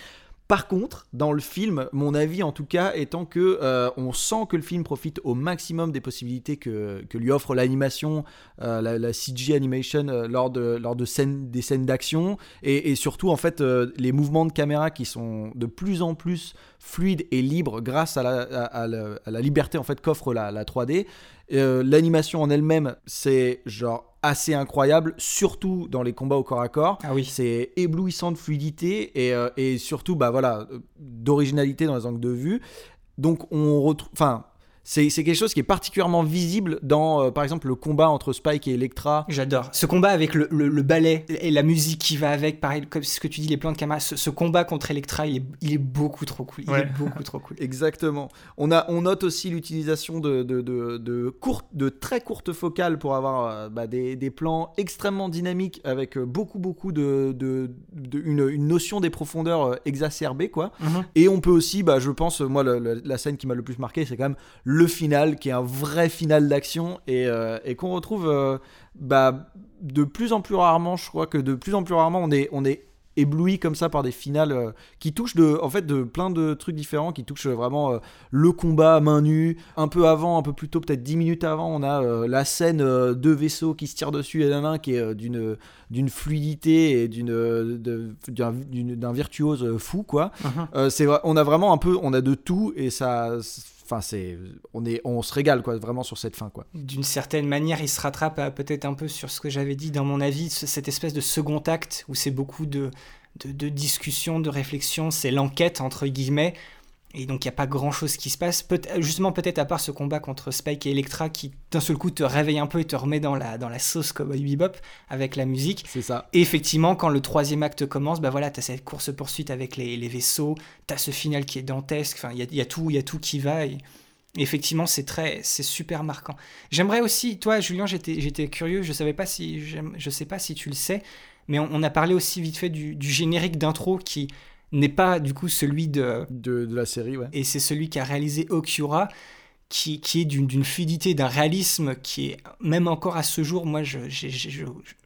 Par contre, dans le film, mon avis en tout cas étant que euh, on sent que le film profite au maximum des possibilités que, lui offre l'animation, euh, la, CG animation euh, lors des scènes d'action et, surtout en fait les mouvements de caméra qui sont de plus en plus fluides et libres grâce à la, liberté en fait qu'offre la 3D. Euh, L'animation en elle-même, c'est genre assez incroyable, surtout dans les combats au corps à corps.
Ah oui.
C'est éblouissant de fluidité et, euh, et surtout, bah voilà, euh, d'originalité dans les angles de vue. Donc on retrouve, enfin, c'est c'est quelque chose qui est particulièrement visible dans, euh, par exemple, le combat entre Spike et Electra.
J'adore. Ce combat avec le, le- le ballet et la musique qui va avec, pareil, comme ce que tu dis, les plans de caméra, ce, ce combat contre Electra, il est, il est beaucoup trop cool. Il
Ouais.
est beaucoup trop cool.
Exactement. On, a, on note aussi l'utilisation de, de, de, de très courtes focales pour avoir euh, bah, des, des plans extrêmement dynamiques avec euh, beaucoup, beaucoup de, de, de- une, une notion des profondeurs euh, exacerbée, quoi.
Mhm.
Et on peut aussi, bah, je pense, moi, le- le- la scène qui m'a le plus marqué, c'est quand même le final, qui est un vrai final d'action et, euh, et qu'on retrouve euh, bah, de plus en plus rarement. Je crois que de plus en plus rarement, on est, on est ébloui comme ça par des finales euh, qui touchent de, en fait, de plein de trucs différents, qui touchent vraiment euh, le combat à main nue. Un peu avant, un peu plus tôt, peut-être 10 minutes avant, on a euh, la scène de vaisseaux qui se tirent dessus et d'un qui est d'une d'une fluidité et d'une d'un virtuose fou quoi. Euh, c'est on a vraiment un peu on a de tout et ça on se régale quoi vraiment sur cette fin quoi.
D'une certaine manière, il se rattrape à peut-être un peu sur ce que j'avais dit dans mon avis, ce- cette espèce de second acte où c'est beaucoup de, de, de discussions, de réflexions, c'est l'enquête entre guillemets. Et donc il n'y a pas grand chose qui se passe. Peut justement, peut-être à part ce combat contre Spike et Electra qui d'un seul coup te réveille un peu et te remet dans la, dans la sauce Cowboy Bebop avec la musique.
C'est ça.
Et effectivement, quand le troisième acte commence, bah voilà, tu as cette course-poursuite avec les, les vaisseaux, tu as ce final qui est dantesque, enfin, il y a, il y a tout, il y a tout qui va. Et, effectivement, c'est très, c'est super marquant. J'aimerais aussi, toi, Julien, j'étais, j'étais curieux, je savais pas si, je sais pas si tu le sais, mais on, on a parlé aussi vite fait du, du générique d'intro qui n'est pas du coup celui de,
de, de la série, ouais.
Et c'est celui qu'a réalisé Okura. Qui, qui est d'une fluidité, d'un réalisme qui est, même encore à ce jour, moi, je j'ai-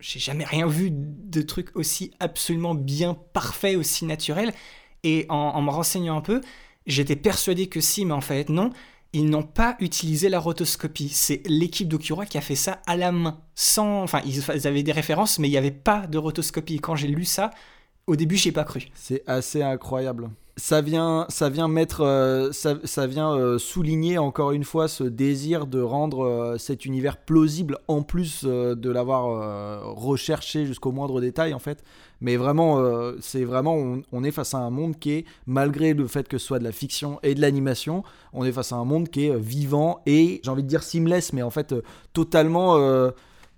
jamais rien vu de truc aussi absolument bien parfait, aussi naturel. Et en, en me renseignant un peu, j'étais persuadé que si, mais en fait non, ils n'ont pas utilisé la rotoscopie. C'est l'équipe d'Okura qui a fait ça à la main, sans, enfin, ils avaient des références, mais il n'y avait pas de rotoscopie. Et quand j'ai lu ça, au début, j'ai pas cru.
C'est assez incroyable. Ça vient, ça vient mettre, euh, ça, ça vient euh, souligner encore une fois ce désir de rendre euh, cet univers plausible en plus de l'avoir recherché jusqu'au moindre détail en fait. Mais vraiment, c'est vraiment, on, on est face à un monde qui est, malgré le fait que ce soit de la fiction et de l'animation, on est face à un monde qui est vivant et j'ai envie de dire seamless, mais en fait totalement,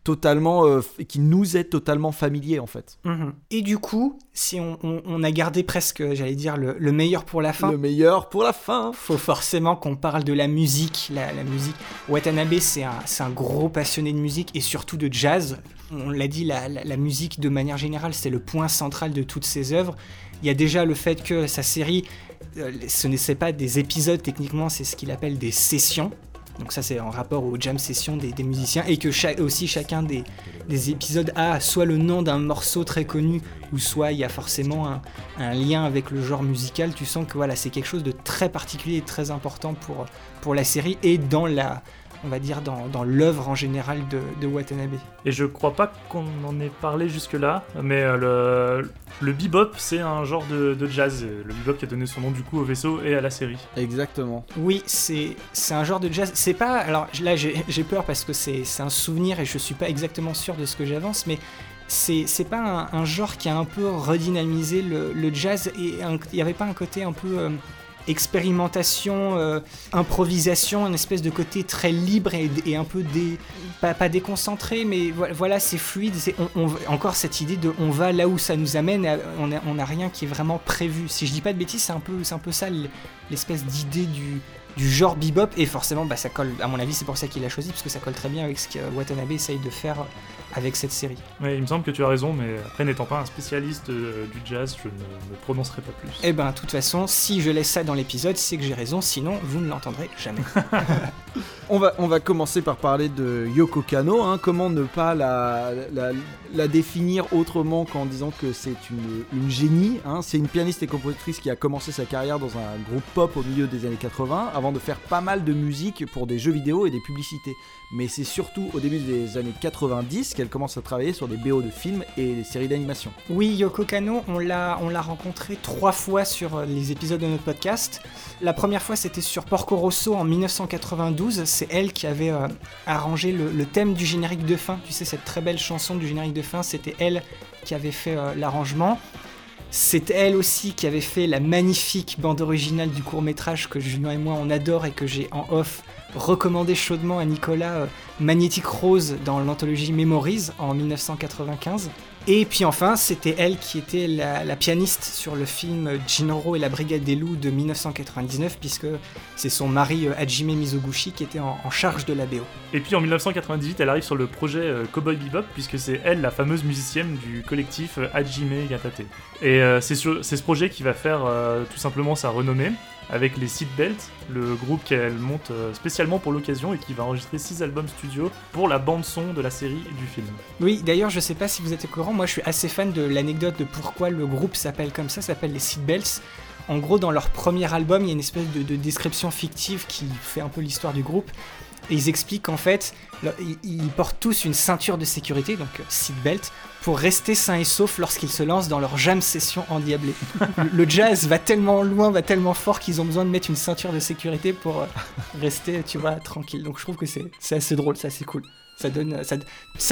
totalement, euh, qui nous est totalement familier en fait.
Mhm. Et du coup, si on, on- on a gardé presque, j'allais dire, le, le meilleur pour la fin.
Le meilleur pour la fin.
Faut forcément qu'on parle de la musique. La, la musique. Watanabe, c'est un, c'est un gros passionné de musique et surtout de jazz. On l'a dit, la, la- la musique, de manière générale, c'est le point central de toutes ses œuvres. Il y a déjà le fait que sa série, euh, ce n'est pas des épisodes techniquement, c'est ce qu'il appelle des sessions. Donc ça c'est en rapport aux jam sessions des, musiciens et que aussi chacun des, des épisodes a soit le nom d'un morceau très connu ou soit il y a forcément un, lien avec le genre musical. Tu sens que voilà c'est quelque chose de très particulier et très important pour la série et dans la on va dire dans, dans l'œuvre en général de, de Watanabe.
Et je crois pas qu'on en ait parlé jusque-là, mais euh, le, le bebop, c'est un genre de, de jazz. Le bebop qui a donné son nom du coup au vaisseau et à la série.
Exactement.
Oui, c'est c'est un genre de jazz. C'est pas. Alors là, j'ai j'ai peur parce que c'est c'est un souvenir et je suis pas exactement sûr de ce que j'avance, mais c'est c'est pas un, un genre qui a un peu redynamisé le, le jazz et il y avait pas un côté un peu. euh, expérimentation, euh, improvisation, une espèce de côté très libre et, un peu pas, déconcentré, mais vo- voilà, c'est fluide. encore cette idée de on va là où ça nous amène, on n'a rien qui est vraiment prévu. Si je dis pas de bêtises, c'est un peu, un peu ça l'espèce d'idée du, du genre bebop, et forcément, bah, ça colle, à mon avis, c'est pour ça qu'il l'a choisi, parce que ça colle très bien avec ce que Watanabe essaye de faire avec cette série.
Ouais, il me semble que tu as raison, mais après, n'étant pas un spécialiste euh, du jazz, je ne me prononcerai pas plus.
Et ben, de toute façon, si je laisse ça dans l'épisode, c'est que j'ai raison, sinon vous ne l'entendrez jamais.
On va, on va commencer par parler de Yoko Kano. hein. Comment ne pas la, la, la définir autrement qu'en disant que c'est une, une génie hein. C'est une pianiste et compositrice qui a commencé sa carrière dans un groupe pop au milieu des années 80 avant de faire pas mal de musique pour des jeux vidéo et des publicités. Mais c'est surtout au début des années 90 qu'elle commence à travailler sur des BO de films et des séries d'animation.
Oui, Yoko Kano, on l'a, on l'a rencontré trois fois sur euh, les épisodes de notre podcast. La première fois, c'était sur Porco Rosso en 92, c'est elle qui avait euh, arrangé le, le thème du générique de fin. Tu sais, cette très belle chanson du générique de fin, c'était elle qui avait fait euh, l'arrangement. C'est elle aussi qui avait fait la magnifique bande originale du court métrage que Julien et moi on adore et que j'ai en off recommandé chaudement à Nicolas, euh, Magnétique Rose dans l'anthologie Memories en 1995. Et puis enfin, c'était elle qui était la, pianiste sur le film Jinro et la Brigade des Loups de 1999, puisque c'est son mari euh, Hajime Mizoguchi qui était en, charge de la BO.
Et puis en 1998, elle arrive sur le projet euh, Cowboy Bebop, puisque c'est elle la fameuse musicienne du collectif euh, Hajime Yatate. Et c'est ce projet qui va faire tout simplement sa renommée, avec les Seatbelts, le groupe qu'elle monte euh, spécialement pour l'occasion et qui va enregistrer 6 albums studio pour la bande-son de la série et du film.
Oui, d'ailleurs, je sais pas si vous êtes au courant, moi je suis assez fan de l'anecdote de pourquoi le groupe s'appelle comme ça, s'appelle les Seatbelts. En gros, dans leur premier album, il y a une espèce de, de description fictive qui fait un peu l'histoire du groupe. Et ils expliquent qu'en fait, ils portent tous une ceinture de sécurité, donc euh, seatbelt, pour rester sains et saufs lorsqu'ils se lancent dans leur jam session endiablée. le, jazz va tellement loin, va tellement fort qu'ils ont besoin de mettre une ceinture de sécurité pour euh, rester, tu vois, tranquille. Donc je trouve que c'est c'est assez drôle, c'est assez cool. Ça donne,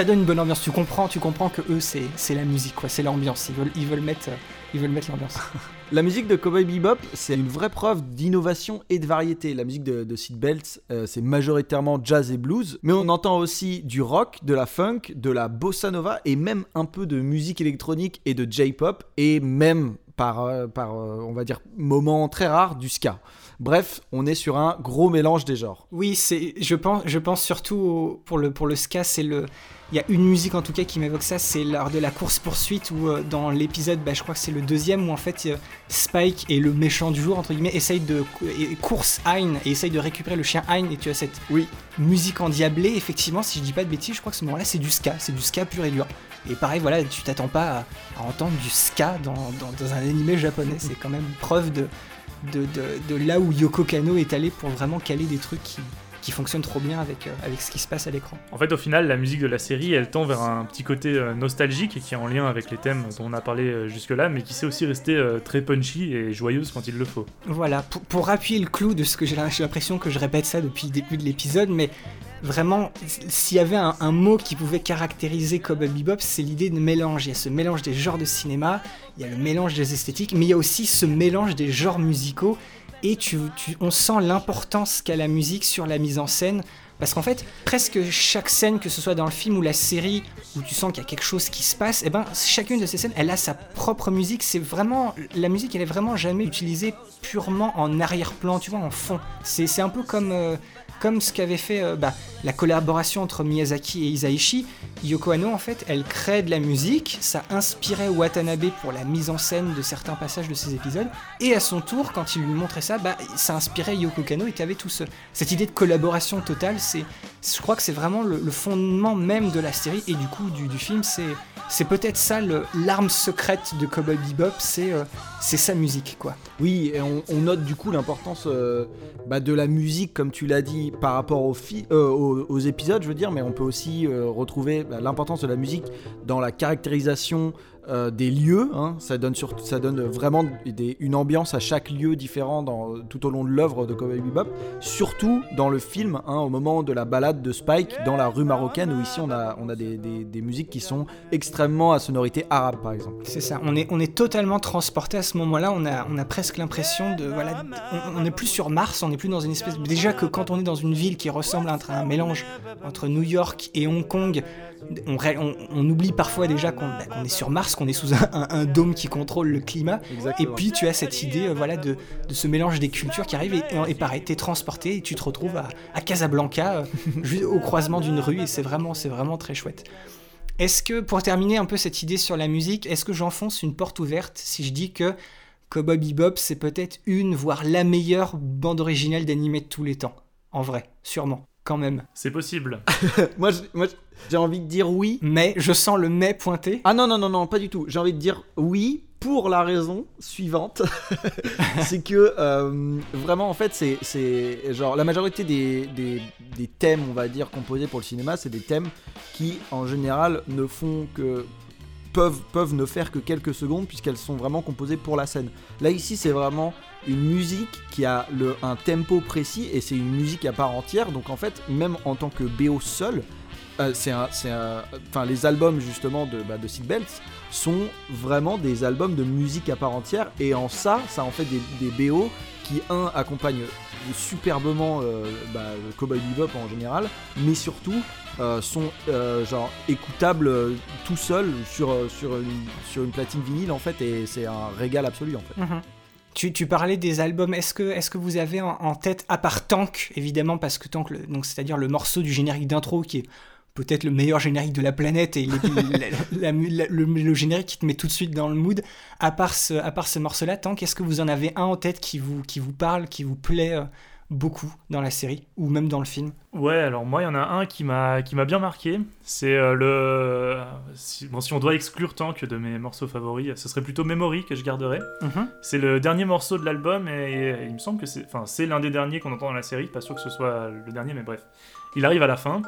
donne une bonne ambiance. Tu comprends, tu comprends que eux, c'est la musique, quoi. C'est l'ambiance. Ils veulent, ils veulent mettre, euh, ils veulent l'ambiance.
La musique de Cowboy Bebop, c'est une vraie preuve d'innovation et de variété. La musique de, de Seatbelts, euh, c'est majoritairement jazz et blues, mais on entend aussi du rock, de la funk, de la bossa nova et même un peu de musique électronique et de J-pop et même par, euh, par on va dire, moments très rares, du ska. Bref, on est sur un gros mélange des genres.
Oui, c'est, je pense, je pense surtout au- pour le pour le ska, c'est le, il y a une musique en tout cas qui m'évoque ça, c'est lors de la course poursuite où euh, dans l'épisode, bah, je crois que c'est le deuxième où en fait euh, Spike et le méchant du jour entre guillemets essaye de et course Hein et essaye de récupérer le chien Hein et tu as cette
oui.
musique endiablée. Effectivement, si je dis pas de bêtises, je crois que ce moment-là c'est du ska, c'est du ska pur et dur. Et pareil, voilà, tu t'attends pas à, à entendre du ska dans, dans, dans un animé japonais. C'est quand même preuve de, de, là où Yoko Kano est allé pour vraiment caler des trucs qui, qui fonctionnent trop bien avec, euh, avec ce qui se passe à l'écran.
En fait, au final, la musique de la série, elle tend vers un petit côté euh, nostalgique et qui est en lien avec les thèmes dont on a parlé euh, jusque-là, mais qui sait aussi rester très punchy et joyeuse quand il le faut.
Voilà, pour, pour appuyer le clou de ce que j'ai j'ai l'impression que je répète ça depuis le début de l'épisode, mais vraiment, s'il y avait un, un mot qui pouvait caractériser Cowboy Bebop, c'est l'idée de mélange. Il y a ce mélange des genres de cinéma, il y a le mélange des esthétiques, mais il y a aussi ce mélange des genres musicaux, et tu, on sent l'importance qu'a la musique sur la mise en scène. Parce qu'en fait, presque chaque scène, que ce soit dans le film ou la série, où tu sens qu'il y a quelque chose qui se passe, et ben chacune de ces scènes, elle a sa propre musique. C'est vraiment la musique, elle est vraiment jamais utilisée purement en arrière-plan, tu vois, en fond. C'est c'est un peu comme euh, comme ce qu'avait fait euh, bah, la collaboration entre Miyazaki et Isaichi. Yoko Anno, en fait, elle crée de la musique, ça inspirait Watanabe pour la mise en scène de certains passages de ses épisodes, et à son tour, quand il lui montrait ça, bah, ça inspirait Yoko Kano et tu avais tout ce, cette idée de collaboration totale. Je crois que c'est vraiment le, fondement même de la série et du coup du film. C'est, c'est peut-être ça l'arme secrète de Cowboy Bebop, c'est, euh, c'est sa musique, quoi.
Oui, et on, note du coup l'importance euh, bah, de la musique, comme tu l'as dit, par rapport aux, euh, épisodes, je veux dire, mais on peut aussi retrouver bah, l'importance de la musique dans la caractérisation euh, des lieux. hein. Ça, donne vraiment une ambiance à chaque lieu différent tout au long de l'œuvre de Cowboy Bebop. Surtout dans le film, hein, au moment de la balade de Spike dans la rue marocaine, où ici on a, des, musiques qui sont extrêmement à sonorité arabe, par exemple.
C'est ça, on est, totalement transporté à ce moment-là, on a, presque l'impression de... Voilà, on, on est plus sur Mars, on est plus dans une espèce... Déjà que quand on est dans une ville qui ressemble à un mélange entre New York et Hong Kong, on, ré- on- on oublie parfois déjà qu'on bah, qu'on est sur Mars, qu'on est sous un, un- un dôme qui contrôle le climat.
Exactement.
Et puis tu as cette idée euh, voilà, de, de ce mélange des cultures qui arrive et, et pareil, t'es transporté et tu te retrouves à, à Casablanca, euh, juste au croisement d'une rue et c'est vraiment, c'est vraiment très chouette. Est-ce que, pour terminer un peu cette idée sur la musique, est-ce que j'enfonce une porte ouverte si je dis que Cowboy Bebop, c'est peut-être une, voire la meilleure bande originale d'animé de tous les temps? En vrai, sûrement, quand même.
C'est possible.
moi, je- moi, j'ai envie de dire oui.
Mais je sens le mais pointé.
Ah non, non, non, non, pas du tout. J'ai envie de dire oui pour la raison suivante. c'est que euh, vraiment, en fait, c'est, genre la majorité des, des, des thèmes, on va dire, composés pour le cinéma, c'est des thèmes qui, en général, ne font que. Peuvent, peuvent ne faire que quelques secondes puisqu'elles sont vraiment composées pour la scène. Là ici c'est vraiment une musique qui a le, un tempo précis et c'est une musique à part entière. Donc en fait, même en tant que BO seul, euh, c'est un, c'est un- enfin les albums justement de, bah, de Seatbelts sont vraiment des albums de musique à part entière et en ça, ça en fait des, des BO qui un accompagnent superbement euh, bah, le Cowboy Bebop en général, mais surtout euh, sont genre écoutables tout seul sur, sur, une, sur une platine vinyle en fait et c'est un régal absolu en fait.
Mhm. Tu, tu parlais des albums, est-ce que, est que vous avez en, tête, à part Tank, évidemment, parce que Tank, le- donc c'est-à-dire le morceau du générique d'intro qui est peut-être le meilleur générique de la planète et les- la- la- la- le, le générique qui te met tout de suite dans le mood, à part ce, à part ce morceau-là, Tank, est-ce que vous en avez un en tête qui vous, qui vous parle, qui vous plaît euh, beaucoup dans la série, ou même dans le film?
Ouais, alors moi, il y en a un qui m'a qui m'a bien marqué. C'est euh, le. Si, bon, si on doit exclure Tank de mes morceaux favoris, ce serait plutôt Memory que je garderais.
Mhm.
C'est le dernier morceau de l'album et, et il me semble que c'est. Enfin, c'est l'un des derniers qu'on entend dans la série. Pas sûr que ce soit le dernier, mais bref. Il arrive à la fin.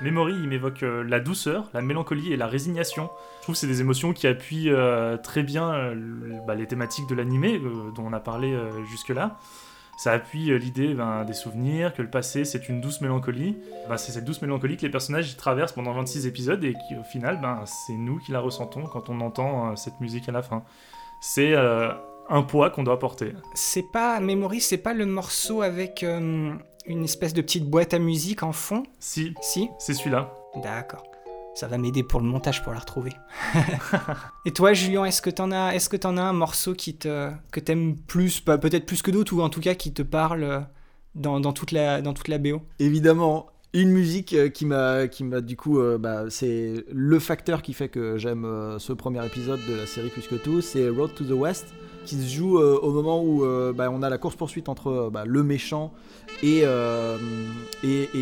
Memory, il m'évoque euh, la douceur, la mélancolie et la résignation. Je trouve que c'est des émotions qui appuient euh, très bien euh, bah, les thématiques de l'animé dont on a parlé jusque-là. Ça appuie l'idée ben, des souvenirs, que le passé c'est une douce mélancolie. Ben, c'est cette douce mélancolie que les personnages y traversent pendant 26 épisodes et qui au final, ben, c'est nous qui la ressentons quand on entend cette musique à la fin. C'est un poids qu'on doit porter.
C'est pas, Memory, c'est pas le morceau avec une espèce de petite boîte à musique en fond
Si.
Si
C'est celui-là.
D'accord. Ça va m'aider pour le montage pour la retrouver. Et toi, Julien, est-ce que t'en as, est-ce que t'en as un morceau qui te, que t'aimes plus, peut-être plus que d'autres, ou en tout cas qui te parle euh, dans, dans toute la, dans toute la BO
Évidemment, une musique euh, qui m'a, qui m'a du coup, euh, bah, c'est le facteur qui fait que j'aime euh, ce premier épisode de la série plus que tout, c'est Road to the West, qui se joue au moment où bah, on a la course poursuite entre bah, le méchant et,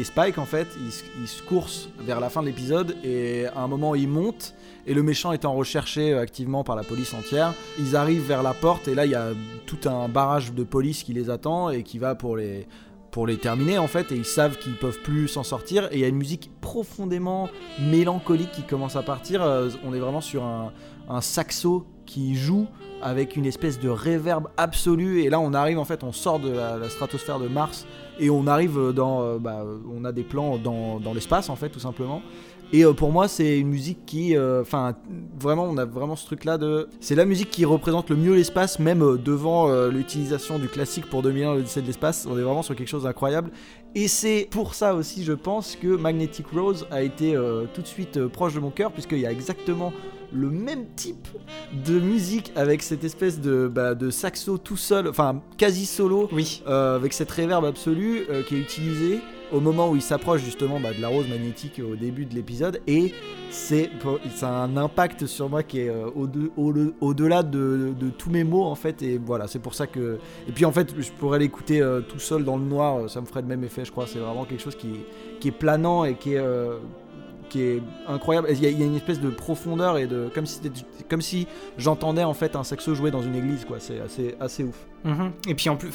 Spike en fait. Ils, se- ils se coursent vers la fin de l'épisode et à un moment ils montent et le méchant étant recherché activement par la police entière, ils arrivent vers la porte et là il y a tout un barrage de police qui les attend et qui va pour les pour les terminer en fait et ils savent qu'ils peuvent plus s'en sortir. Et il y a une musique profondément mélancolique qui commence à partir. Euh, on est vraiment sur un, saxo qui joue avec une espèce de réverb absolu. Et là on arrive en fait on sort de la, la stratosphère de Mars et on arrive dans euh, bah, on a des plans dans, dans l'espace en fait tout simplement et euh, pour moi, c'est une musique qui, euh, enfin, vraiment, on a vraiment ce truc-là de, c'est la musique qui représente le mieux l'espace, même euh, devant euh, l'utilisation du classique pour 2001 l'Odyssée de l'espace. On est vraiment sur quelque chose d'incroyable. Et c'est pour ça aussi, je pense, que Magnetic Rose a été tout de suite proche de mon cœur, puisqu'il y a exactement le même type de musique avec cette espèce de, bah, de saxo tout seul, enfin quasi solo,
oui.
avec cette réverb absolue qui est utilisée au moment où il s'approche justement bah, de la rose magnétique au début de l'épisode et c'est ça a un impact sur moi qui est euh, au-de- au- au-delà de, tous mes mots en fait et voilà c'est pour ça que et puis en fait je pourrais l'écouter euh, tout seul dans le noir euh, ça me ferait le même effet je crois c'est vraiment quelque chose qui, est planant et qui est incroyable. Il y, a, une espèce de profondeur et de comme si comme si j'entendais en fait un saxo jouer dans une église quoi. C'est assez assez ouf.
Mhm. Et puis en plus,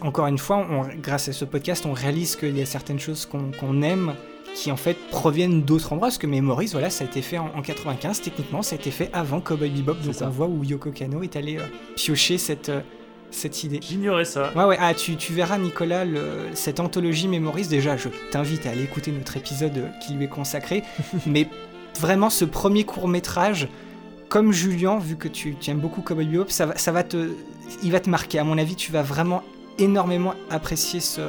encore une fois, on- grâce à ce podcast, on réalise qu'il y a certaines choses qu'on aime qui en fait proviennent d'autres endroits. Parce que Memories, voilà, ça a été fait en, en 95. Techniquement, ça a été fait avant Cowboy Bebop. Donc
ça.
on voit où Yoko Kano est allé euh, piocher cette euh, cette idée.
J'ignorais ça.
Ouais, ouais. Ah, tu, tu verras, Nicolas, le- cette anthologie Memories. Déjà, je t'invite à aller écouter notre épisode euh, qui lui est consacré. mais vraiment, ce premier court métrage, comme Julien, vu que tu, tu aimes beaucoup Cowboy Bebop, ça va, ça va te, il va te marquer. À mon avis, tu vas vraiment énormément apprécier ce,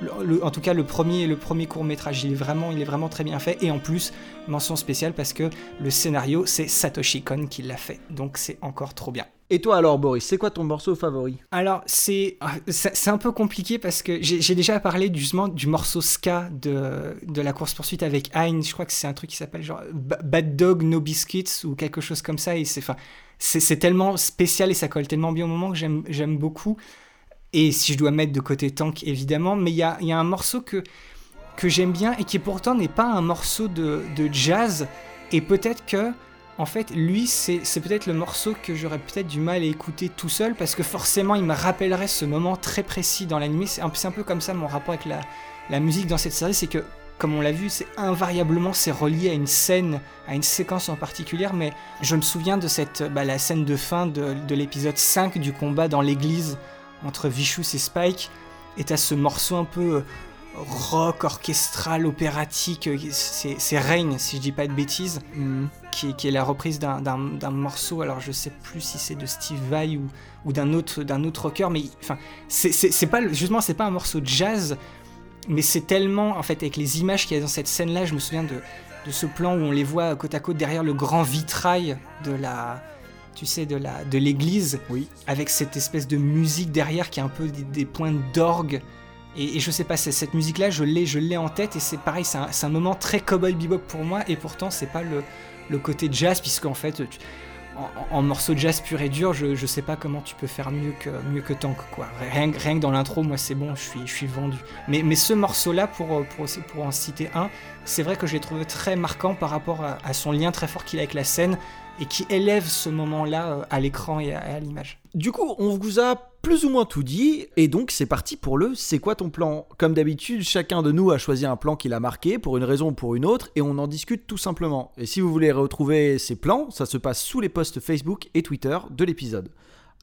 le- le- en tout cas le premier, le premier court métrage. Il est vraiment, il est vraiment très bien fait. Et en plus, mention spéciale parce que le scénario, c'est Satoshi Kon qui l'a fait. Donc c'est encore trop bien.
Et toi alors Boris, c'est quoi ton morceau favori?
Alors, c'est ah, c'est un peu compliqué parce que j'ai déjà parlé du, justement du morceau ska de, de la course-poursuite avec Hein. Je crois que c'est un truc qui s'appelle genre Ba- Bad Dog No Biscuits ou quelque chose comme ça. Et c'est enfin, c'est tellement spécial et ça colle tellement bien au moment que j'aime j'aime beaucoup. Et si je dois mettre de côté Tank, évidemment, mais il y a, un morceau que, que j'aime bien et qui pourtant n'est pas un morceau de, de jazz. Et peut-être que, en fait, lui, c'est peut-être le morceau que j'aurais peut-être du mal à écouter tout seul parce que forcément, il me rappellerait ce moment très précis dans l'anime. C'est un, c'est un peu comme ça mon rapport avec la, la musique dans cette série, c'est que, comme on l'a vu, c'est invariablement c'est relié à une scène, à une séquence en particulier. Mais je me souviens de cette, bah, la scène de fin de, de l'épisode 5 du combat dans l'église entre Vicious et Spike. Et t'as ce morceau un peu euh, rock, orchestral, opératique, euh, c'est Rain, si je dis pas de bêtises, qui, qui est la reprise d'un- morceau, alors je sais plus si c'est de Steve Vai ou, ou d'un autre, autre rocker, mais enfin, c'est- pas, justement, c'est pas un morceau de jazz, mais c'est tellement, en fait, avec les images qu'il y a dans cette scène-là, je me souviens de, de ce plan où on les voit côte à côte derrière le grand vitrail de la, tu sais, de la, de l'église,
oui.
avec cette espèce de musique derrière qui a un peu des, des points d'orgue. Et, et je sais pas, cette musique-là, je l'ai, je l'ai en tête, et c'est pareil, c'est un, c'est un moment très cowboy bebop pour moi, et pourtant c'est pas le, le côté jazz, puisque en fait, tu- en, en morceau de jazz pur et dur, je, je sais pas comment tu peux faire mieux que, mieux que Tank, quoi. Rien, que- rien que dans l'intro, moi c'est bon, je suis, je suis vendu. Mais, mais ce morceau-là, pour, pour, pour en citer un, c'est vrai que je l'ai trouvé très marquant par rapport à, à son lien très fort qu'il a avec la scène, et qui élève ce moment-là euh, à l'écran et à, l'image.
Du coup, on vous a plus ou moins tout dit, et donc c'est parti pour le C'est quoi ton plan? Comme d'habitude, chacun de nous a choisi un plan qu'il a marqué, pour une raison ou pour une autre, et on en discute tout simplement. Et si vous voulez retrouver ces plans, ça se passe sous les posts Facebook et Twitter de l'épisode.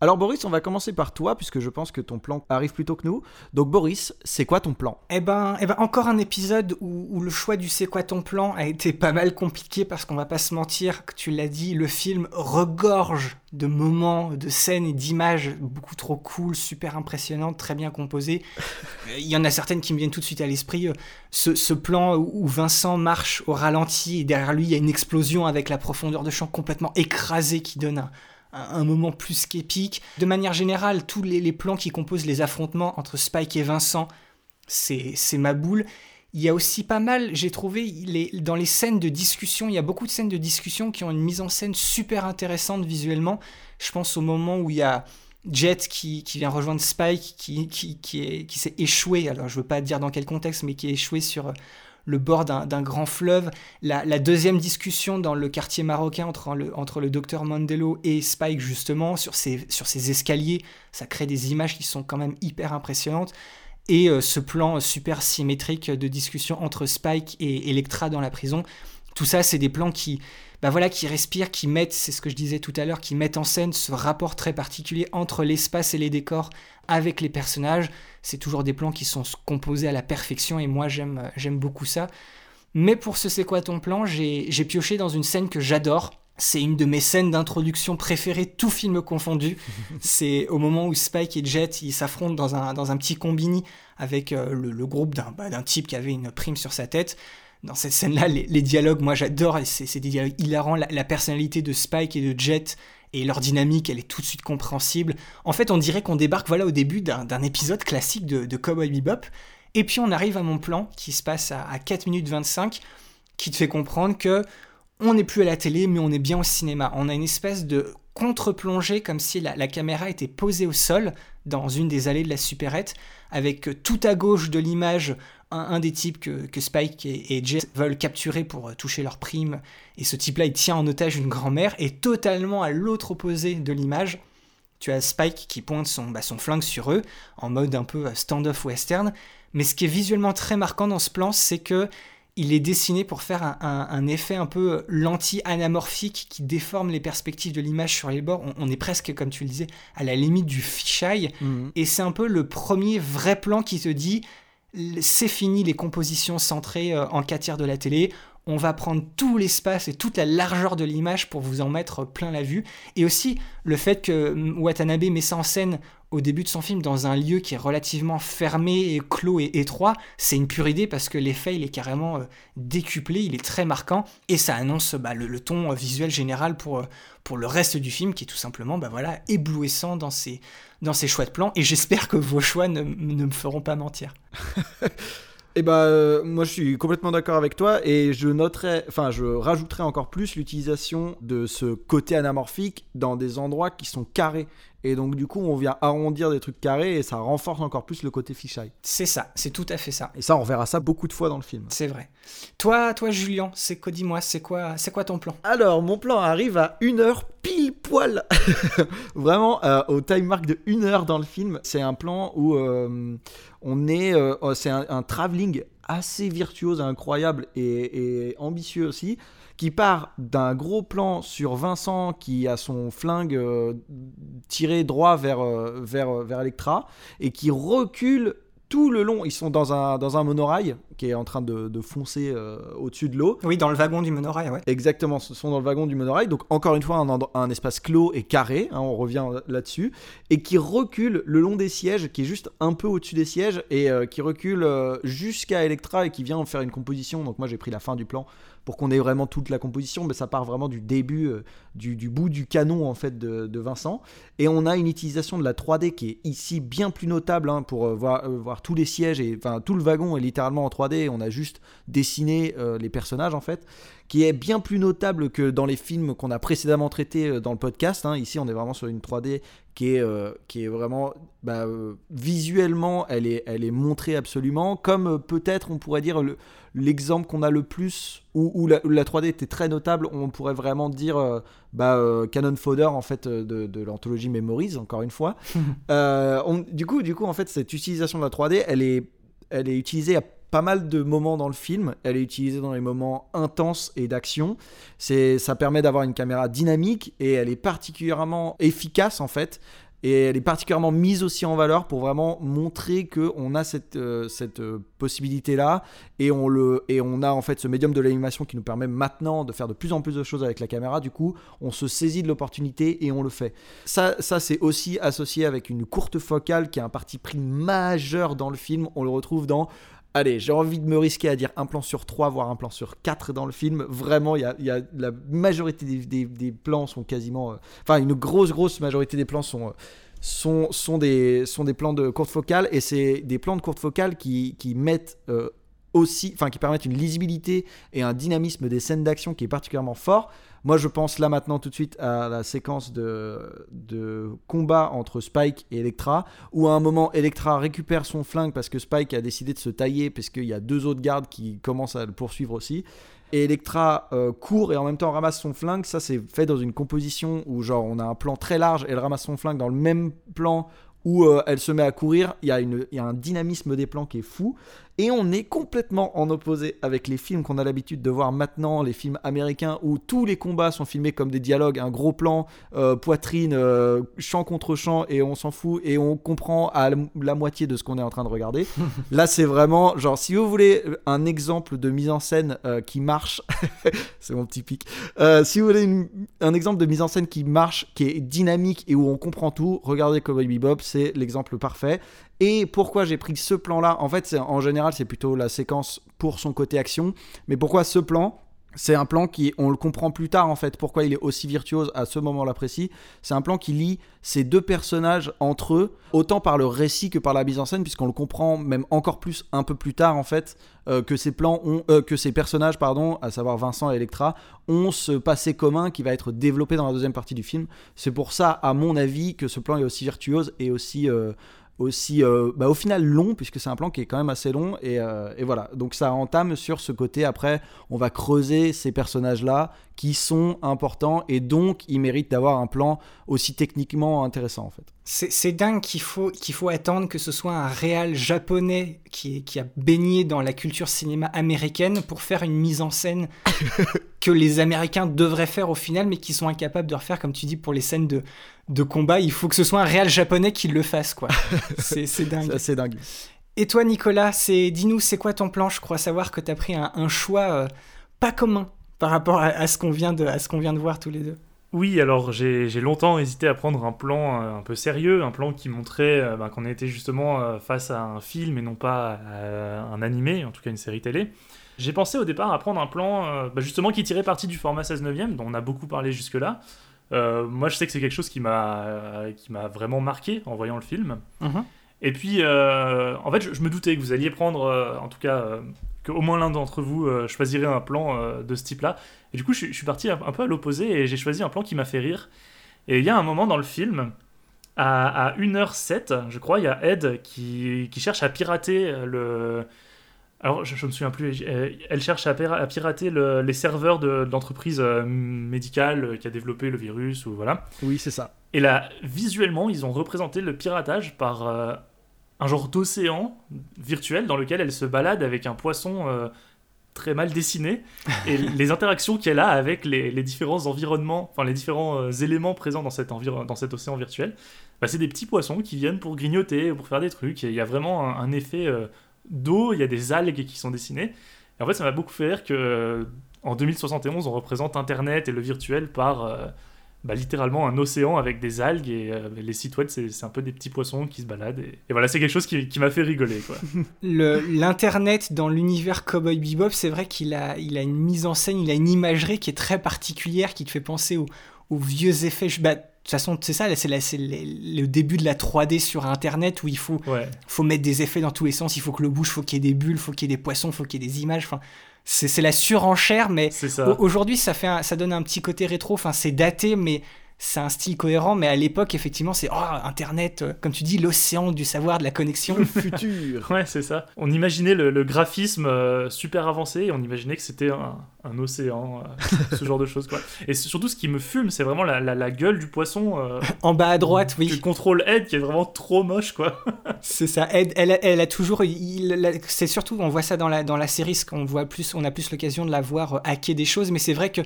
Alors Boris, on va commencer par toi, puisque je pense que ton plan arrive plus tôt que nous. Donc Boris, c'est quoi ton plan?
Eh ben, eh ben, encore un épisode où, où le choix du c'est quoi ton plan a été pas mal compliqué parce qu'on va pas se mentir, que tu l'as dit, le film regorge de moments, de scènes et d'images beaucoup trop cool, super impressionnantes, très bien composées. Il y en a certaines qui me viennent tout de suite à l'esprit. Ce, ce plan où Vincent marche au ralenti et derrière lui il y a une explosion avec la profondeur de champ complètement écrasée qui donne un, un, moment plus qu'épique. De manière générale, tous les, plans qui composent les affrontements entre Spike et Vincent, c'est ma boule. Il y a aussi pas mal, j'ai trouvé, dans les scènes de discussion, il y a beaucoup de scènes de discussion qui ont une mise en scène super intéressante visuellement. Je pense au moment où il y a Jet qui, vient rejoindre Spike, qui, qui s'est échoué, alors je veux pas dire dans quel contexte, mais qui est échoué sur le bord d'un grand fleuve. La, deuxième discussion dans le quartier marocain entre le, entre le docteur Mandelo et Spike, justement, sur ces, sur escaliers, ça crée des images qui sont quand même hyper impressionnantes. Et euh, ce plan super symétrique de discussion entre Spike et Electra dans la prison, tout ça, c'est des plans qui, bah voilà, qui respirent, qui mettent, c'est ce que je disais tout à l'heure, qui mettent en scène ce rapport très particulier entre l'espace et les décors avec les personnages. C'est toujours des plans qui sont composés à la perfection et moi j'aime, euh, j'aime beaucoup ça. Mais pour ce C'est quoi ton plan, j'ai j'ai pioché dans une scène que j'adore. C'est une de mes scènes d'introduction préférées, tout film confondu. C'est au moment où Spike et Jet ils s'affrontent dans un, dans un petit combini avec euh, le, le groupe d'un bah, d'un type qui avait une prime sur sa tête. Dans cette scène-là, les, dialogues, moi j'adore, c'est des dialogues hilarants. La, personnalité de Spike et de Jet et leur dynamique, elle est tout de suite compréhensible. En fait, on dirait qu'on débarque voilà au début d'un épisode classique de, de Cowboy Bebop. Et puis on arrive à mon plan qui se passe à, à 4 minutes 25, qui te fait comprendre que on n'est plus à la télé, mais on est bien au cinéma. On a une espèce de contre-plongée, comme si la, la caméra était posée au sol dans une des allées de la supérette, avec tout à gauche de l'image un, un des types que, que Spike et, et Jet veulent capturer pour euh, toucher leur prime, et ce type-là, il tient en otage une grand-mère, et totalement à l'autre opposé de l'image, tu as Spike qui pointe son, bah, son flingue sur eux, en mode un peu euh, stand-off western. Mais ce qui est visuellement très marquant dans ce plan, c'est que il est dessiné pour faire un, un- un effet un peu euh, lenti-anamorphique qui déforme les perspectives de l'image sur les bords. On, on est presque, comme tu le disais, à la limite du fisheye.
Mhm.
Et c'est un peu le premier vrai plan qui te dit c'est fini les compositions centrées euh, en 4 tiers de la télé. On va prendre tout l'espace et toute la largeur de l'image pour vous en mettre plein la vue. Et aussi le fait que mm, Watanabe met ça en scène au début de son film dans un lieu qui est relativement fermé et clos et étroit, c'est une pure idée parce que l'effet il est carrément euh, décuplé, il est très marquant et ça annonce bah, le, ton euh, visuel général pour, euh, pour le reste du film qui est tout simplement bah, voilà, éblouissant dans ses, dans ses choix de plans et j'espère que vos choix ne, ne me feront pas mentir.
Eh euh, moi je suis complètement d'accord avec toi et je noterais, enfin, je rajouterais encore plus l'utilisation de ce côté anamorphique dans des endroits qui sont carrés. Et donc, du coup, on vient arrondir des trucs carrés et ça renforce encore plus le côté fisheye.
C'est ça, c'est tout à fait ça.
Et ça, on verra ça beaucoup de fois dans le film.
C'est vrai. Toi, toi Julien, c'est quoi, dis-moi, c'est quoi, c'est quoi ton plan?
Alors, mon plan arrive à une heure pile poil. Vraiment, euh, au time mark de une heure dans le film. C'est un plan où euh, on est. euh, c'est un, un travelling assez virtuose, incroyable et, et ambitieux aussi, qui part d'un gros plan sur Vincent qui a son flingue euh, tiré droit vers, euh, euh, vers Electra et qui recule tout le long. Ils sont dans un monorail qui est en train de, de foncer euh, au-dessus de l'eau.
Oui, dans le wagon du monorail, ouais.
Exactement, ce sont dans le wagon du monorail. Donc, encore une fois, un, espace clos et carré, hein, on revient là-dessus, et qui recule le long des sièges, qui est juste un peu au-dessus des sièges, et euh, qui recule euh, jusqu'à Electra et qui vient en faire une composition. Donc, moi, j'ai pris la fin du plan pour qu'on ait vraiment toute la composition, mais ça part vraiment du début, euh, du, du bout du canon en fait de, de Vincent. Et on a une utilisation de la 3D qui est ici bien plus notable hein, pour euh, voir, euh, voir tous les sièges et enfin tout le wagon est littéralement en 3D. On a juste dessiné euh, les personnages en fait, qui est bien plus notable que dans les films qu'on a précédemment traités euh, dans le podcast. hein. Ici, on est vraiment sur une 3D qui est, euh, qui est vraiment bah, euh, visuellement, elle est, elle est montrée absolument, comme euh, peut-être on pourrait dire le- l'exemple qu'on a le plus où, où la, où la 3D était très notable, on pourrait vraiment dire bah, Canon Fodder en fait de, de l'anthologie Memories encore une fois. On- du coup, du coup en fait cette utilisation de la 3D, elle est, elle est utilisée à pas mal de moments dans le film. Elle est utilisée dans les moments intenses et d'action. C'est, ça permet d'avoir une caméra dynamique et elle est particulièrement efficace en fait. Et elle est particulièrement mise aussi en valeur pour vraiment montrer que on a cette, euh, cette euh, possibilité-là et on, le, et on a en fait ce médium de l'animation qui nous permet maintenant de faire de plus en plus de choses avec la caméra. Du coup, on se saisit de l'opportunité et on le fait. Ça, ça c'est aussi associé avec une courte focale qui a un parti pris majeur dans le film. On le retrouve dans Allez, j'ai envie de me risquer à dire un plan sur trois, voire un plan sur quatre dans le film. Vraiment, y a, la majorité des, plans sont quasiment. euh, Enfin, une grosse, grosse majorité des plans sont. euh, sont, sont, des, sont des plans de courte focale et c'est des plans de courte focale qui, qui mettent euh, aussi, enfin qui permettent une lisibilité et un dynamisme des scènes d'action qui est particulièrement fort. Moi, je pense là maintenant tout de suite à la séquence de, combat entre Spike et Electra, où à un moment Electra récupère son flingue parce que Spike a décidé de se tailler parce qu'il y a deux autres gardes qui commencent à le poursuivre aussi. Et Electra euh, court et en même temps ramasse son flingue. Ça, c'est fait dans une composition où, genre, on a un plan très large, elle ramasse son flingue dans le même plan où euh, elle se met à courir. Il y a un dynamisme des plans qui est fou. Et on est complètement en opposé avec les films qu'on a l'habitude de voir maintenant, les films américains où tous les combats sont filmés comme des dialogues, un gros plan, euh, poitrine, euh, champ contre champ, et on s'en fout, et on comprend à la, moitié de ce qu'on est en train de regarder. Là, c'est vraiment, genre, si vous voulez un exemple de mise en scène euh, qui marche, c'est mon petit pic, Euh, si vous voulez une- un exemple de mise en scène qui marche, qui est dynamique et où on comprend tout, regardez Cowboy Bebop, c'est l'exemple parfait. Et pourquoi j'ai pris ce plan-là? En fait, en général, c'est plutôt la séquence pour son côté action. Mais pourquoi ce plan? C'est un plan qui, on le comprend plus tard en fait, pourquoi il est aussi virtuose à ce moment-là précis. C'est un plan qui lie ces deux personnages entre eux, autant par le récit que par la mise en scène, puisqu'on le comprend même encore plus un peu plus tard en fait, euh, que ces plans ont, euh, que ces personnages, pardon, à savoir Vincent et Electra, ont ce passé commun qui va être développé dans la deuxième partie du film. C'est pour ça, à mon avis, que ce plan est aussi virtuose et aussi euh, aussi euh, bah, au final long puisque c'est un plan qui est quand même assez long et, euh, et voilà. Donc ça entame sur ce côté après on va creuser ces personnages là qui sont importants et donc ils méritent d'avoir un plan aussi techniquement intéressant en fait.
C'est dingue qu'il faut, qu'il faut attendre que ce soit un réal japonais qui, qui a baigné dans la culture cinéma américaine pour faire une mise en scène que les Américains devraient faire au final, mais qui sont incapables de refaire, comme tu dis, pour les scènes de, de combat. Il faut que ce soit un réal japonais qui le fasse, quoi. C'est dingue.
c'est dingue
Et toi, Nicolas, c'est dis-nous, c'est quoi ton plan? Je crois savoir que tu as pris un, un choix euh, pas commun par rapport à, à ce qu'on vient, de- à ce qu'on vient de voir tous les deux.
Oui, alors j'ai longtemps hésité à prendre un plan euh, un peu sérieux, un plan qui montrait euh, ben, qu'on était justement euh, face à un film et non pas à un animé, en tout cas une série télé. J'ai pensé au départ à prendre un plan euh, bah, justement qui tirait parti du format 16 neuvième dont on a beaucoup parlé jusque-là. Euh, moi je sais que c'est quelque chose qui m'a euh, qui m'a vraiment marqué en voyant le film.
Mhm.
Et puis, euh, en fait, je, je me doutais que vous alliez prendre, en tout cas, qu'au moins l'un d'entre vous choisirait un plan de ce type-là. Et du coup, je, suis- je suis parti un, un peu à l'opposé et j'ai choisi un plan qui m'a fait rire. Et il y a un moment dans le film, à, à 1h07, je crois, il y a Ed qui, qui cherche à pirater le. Alors, je, je me souviens plus, euh, elle cherche à, pira- à pirater le- les serveurs de, de l'entreprise euh, médicale euh, qui a développé le virus, ou voilà.
oui c'est ça
Et là, visuellement, ils ont représenté le piratage par euh, un genre d'océan virtuel dans lequel elle se balade avec un poisson euh, très mal dessiné et les interactions qu'elle a avec les, les différents environnements, enfin les différents éléments présents dans cet, environ- dans cet océan virtuel, bah, c'est des petits poissons qui viennent pour grignoter, pour faire des trucs. Et il y a vraiment un, un effet euh, d'eau, il y a des algues qui sont dessinées. Et en fait, ça m'a beaucoup fait rire que euh, en 2071, on représente Internet et le virtuel par euh, bah, littéralement un océan avec des algues et euh, les sites web, c'est un peu des petits poissons qui se baladent. Et, voilà, c'est quelque chose qui, m'a fait rigoler.
L'internet dans l'univers Cowboy Bebop, c'est vrai qu'il a, une mise en scène, il a une imagerie qui est très particulière, qui te fait penser aux, vieux effets. Bah, toute façon, c'est ça, là, c'est le, début de la 3D sur Internet où il faut,
Ouais.
faut mettre des effets dans tous les sens. Il faut que le bouge, faut qu'il y ait des bulles, faut qu'il y ait des poissons, faut qu'il y ait des images. Enfin, c'est la surenchère, mais aujourd'hui, ça, fait un- ça donne un petit côté rétro. Enfin, c'est daté, mais c'est un style cohérent. Mais à l'époque, effectivement, c'est oh, Internet, euh, comme tu dis, l'océan du savoir, de la connexion.
futur.
Ouais, c'est ça. On imaginait le, le graphisme euh, super avancé et on imaginait que c'était un, un océan, euh, ce genre de choses. Quoi. Et surtout, ce qui me fume, c'est vraiment la, la- la gueule du poisson. euh,
en bas à droite, oui.
Du contrôle head qui est vraiment trop moche, quoi.
C'est ça. Elle, elle, a- elle a toujours. c'est surtout, on voit ça dans la, dans la série, ce qu'on voit plus, on a plus l'occasion de la voir hacker des choses, mais c'est vrai que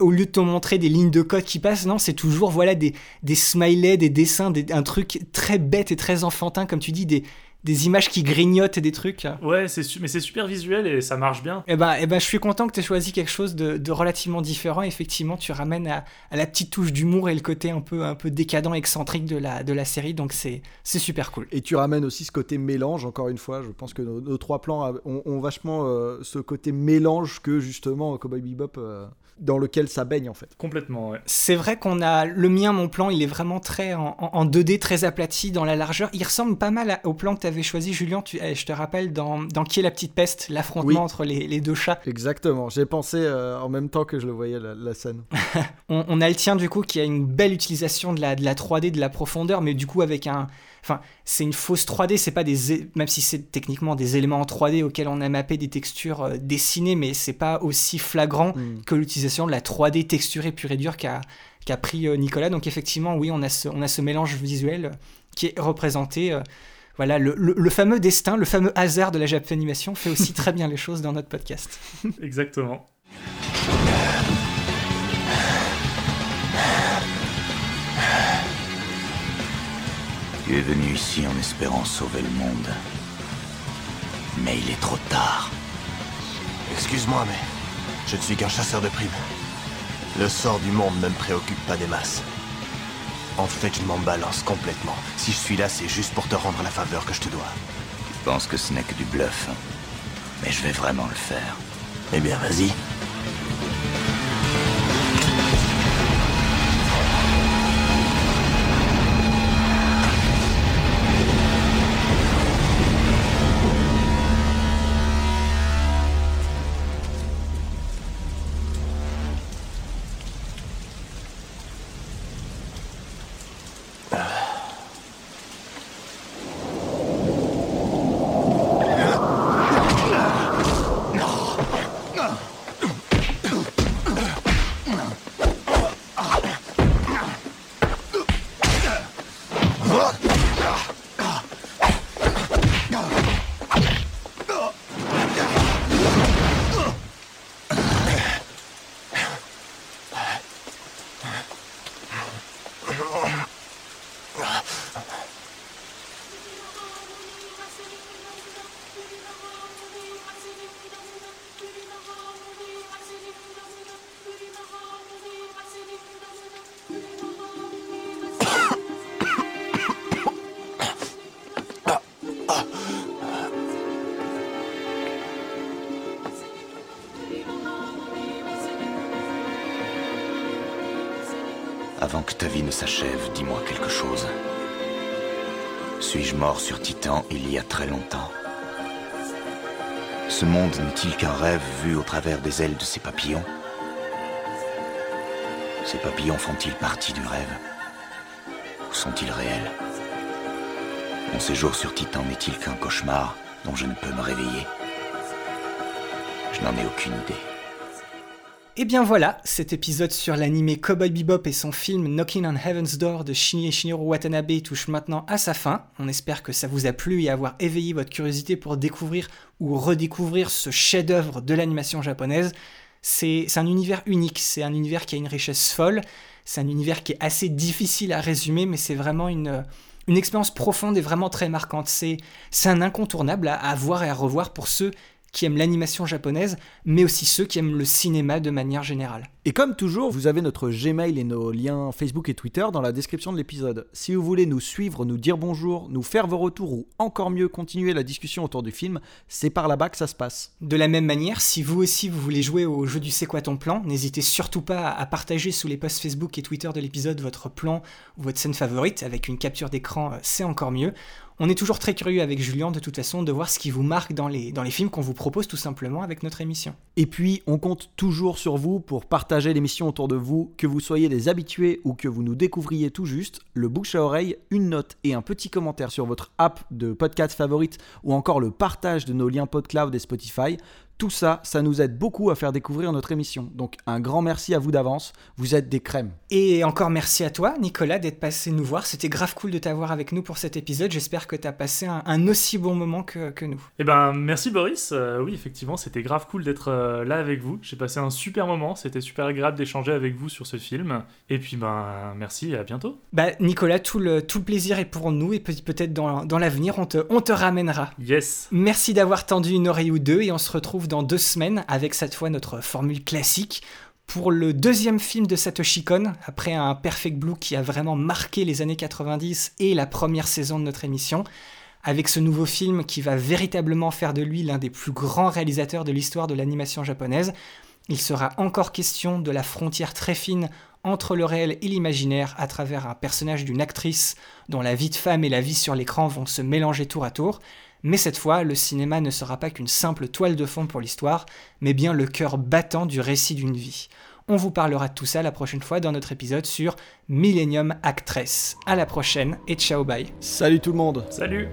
au lieu de te montrer des lignes de code qui passent, non, c'est toujours voilà des, des smileys, des dessins, des- un truc très bête et très enfantin, comme tu dis, des, des images qui grignotent et des trucs.
Ouais, c'est su- mais c'est super visuel et ça marche bien.
Eh ben, eh ben, je suis content que tu aies choisi quelque chose de, de relativement différent. Effectivement, tu ramènes à, à la petite touche d'humour et le côté un peu, un peu décadent, excentrique de la, de la série, donc c'est c'est super cool.
Et tu ramènes aussi ce côté mélange, encore une fois. Je pense que nos, nos trois plans a- ont, ont vachement euh, ce côté mélange que justement Cowboy Bebop, euh, dans lequel ça baigne en fait.
Complètement, ouais.
C'est vrai qu'on a le mien, mon plan, il est vraiment très en, en- en 2D, très aplati dans la largeur. Il ressemble pas mal au plan que tu avais choisi, Julien. Tu, eh, je te rappelle dans, dans Qui est la petite peste, l'affrontement
Oui.
entre les, les deux chats.
Exactement. J'ai pensé euh, en même temps que je le voyais la, la scène.
On, on a le tien du coup qui a une belle utilisation de la, de la 3D, de la profondeur, mais du coup avec un. Enfin, c'est une fausse 3D, c'est pas des. Même si c'est techniquement des éléments en 3D auxquels on a mappé des textures euh, dessinées, mais c'est pas aussi flagrant
Mm.
que l'utilisation de la 3D texturée pure et dure qu'a pris euh, Nicolas. Donc effectivement, oui, on a ce, on a ce mélange visuel euh, qui est représenté. euh, voilà, le, le- le fameux destin, le fameux hasard de la Japanimation fait aussi très bien les choses dans notre podcast.
Exactement.
Tu es venu ici en espérant sauver le monde. Mais il est trop tard.
Excuse-moi, mais je ne suis qu'un chasseur de primes. Le sort du monde ne me préoccupe pas des masses. En fait, je m'en balance complètement. Si je suis là, c'est juste pour te rendre la faveur que je te dois.
Je pense que ce n'est que du bluff. Mais je vais vraiment le faire.
Eh bien, vas-y.
Avant que ta vie ne s'achève, dis-moi quelque chose. Suis-je mort sur Titan il y a très longtemps? Ce monde n'est-il qu'un rêve vu au travers des ailes de ces papillons? Ces papillons font-ils partie du rêve? Ou sont-ils réels? Mon séjour sur Titan n'est-il qu'un cauchemar dont je ne peux me réveiller? Je n'en ai aucune idée.
Et bien voilà, cet épisode sur l'animé Cowboy Bebop et son film Knocking on Heaven's Door de Shinya Shinichiro Watanabe touche maintenant à sa fin. On espère que ça vous a plu et avoir éveillé votre curiosité pour découvrir ou redécouvrir ce chef-d'œuvre de l'animation japonaise. C'est un univers unique, c'est un univers qui a une richesse folle, c'est un univers qui est assez difficile à résumer, mais c'est vraiment une, une expérience profonde et vraiment très marquante. C'est un incontournable à, à voir et à revoir pour ceux qui aiment l'animation japonaise, mais aussi ceux qui aiment le cinéma de manière générale.
Et comme toujours, vous avez notre Gmail et nos liens Facebook et Twitter dans la description de l'épisode. Si vous voulez nous suivre, nous dire bonjour, nous faire vos retours ou encore mieux continuer la discussion autour du film, c'est par là-bas que ça se passe.
De la même manière, si vous aussi vous voulez jouer au jeu du C'est quoi ton plan, n'hésitez surtout pas à partager sous les posts Facebook et Twitter de l'épisode votre plan ou votre scène favorite avec une capture d'écran, euh, c'est encore mieux. On est toujours très curieux avec Julien de toute façon de voir ce qui vous marque dans les, dans les films qu'on vous propose tout simplement avec notre émission.
Et puis, on compte toujours sur vous pour partager l'émission autour de vous, que vous soyez des habitués ou que vous nous découvriez tout juste, le bouche à oreille, une note et un petit commentaire sur votre app de podcast favorite ou encore le partage de nos liens PodCloud et Spotify. Tout ça, ça nous aide beaucoup à faire découvrir notre émission. Donc un grand merci à vous d'avance, vous êtes des crèmes.
Et encore merci à toi, Nicolas, d'être passé nous voir. C'était grave cool de t'avoir avec nous pour cet épisode. J'espère que tu as passé un, aussi bon moment que, que nous.
Eh ben, merci Boris. Euh, oui, effectivement, c'était grave cool d'être euh, là avec vous. J'ai passé un super moment. C'était super agréable d'échanger avec vous sur ce film. Et puis, ben, merci et à bientôt.
Bah, Nicolas, tout le, tout le plaisir est pour nous et peut-être dans, dans l'avenir, on te, on te ramènera.
Yes.
Merci d'avoir tendu une oreille ou deux et on se dans deux semaines avec cette fois notre formule classique pour le deuxième film de Satoshi Kon, après un Perfect Blue qui a vraiment marqué les années 90 et la première saison de notre émission, avec ce nouveau film qui va véritablement faire de lui l'un des plus grands réalisateurs de l'histoire de l'animation japonaise. Il sera encore question de la frontière très fine entre le réel et l'imaginaire à travers un personnage d'une actrice dont la vie de femme et la vie sur l'écran vont se mélanger tour à tour. Mais cette fois, le cinéma ne sera pas qu'une simple toile de fond pour l'histoire, mais bien le cœur battant du récit d'une vie. On vous parlera de tout ça la prochaine fois dans notre épisode sur Millennium Actress. À la prochaine et ciao bye.
Salut tout le monde.
Salut.